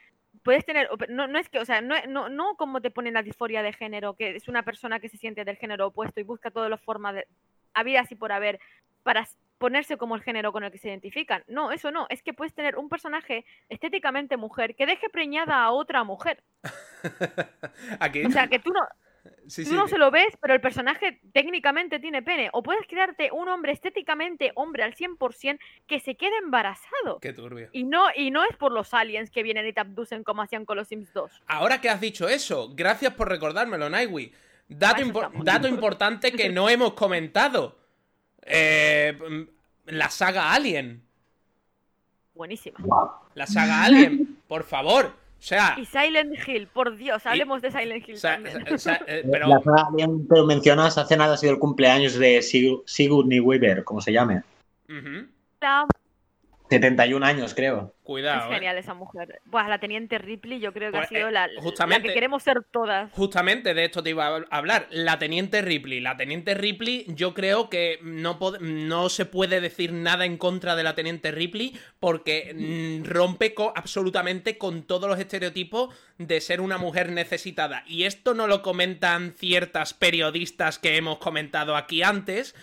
puedes tener, no, no es que, o sea, no, no, no como te ponen la disforia de género, que es una persona que se siente del género opuesto y busca todas las formas de, había así por haber, para ponerse como el género con el que se identifican. No, eso no, es que puedes tener un personaje estéticamente mujer que deje preñada a otra mujer. O sea, que tú no, sí, tú sí, no se lo ves, pero el personaje técnicamente tiene pene. O puedes crearte un hombre estéticamente hombre al 100% que se quede embarazado. Qué turbio. Y no, y no es por los aliens que vienen y te abducen como hacían con los Sims 2. Ahora que has dicho eso, gracias por recordármelo. Dato, impo- estamos. dato importante que no hemos comentado. Eh, mm, la saga Alien. Buenísima. La saga Alien, por favor. O sea, Y Silent Hill, por Dios, Y- hablemos de Silent Hill o sea, también. o sea, eh, pero La que mencionas, hace nada ha sido el cumpleaños de Sig- Sigourney Weaver, como se llame. La- 71 años, creo. Es cuidado, eh. genial esa mujer. Buah, la teniente Ripley, yo creo que Pues, ha sido eh, la, la que queremos ser todas. Justamente de esto te iba a hablar. La teniente Ripley. La teniente Ripley, yo creo que no, no se puede decir nada en contra de la teniente Ripley porque mm, rompe co- absolutamente con todos los estereotipos de ser una mujer necesitada. Y esto no lo comentan ciertas periodistas que hemos comentado aquí antes,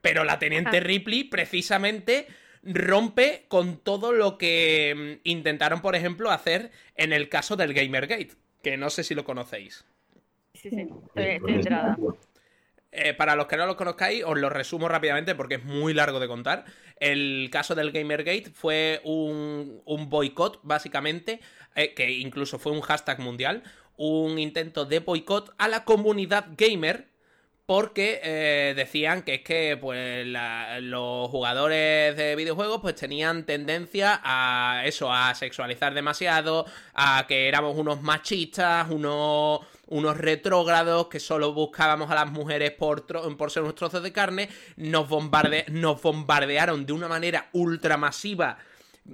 pero la teniente. Ripley precisamente rompe con todo lo que mm, intentaron, por ejemplo, hacer en el caso del Gamergate, que no sé si lo conocéis. Sí, sí, estoy, estoy enterada. Eh, para los que no lo conozcáis, os lo resumo rápidamente porque es muy largo de contar. El caso del Gamergate fue un, un boicot, básicamente, eh, que incluso fue un hashtag mundial, un intento de boicot a la comunidad gamer porque eh, decían que es que pues los jugadores de videojuegos pues tenían tendencia a eso, a sexualizar demasiado, a que éramos unos machistas, unos, unos retrógrados, que solo buscábamos a las mujeres por, por ser unos trozos de carne, nos, bombarde nos bombardearon de una manera ultramasiva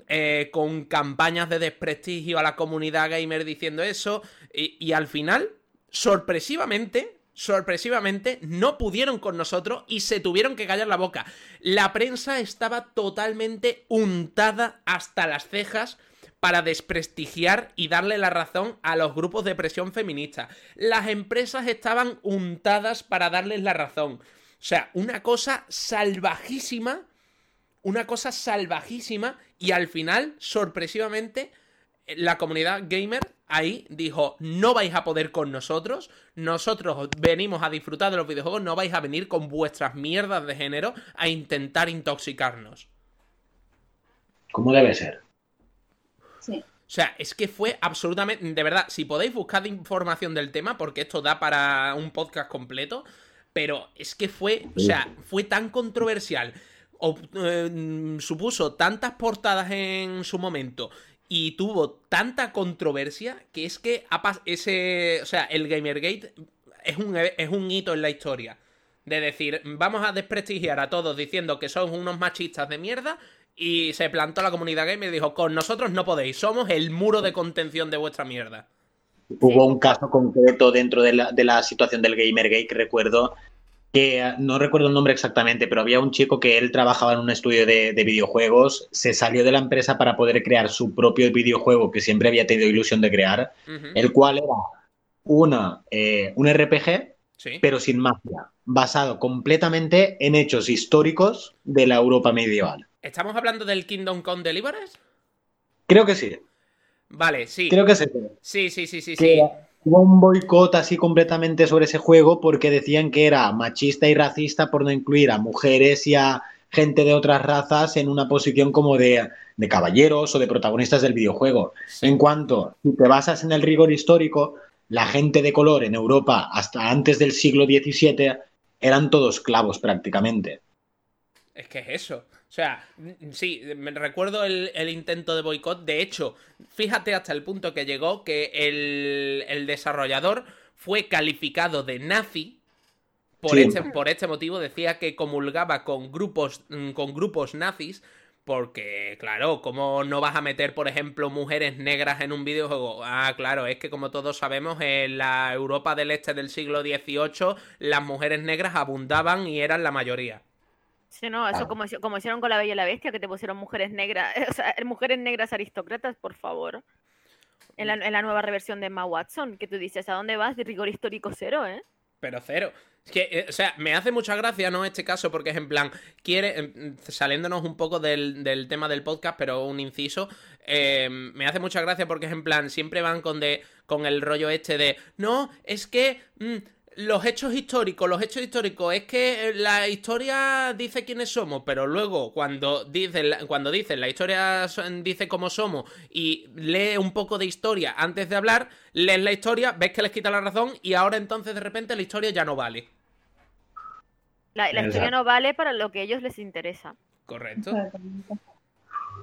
eh, con campañas de desprestigio a la comunidad gamer diciendo eso, y al final, sorpresivamente, sorpresivamente, no pudieron con nosotros y se tuvieron que callar la boca. La prensa estaba totalmente untada hasta las cejas para desprestigiar y darle la razón a los grupos de presión feminista. Las empresas estaban untadas para darles la razón. O sea, una cosa salvajísima, una cosa salvajísima y al final, sorpresivamente, la comunidad gamer ahí dijo, no vais a poder con nosotros, nosotros venimos a disfrutar de los videojuegos, no vais a venir con vuestras mierdas de género a intentar intoxicarnos. ¿Cómo debe ser? Sí. O sea, es que fue absolutamente. De verdad, si podéis buscar información del tema, porque esto da para un podcast completo. Pero es que fue. O sea, fue tan controversial. eh, supuso tantas portadas en su momento. Y tuvo tanta controversia que es que ese. O sea, el Gamergate es un, e- es un hito en la historia. De decir, vamos a desprestigiar a todos diciendo que son unos machistas de mierda. Y se plantó la comunidad gamer y dijo, con nosotros no podéis, somos el muro de contención de vuestra mierda. Hubo un caso concreto dentro de la, de la situación del Gamergate que recuerdo que eh, no recuerdo el nombre exactamente, pero había un chico que él trabajaba en un estudio de, de videojuegos, se salió de la empresa para poder crear su propio videojuego que siempre había tenido ilusión de crear, el cual era una, eh, un RPG, Sí. pero sin magia, basado completamente en hechos históricos de la Europa medieval. ¿Estamos hablando del Kingdom Come Deliverance? Creo que sí, Vale, sí. creo que sí. Sí, sí, sí, sí, que sí. Hubo un boicot así completamente sobre ese juego porque decían que era machista y racista por no incluir a mujeres y a gente de otras razas en una posición como de, de caballeros o de protagonistas del videojuego. Sí. En cuanto, si te basas en el rigor histórico, la gente de color en Europa hasta antes del siglo XVII eran todos clavos prácticamente. Es que es eso. O sea, sí, me recuerdo el, el intento de boicot. De hecho, fíjate hasta el punto que llegó que el, el desarrollador fue calificado de nazi por, Sí. este, por este motivo decía que comulgaba con grupos, con grupos nazis. Porque, claro, ¿cómo no vas a meter, por ejemplo, mujeres negras en un videojuego? Ah, claro, es que como todos sabemos, en la Europa del Este del siglo XVIII, las mujeres negras abundaban y eran la mayoría. Sí, no, eso como, como hicieron con la Bella y la Bestia, que te pusieron mujeres negras, o sea, mujeres negras aristócratas, por favor. En la, en la nueva reversión de Emma Watson, que tú dices, ¿a dónde vas? De rigor histórico cero, ¿eh? Pero cero. Es que, eh, o sea, me hace mucha gracia, ¿no? Este caso, porque es en plan, quiere, em, saliéndonos un poco del, del tema del podcast, pero un inciso, eh, me hace mucha gracia porque es en plan, siempre van con, de, con el rollo este de, no, es que mm, los hechos históricos, los hechos históricos, es que eh, la historia dice quiénes somos, pero luego cuando dicen, la- cuando dicen la historia dice cómo somos y lee un poco de historia antes de hablar, lees la historia, ves que les quita la razón y ahora entonces de repente la historia ya no vale. La, la historia no vale para lo que a ellos les interesa. ¿Correcto?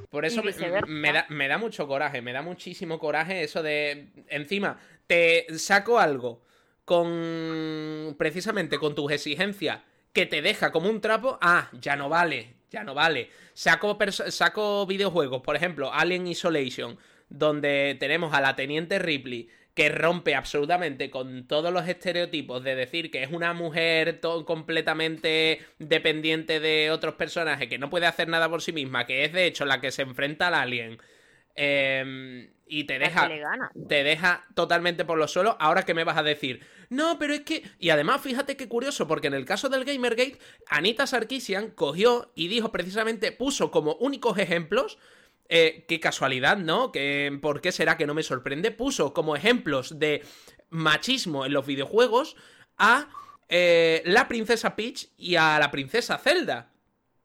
Por eso me da, me da mucho coraje, me da muchísimo coraje eso de. Encima, te saco algo con. precisamente con tus exigencias que te deja como un trapo. Ah, ya no vale, ya no vale. Saco, saco videojuegos, por ejemplo, Alien Isolation, donde tenemos a la teniente Ripley que rompe absolutamente con todos los estereotipos de decir que es una mujer completamente dependiente de otros personajes, que no puede hacer nada por sí misma, que es de hecho la que se enfrenta al alien. eh, y te deja, te deja totalmente por los suelos. Ahora que me vas a decir, no, pero es que. Y además, fíjate qué curioso, porque en el caso del Gamergate, Anita Sarkisian cogió y dijo precisamente, puso como únicos ejemplos. eh, qué casualidad, ¿no? Que, ¿Por qué será que no me sorprende? Puso como ejemplos de machismo en los videojuegos a eh, la princesa Peach y a la princesa Zelda.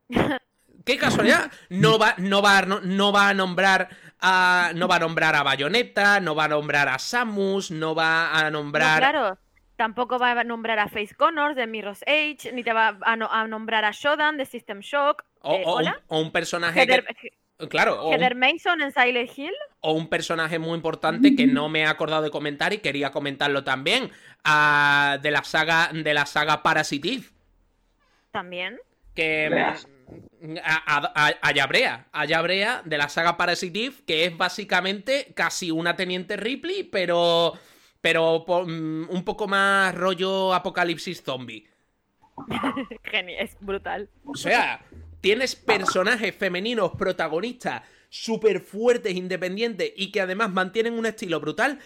¡Qué casualidad! No va, no va, no va a nombrar a. No va a nombrar a Bayonetta, no va a nombrar a Samus, no va a No, nombrar. claro, tampoco va a nombrar a Face Connors de Mirror's Age, ni te va a, no- a nombrar a Shodan de System Shock. O, Eh, o un, ¿Hola? o un personaje. que- Heather, claro, o Heather un, Mason en Silent Hill. o un personaje muy importante que no me he acordado de comentar y quería comentarlo también. de la saga. De la saga Parasitive. También. que. A, a, a- a Yabrea, a Yabrea de la saga Parasitive, que es básicamente casi una teniente Ripley, pero pero mm, un poco más rollo apocalipsis zombie. Genial, es brutal. O sea, tienes personajes femeninos protagonistas súper fuertes, independientes y que además mantienen un estilo brutal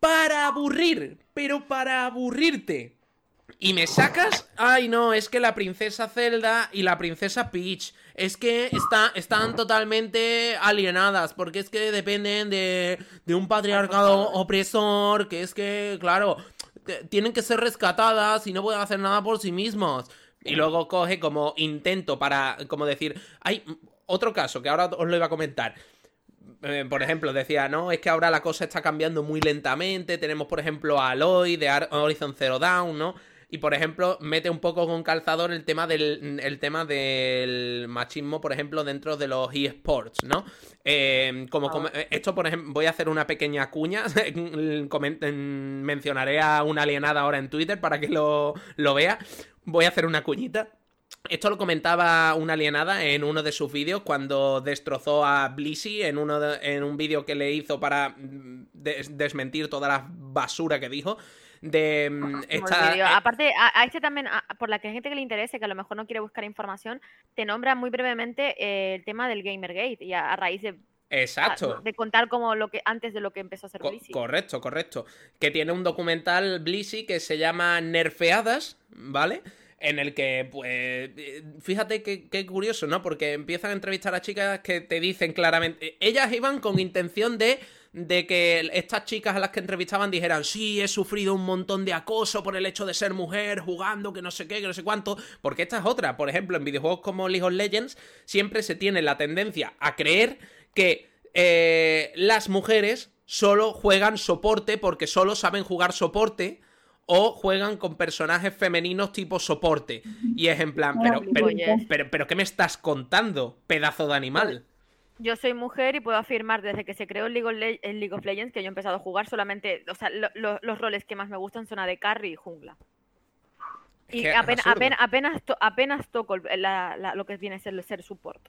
para aburrir, pero para aburrirte. Y me sacas, ay no, es que la princesa Zelda y la princesa Peach, es que está, están totalmente alienadas, porque es que dependen de, de un patriarcado opresor, que es que, claro, tienen que ser rescatadas y no pueden hacer nada por sí mismos. Y luego coge como intento para, como decir, hay otro caso que ahora os lo iba a comentar. Eh, por ejemplo, decía, no, es que ahora la cosa está cambiando muy lentamente. Tenemos, por ejemplo, a Aloy de Horizon Zero Dawn, ¿no? Y por ejemplo, mete un poco con calzador el tema del, el tema del machismo, por ejemplo, dentro de los eSports, ¿no? Eh, como, como- eh, esto, por ejemplo, voy a hacer una pequeña cuña. Mencionaré a una alienada ahora en Twitter para que lo, lo vea. Voy a hacer una cuñita. Esto lo comentaba una alienada en uno de sus vídeos cuando destrozó a Blissey en, uno de- en un vídeo que le hizo para mm, des- desmentir toda la basura que dijo. De mm, el esta, eh, Aparte, a, a este también, a- por la que gente que le interese, que a lo mejor no quiere buscar información, te nombra muy brevemente eh, el tema del Gamergate y a, a raíz de, exacto. a- de contar como lo que antes de lo que empezó a hacer Co- correcto, correcto. Que tiene un documental Blissey que se llama Nerfeadas, ¿vale? En el que, pues, eh, fíjate qué curioso, ¿no? Porque empiezan a entrevistar a chicas que te dicen claramente, ellas iban con intención de, de que estas chicas a las que entrevistaban dijeran, sí, he sufrido un montón de acoso por el hecho de ser mujer, jugando, que no sé qué, que no sé cuánto, porque esta es otra, por ejemplo, en videojuegos como League of Legends, siempre se tiene la tendencia a creer que eh, las mujeres solo juegan soporte porque solo saben jugar soporte o juegan con personajes femeninos tipo soporte. Y es en plan, pero, pero, pero ¿qué me estás contando, pedazo de animal? Yo soy mujer y puedo afirmar desde que se creó el League of, Le- el League of Legends que yo he empezado a jugar solamente, o sea, lo- lo- los roles que más me gustan son a de carry y jungla. Es Y apenas, apenas, apenas, to- apenas toco el- la- la- lo que viene a ser el ser support.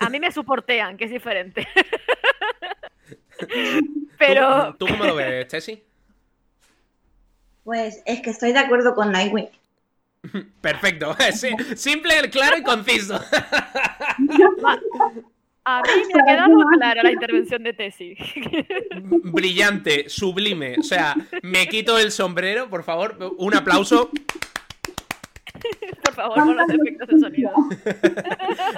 A mí me soportean, que es diferente. Pero ¿Tú, ¿Tú cómo lo ves, Chessy? Pues es que estoy de acuerdo con Nightwing. Perfecto. Sí, simple, claro y conciso. a mí me ha quedado clara la intervención de Tessie. Brillante, sublime. O sea, me quito el sombrero, por favor. Un aplauso. Por favor, con los efectos de sonido.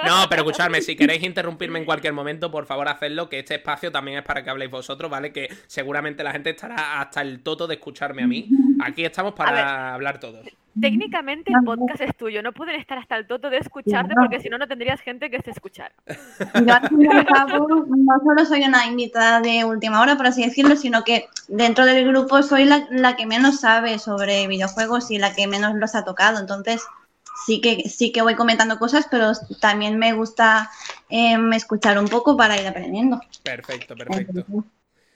No, pero escuchadme, si queréis interrumpirme en cualquier momento, por favor hacedlo, que este espacio también es para que habléis vosotros, ¿vale? Que seguramente la gente estará hasta el toto de escucharme a mí. Aquí estamos para hablar todos. Técnicamente el podcast es tuyo, no pueden estar hasta el toto de escucharte porque si no, no tendrías gente que te escuchara. Yo al fin y al cabo no solo soy una invitada de última hora, por así decirlo, sino que dentro del grupo soy la, la que menos sabe sobre videojuegos y la que menos los ha tocado. Entonces sí que sí que voy comentando cosas, pero también me gusta em, escuchar un poco para ir aprendiendo. Perfecto, perfecto.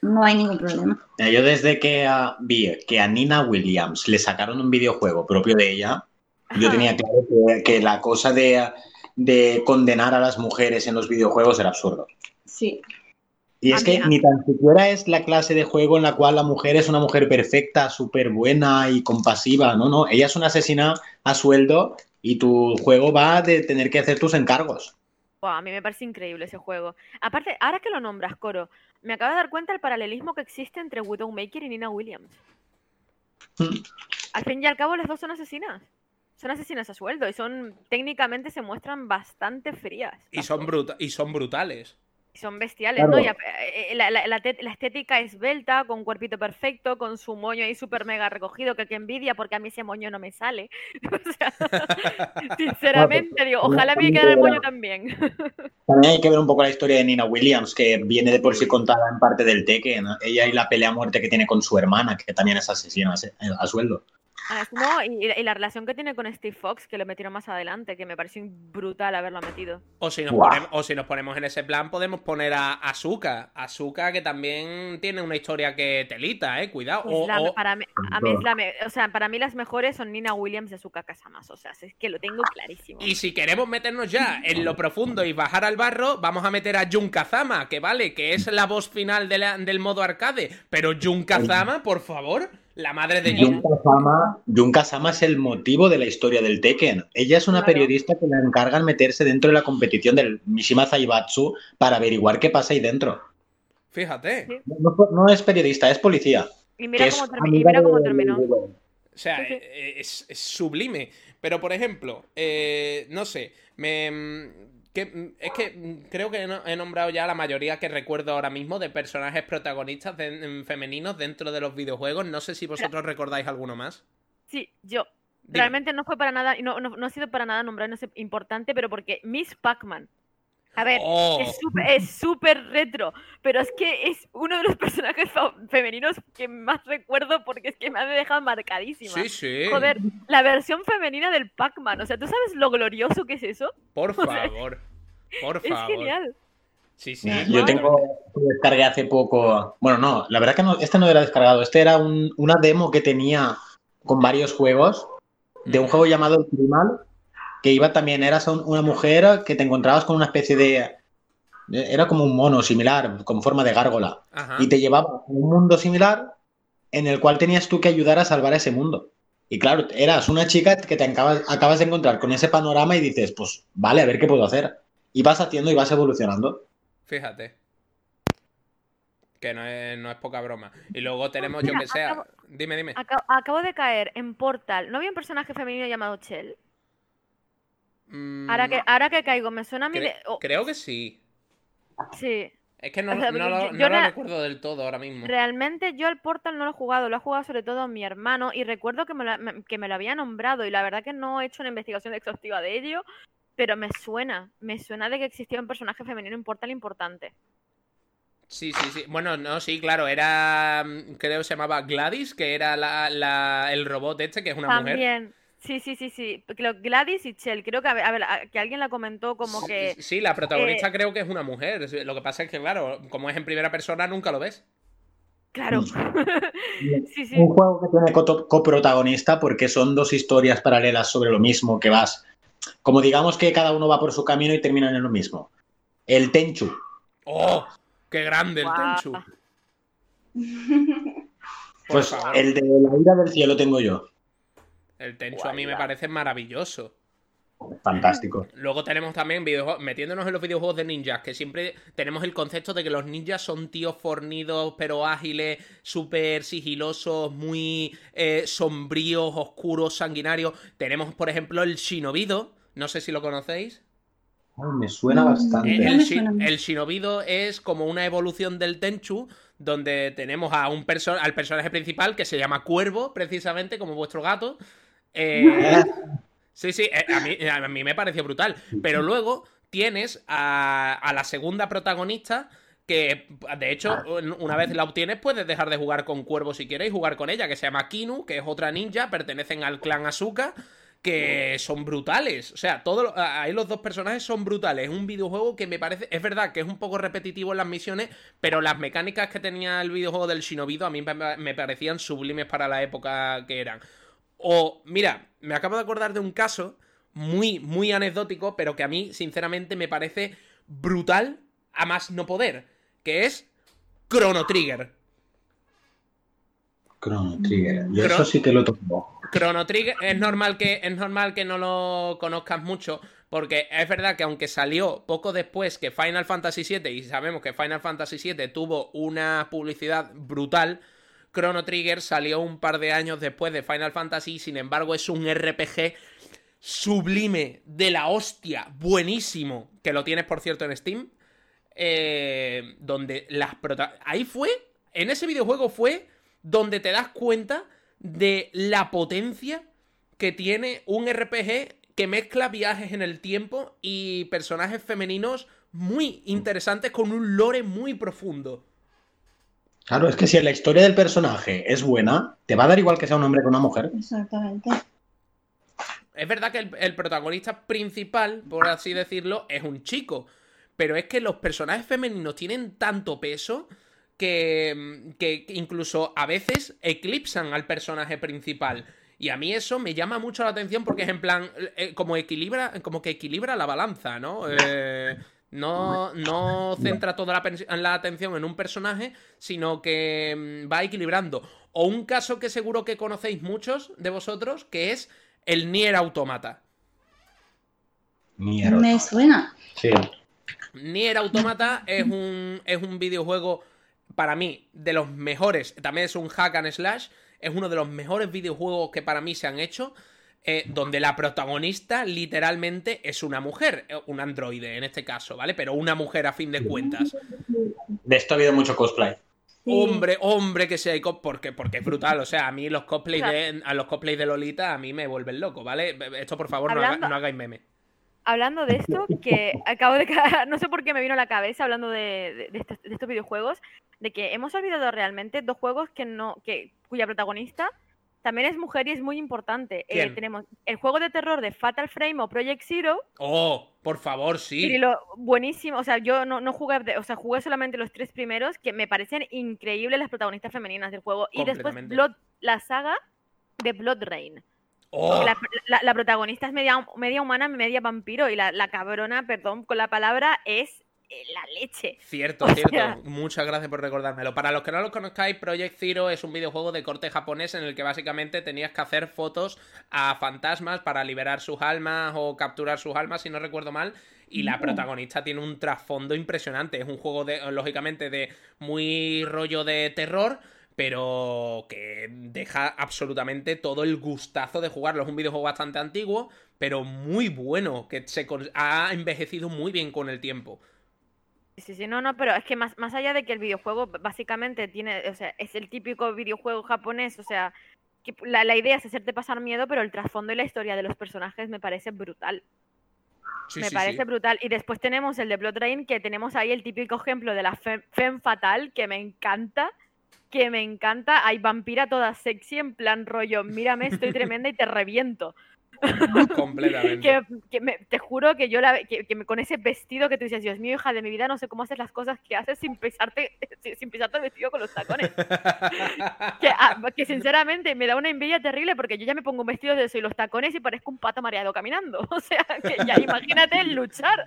No hay ningún problema. Yo desde que vi que a Nina Williams le sacaron un videojuego propio de ella, yo tenía claro que, que la cosa de, de condenar a las mujeres en los videojuegos era absurdo. Sí. Y es que ni tan siquiera es la clase de juego en la cual la mujer es una mujer perfecta, súper buena y compasiva. No, no. Ella es una asesina a sueldo y tu juego va de tener que hacer tus encargos. Buah, a mí me parece increíble ese juego. Aparte, ahora que lo nombras, Coro, me acabo de dar cuenta del paralelismo que existe entre Widowmaker y Nina Williams. Mm. Al fin y al cabo, las dos son asesinas. Son asesinas a sueldo y son técnicamente se muestran bastante frías. Y son, bruta y son brutales. Son bestiales, Claro. ¿no? Y a- eh, la, la- la estética esbelta, con cuerpito perfecto, con su moño ahí súper mega recogido, que, que envidia porque a mí ese moño no me sale. O sea, sinceramente, digo, ojalá me quedara el moño también. También hay que ver un poco la historia de Nina Williams, que viene de por sí contada en parte del Tekken. ¿no? Ella y la pelea a muerte que tiene con su hermana, que también es asesina se- a sueldo. Ah, No, y, y la relación que tiene con Steve Fox, que lo metieron más adelante, que me pareció brutal haberlo metido. O si, nos ponemos, o si nos ponemos en ese plan, podemos poner a Asuka. Asuka, que también tiene una historia que telita, eh. Cuidado. Es O, la- o- para, mí, a mí es la me- o sea, para mí las mejores son Nina Williams y Azuka Casamas. O sea, es que lo tengo clarísimo. Y si queremos meternos ya en lo profundo y bajar al barro, vamos a meter a Jun Kazama, que vale, que es la voz final de la- del modo arcade. Pero Jun Kazama, por favor, la madre de Jun. Kazama, Jun Kazama es el motivo de la historia del Tekken. Ella es una Claro. periodista que le encargan meterse dentro de la competición del Mishima Zaibatsu para averiguar qué pasa ahí dentro. Fíjate. Sí. No, no es periodista, es policía. Y mira que cómo, es termi- y amiga mira cómo de- terminó. de- O sea, Sí, sí. eh, Es, es sublime. Pero, por ejemplo, eh, no sé, me... mm, que, es que mm, creo que he nombrado ya la mayoría que recuerdo ahora mismo de personajes protagonistas de- femeninos dentro de los videojuegos. No sé si vosotros recordáis alguno más. Sí, yo. Dime. Realmente no fue para nada, no, no, no ha sido para nada nombrar, no sé, importante, pero porque Miss Pac-Man. A ver, Oh. es súper- es súper retro, pero es que es uno de los personajes femeninos que más recuerdo porque es que me ha dejado marcadísima. Sí, sí. Joder, la versión femenina del Pac-Man. O sea, ¿tú sabes lo glorioso que es eso? Por sea, favor. Por Es favor. genial. Sí, sí. Yo tengo, descargué hace poco, bueno, no, la verdad que no, este no era descargado, este era un- una demo que tenía con varios juegos de un juego llamado El Primal, que iba también, eras un- una mujer que te encontrabas con una especie de, era como un mono similar, con forma de gárgola, Ajá. y te llevaba a un mundo similar en el cual tenías tú que ayudar a salvar ese mundo. Y claro, eras una chica que te acabas, acabas de encontrar con ese panorama y dices, pues vale, a ver qué puedo hacer. Y vas haciendo y vas evolucionando. Fíjate. Que no es, no es poca broma. Y luego tenemos, yo Mira, que sé. acabo- Dime, dime. Acabo, acabo de caer en Portal. ¿No había un personaje femenino llamado Chell? Mm, Ahora que, ahora que caigo, me suena a mí cre- de... oh, creo que sí. sí. Es que no, O sea, no lo, yo- no yo lo re- recuerdo del todo ahora mismo. Realmente yo al Portal no lo he jugado, lo ha jugado sobre todo mi hermano y recuerdo que me, lo, que me lo había nombrado y la verdad que no he hecho una investigación exhaustiva de ello, pero me suena, me suena de que existía un personaje femenino en Portal importante. Sí, sí, sí. Bueno, no, sí, claro. Era. mm, Creo que se llamaba Gladys, que era la, la- el robot este, que es una mujer. Sí, sí, sí, sí. Gladys y Chell, creo que, a ver, a ver, a- que alguien la comentó como que... Sí, la protagonista eh, creo que es una mujer. Lo que pasa es que, claro, como es en primera persona, nunca lo ves. Claro. Sí, sí. Un juego que tiene coprotagonista porque son dos historias paralelas sobre lo mismo que vas. Como digamos que cada uno va por su camino y terminan en lo mismo. El Tenchu. ¡Oh! ¡Qué grande el. Tenchu! Pues el de la ira del cielo tengo yo. El Tenchu a mí me parece maravilloso. Fantástico. Luego tenemos también videojuegos, metiéndonos en los videojuegos de ninjas, que siempre tenemos el concepto de que los ninjas son tíos fornidos, pero ágiles, súper sigilosos, muy eh, sombríos, oscuros, sanguinarios. Tenemos, por ejemplo, el Shinobido, no sé si lo conocéis. Ay, me suena bastante. El, suena. el Shinobido es como una evolución del Tenchu, donde tenemos a un perso- al personaje principal que se llama Cuervo, precisamente, como vuestro gato. Eh, sí, sí, eh, a mí, a mí me pareció brutal. Pero luego tienes a, a la segunda protagonista. Que de hecho, un- una vez la obtienes, puedes dejar de jugar con Cuervo si quieres y jugar con ella, que se llama Kinu, que es otra ninja, pertenecen al clan Asuka, que son brutales. O sea, todos ahí los dos personajes son brutales. Es un videojuego que me parece. Es verdad que es un poco repetitivo en las misiones, pero las mecánicas que tenía el videojuego del Shinobido a mí me parecían sublimes para la época que eran. O, mira, me acabo de acordar de un caso muy, muy anecdótico, pero que a mí, sinceramente, me parece brutal a más no poder. Que es Chrono Trigger. Chrono Trigger. Yo eso sí que lo toco. Chrono Trigger es normal que es normal que no lo conozcas mucho porque es verdad que aunque salió poco después que Final Fantasy VII y sabemos que Final Fantasy VII tuvo una publicidad brutal, Chrono Trigger salió un par de años después de Final Fantasy, sin embargo es un RPG sublime de la hostia, buenísimo, que lo tienes por cierto en Steam, eh, donde las prota- ahí fue, en ese videojuego fue donde te das cuenta de la potencia que tiene un RPG que mezcla viajes en el tiempo y personajes femeninos muy interesantes con un lore muy profundo. Claro, es que si la historia del personaje es buena, te va a dar igual que sea un hombre que una mujer. Exactamente. Es verdad que el, el protagonista principal, por así decirlo, es un chico. Pero es que los personajes femeninos tienen tanto peso que, que incluso a veces eclipsan al personaje principal. Y a mí eso me llama mucho la atención porque es en plan, eh, como equilibra, como que equilibra la balanza, ¿no? Eh, no, no centra toda la, atención en un personaje, sino que mm, va equilibrando. O un caso que seguro que conocéis muchos de vosotros, que es el Nier Automata. Mierda. Me suena. Sí. Nier Automata es un, es un videojuego, para mí, de los mejores. También es un hack and slash. Es uno de los mejores videojuegos que para mí se han hecho. Eh, donde la protagonista literalmente es una mujer, eh, un androide en este caso, ¿vale? Pero una mujer a fin de cuentas. De esto ha habido mucho cosplay. Sí. Hombre, hombre, que sea porque, porque es brutal. O sea, a mí los cosplays Claro. de, a los cosplays de Lolita a mí me vuelven loco, ¿vale? Esto por favor no, haga- no hagáis meme. Hablando de esto, que acabo de no sé por qué me vino a la cabeza hablando de, de- de estos, de estos videojuegos, de que hemos olvidado realmente dos juegos que no, que, cuya protagonista también es mujer y es muy importante. Eh, tenemos el juego de terror de Fatal Frame o Project Zero, Oh, por favor, sí. buenísimo, o sea, yo no, no jugué, de- o sea, jugué solamente los tres primeros, que me parecen increíbles las protagonistas femeninas del juego. Y después. Blood, la saga de Blood Rain. Oh, La, la- la protagonista es media, media humana, media vampiro, y la, la cabrona, perdón con la palabra, es la leche. Cierto, O cierto. sea- Muchas gracias por recordármelo. Para los que no lo conozcáis, Project Zero es un videojuego de corte japonés en el que básicamente tenías que hacer fotos a fantasmas para liberar sus almas o capturar sus almas, si no recuerdo mal. Y la protagonista tiene un trasfondo impresionante. Es un juego de, lógicamente, de muy rollo de terror. Pero que deja absolutamente todo el gustazo de jugarlo. Es un videojuego bastante antiguo, pero muy bueno. Que se ha envejecido muy bien con el tiempo. Sí, sí, no, no, pero es que más, más allá de que el videojuego básicamente tiene, o sea, es el típico videojuego japonés, o sea, que la, la idea es hacerte pasar miedo, pero el trasfondo y la historia de los personajes me parece brutal. Sí, me sí, parece sí. brutal. Y después tenemos el de Blood Rain, que tenemos ahí el típico ejemplo de la femme, femme fatal, que me encanta. Que me encanta. Hay vampira toda sexy, en plan rollo, mírame, estoy tremenda y te reviento. Completamente. que, que me- te juro que yo la, que, que me- con ese vestido que tú dices, Dios mío, hija de mi vida, no sé cómo haces las cosas que haces sin pisarte, sin, pisarte el vestido con los tacones. que, ah, que sinceramente me da una envidia terrible porque yo ya me pongo un vestido de eso y los tacones y parezco un pato mareado caminando. O sea, que ya imagínate luchar.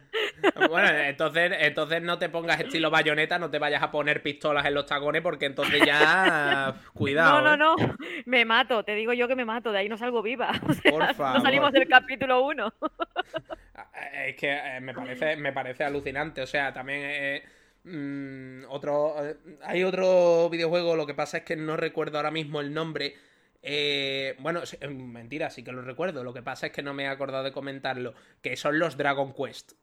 Bueno, entonces, entonces no te pongas estilo bayoneta, no te vayas a poner pistolas en los tacones porque entonces ya... Cuidado. no, no, ¿eh? no, me mato, te digo yo que me mato, de ahí no salgo viva. O sea, Por favor. no salimos del capítulo 1. Eh, Es que eh, me parece, me parece alucinante. O sea, también eh, mm, otro. eh, hay otro videojuego, lo que pasa es que no recuerdo ahora mismo el nombre. Eh, bueno, mentira, sí que lo recuerdo. Lo que pasa es que no me he acordado de comentarlo. Que son los Dragon Quest.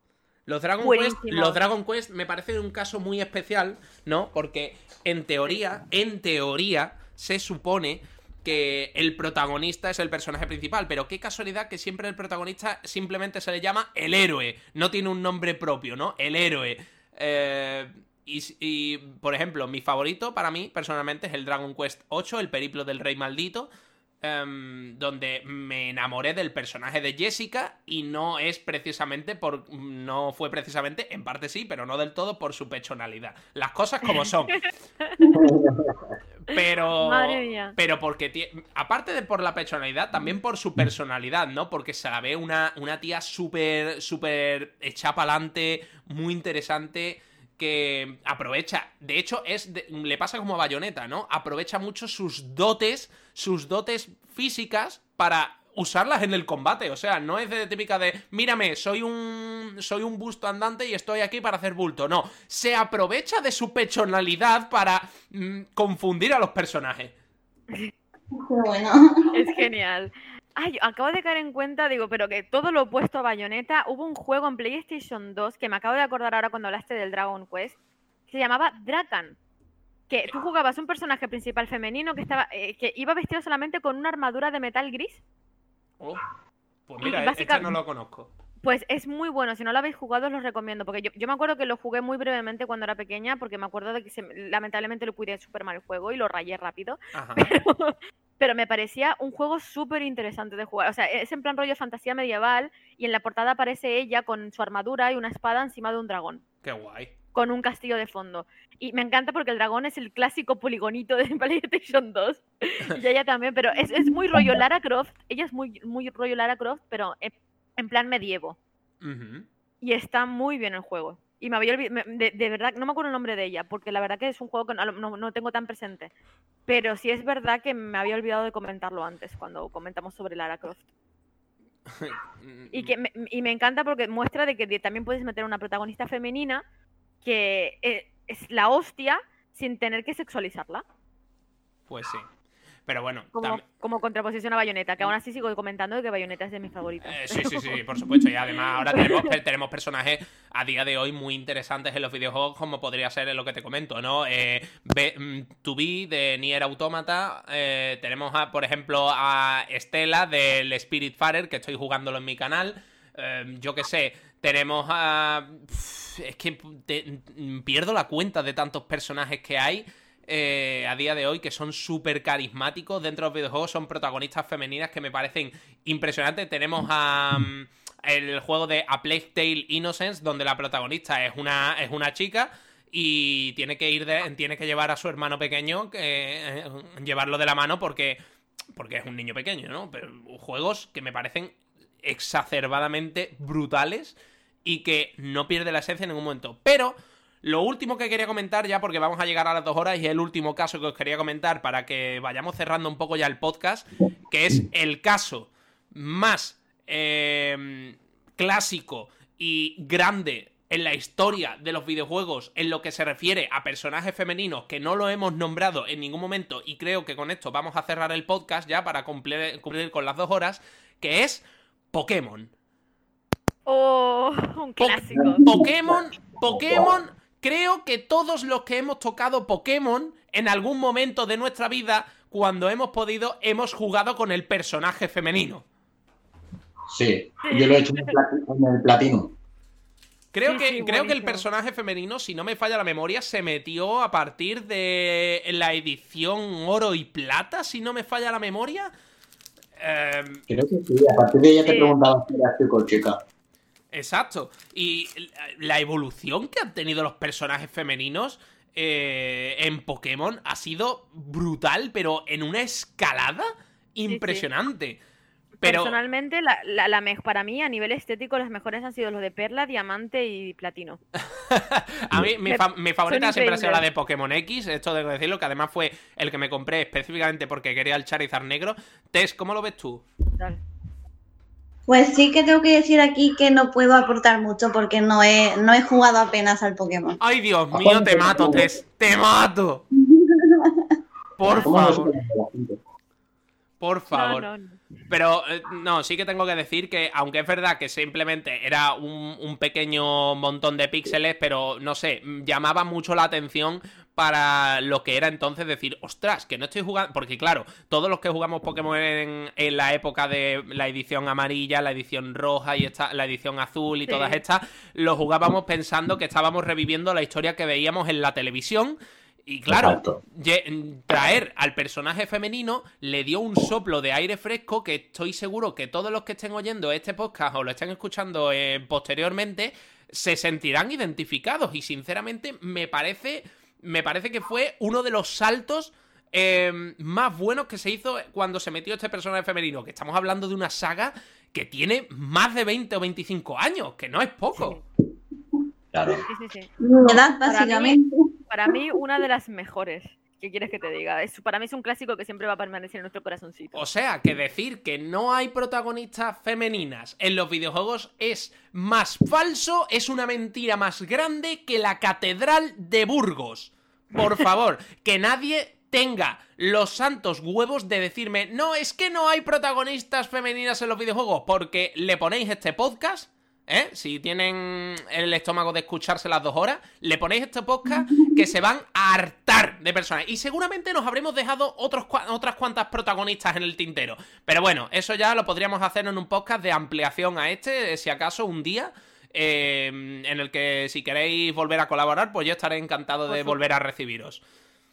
Los Dragon Quest, los Dragon Quest me parece un caso muy especial, ¿no? Porque en teoría, en teoría, se supone que el protagonista es el personaje principal, pero qué casualidad que siempre el protagonista simplemente se le llama el héroe, no tiene un nombre propio, ¿no? El héroe. Eh, y, por ejemplo, mi favorito para mí, personalmente, es el Dragon Quest 8, el periplo del rey maldito, em, donde me enamoré del personaje de Jessica y no es precisamente por... no fue precisamente, en parte sí, pero no del todo por su pechonalidad. Las cosas como son. Pero. Madre mía. Pero porque. Aparte de por la personalidad, también por su personalidad, ¿no? Porque se la ve una, una tía súper. súper hecha pa'lante, muy interesante. Que aprovecha. De hecho, es. de- le pasa como a Bayonetta, ¿no? Aprovecha mucho sus dotes. Sus dotes físicas para usarlas en el combate. O sea, no es de típica de. Mírame, soy un. soy un busto andante y estoy aquí para hacer bulto. No. Se aprovecha de su personalidad para mm, confundir a los personajes. Bueno. Es genial. Ay, acabo de caer en cuenta, digo, pero que todo lo opuesto a Bayonetta, hubo un juego en PlayStation 2 que me acabo de acordar ahora cuando hablaste del Dragon Quest, que se llamaba Drakan. Que tú jugabas un personaje principal femenino que estaba eh, que iba vestido solamente con una armadura de metal gris. Oh, pues mira, básica- este no lo conozco. Pues es muy bueno, si no lo habéis jugado os lo recomiendo, porque yo, yo me acuerdo que lo jugué muy brevemente cuando era pequeña, porque me acuerdo de que se- lamentablemente lo cuidé súper mal el juego y lo rayé rápido. Pero, pero me parecía un juego súper interesante de jugar. O sea, es en plan rollo fantasía medieval y en la portada aparece ella con su armadura y una espada encima de un dragón, Qué guay. Con un castillo de fondo. Y me encanta porque el dragón es el clásico poligonito de PlayStation 2 y ella también, pero es, es muy rollo Lara Croft. Ella es muy, muy rollo Lara Croft, pero en, en plan medievo. Ujú. Y está muy bien el juego. Y me había olvidado, de, de verdad, no me acuerdo el nombre de ella, porque la verdad que es un juego que no, no- no tengo tan presente. Pero sí es verdad que me había olvidado de comentarlo antes, cuando comentamos sobre Lara Croft. Y, que me, y me encanta porque muestra de que también puedes meter una protagonista femenina que eh, es la hostia sin tener que sexualizarla. Pues sí. Pero bueno, Como, contraposición a Bayonetta, que aún así sigo comentando de que Bayonetta es de mis favoritas. Eh, sí, sí, sí, por supuesto. Y además ahora tenemos, pe- tenemos personajes a día de hoy muy interesantes en los videojuegos, como podría ser en lo que te comento, ¿no? Eh, B- mm, 2B de Nier Automata. eh, tenemos, a, por ejemplo, a Estela del Spirit Farer, que estoy jugándolo en mi canal. Eh, yo qué sé, tenemos a... Es que mm, pierdo la cuenta de tantos personajes que hay eh, a día de hoy que son súper carismáticos dentro de los videojuegos, son protagonistas femeninas que me parecen impresionantes. Tenemos a, mm, el juego de A Plague Tale Innocence, donde la protagonista es una, es una chica y tiene que ir de- tiene que llevar a su hermano pequeño, que, eh, llevarlo de la mano porque, porque es un niño pequeño, ¿no? Pero juegos que me parecen exacerbadamente brutales y que no pierde la esencia en ningún momento. Pero lo último que quería comentar ya, porque vamos a llegar a las dos horas, y es el último caso que os quería comentar para que vayamos cerrando un poco ya el podcast, que es el caso más eh, clásico y grande en la historia de los videojuegos en lo que se refiere a personajes femeninos que no lo hemos nombrado en ningún momento y creo que con esto vamos a cerrar el podcast ya para cumplir, cumplir con las dos horas, que es Pokémon. Oh, un Po- clásico. Pokémon, Pokémon, creo que todos los que hemos tocado Pokémon en algún momento de nuestra vida, cuando hemos podido, hemos jugado con el personaje femenino. Sí, yo lo he hecho en el, platino. Creo, Sí, que, sí, creo que el personaje femenino, si no me falla la memoria, se metió a partir de la edición oro y plata, si no me falla la memoria. Eh, Creo que sí, a partir de ella te preguntaba si eras chico o chica. Exacto. Y la evolución que han tenido los personajes femeninos eh, en Pokémon ha sido brutal, pero en una escalada impresionante. Pero Personalmente, la, la, para mí, a nivel estético, las mejores han sido los de Perla, Diamante y Platino. a mí mi, Me- fa- mi favorita siempre ha sido la de Pokémon X, esto debo decirlo, que además fue el que me compré específicamente porque quería el Charizard negro. Tess, ¿cómo lo ves tú? Tal. Pues sí que tengo que decir aquí que no puedo aportar mucho porque no he, no he jugado apenas al Pokémon. Ay, Dios mío, te mato, Tess, te mato. Por ¿Cómo no se favor, por favor. No, no, no. Pero eh, no, sí que tengo que decir que, aunque es verdad que simplemente era un, un pequeño montón de píxeles, pero no sé, llamaba mucho la atención para lo que era entonces decir, ostras, que no estoy jugando. Porque claro, todos los que jugamos Pokémon en, en la época de la edición amarilla, la edición roja y esta, la edición azul y Sí. todas estas, lo jugábamos pensando que estábamos reviviendo la historia que veíamos en la televisión. Y claro, traer al personaje femenino le dio un soplo de aire fresco que estoy seguro que todos los que estén oyendo este podcast o lo estén escuchando eh, posteriormente se sentirán identificados y sinceramente me parece me parece que fue uno de los saltos eh, más buenos que se hizo cuando se metió este personaje femenino que estamos hablando de una saga que tiene más de 20 o 25 años que no es poco Claro. Sí, sí, sí. Mí-. Para mí, una de las mejores. ¿Qué quieres que te diga? Es, para mí es un clásico que siempre va a permanecer en nuestro corazoncito. O sea, que decir que no hay protagonistas femeninas en los videojuegos es más falso, es una mentira más grande que la Catedral de Burgos. Por favor, que nadie tenga los santos huevos de decirme, no, es que no hay protagonistas femeninas en los videojuegos, porque le ponéis este podcast. ¿Eh? Si tienen el estómago de escucharse las dos horas, le ponéis este podcast que se van a hartar de personas. Y seguramente nos habremos dejado otros, cua- otras cuantas protagonistas en el tintero. Pero bueno, eso ya lo podríamos hacer en un podcast de ampliación a este, eh, si acaso un día. eh, en el que si queréis volver a colaborar, pues yo estaré encantado de volver a recibiros.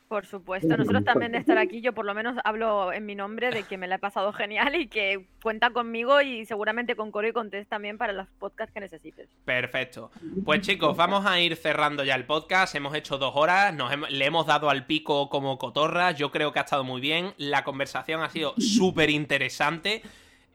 Por supuesto, nosotros también de estar aquí, yo por lo menos hablo en mi nombre de que me la he pasado genial y que cuenta conmigo y seguramente con Coro y con Tess también para los podcasts que necesites. Perfecto. Pues chicos, vamos a ir cerrando ya el podcast. Hemos hecho dos horas, nos hem- le hemos dado al pico como cotorras. Yo creo que ha estado muy bien. La conversación ha sido súper interesante.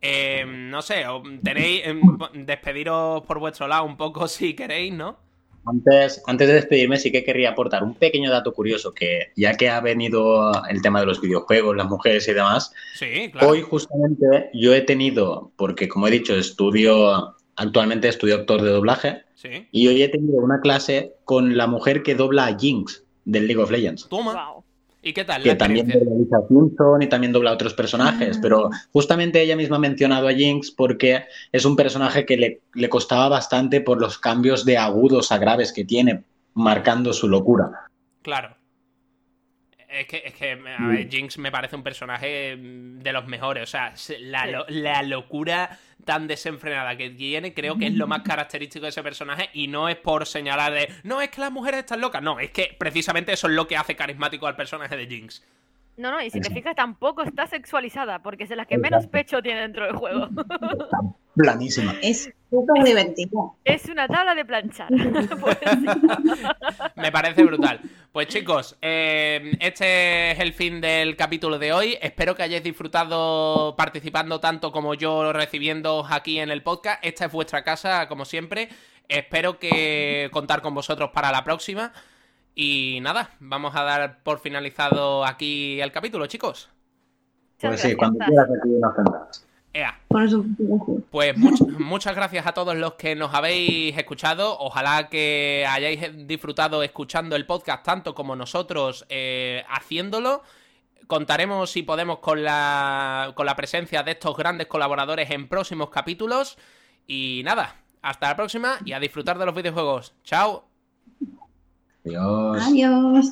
Eh, no sé, tenéis em, despediros por vuestro lado un poco si queréis, ¿no? Antes, antes de despedirme, sí que querría aportar un pequeño dato curioso, que ya que ha venido el tema de los videojuegos, las mujeres y demás, Sí, claro. hoy justamente yo he tenido, porque como he dicho, estudio, actualmente estudio actor de doblaje, Sí. y hoy he tenido una clase con la mujer que dobla a Jinx del League of Legends. Toma. Wow. ¿Y qué tal? la que también dobla a Lisa Simpson y también dobla a otros personajes, Ah. pero justamente ella misma ha mencionado a Jinx porque es un personaje que le, le costaba bastante por los cambios de agudos a graves que tiene, marcando su locura. Claro. Es que, es que, a ver, Jinx me parece un personaje mm, de los mejores. O sea, se- la, Sí. lo- la locura tan desenfrenada que tiene, creo que es lo más característico de ese personaje. Y no es por señalar de, no, es que las mujeres están locas. No, es que precisamente eso es lo que hace carismático al personaje de Jinx. No, no, y si te Exacto. fijas tampoco está sexualizada, porque es de las que menos pecho tiene dentro del juego. Planísima. Es súper divertido. Es una tabla de planchar. Pues. Me parece brutal. Pues chicos, eh, este es el fin del capítulo de hoy. Espero que hayáis disfrutado participando tanto como yo recibiendo aquí en el podcast. Esta es vuestra casa, como siempre. Espero que contar con vosotros para la próxima. Y nada, vamos a dar por finalizado aquí el capítulo, chicos. Pues Muchas sí, cuando gracias. quieras aquí nos. Ea. Pues much- muchas gracias a todos los que nos habéis escuchado. Ojalá que hayáis disfrutado escuchando el podcast tanto como nosotros eh, haciéndolo. Contaremos si podemos con la, con la presencia de estos grandes colaboradores en próximos capítulos. Y nada, hasta la próxima y a disfrutar de los videojuegos. Chao. Adiós. Adiós.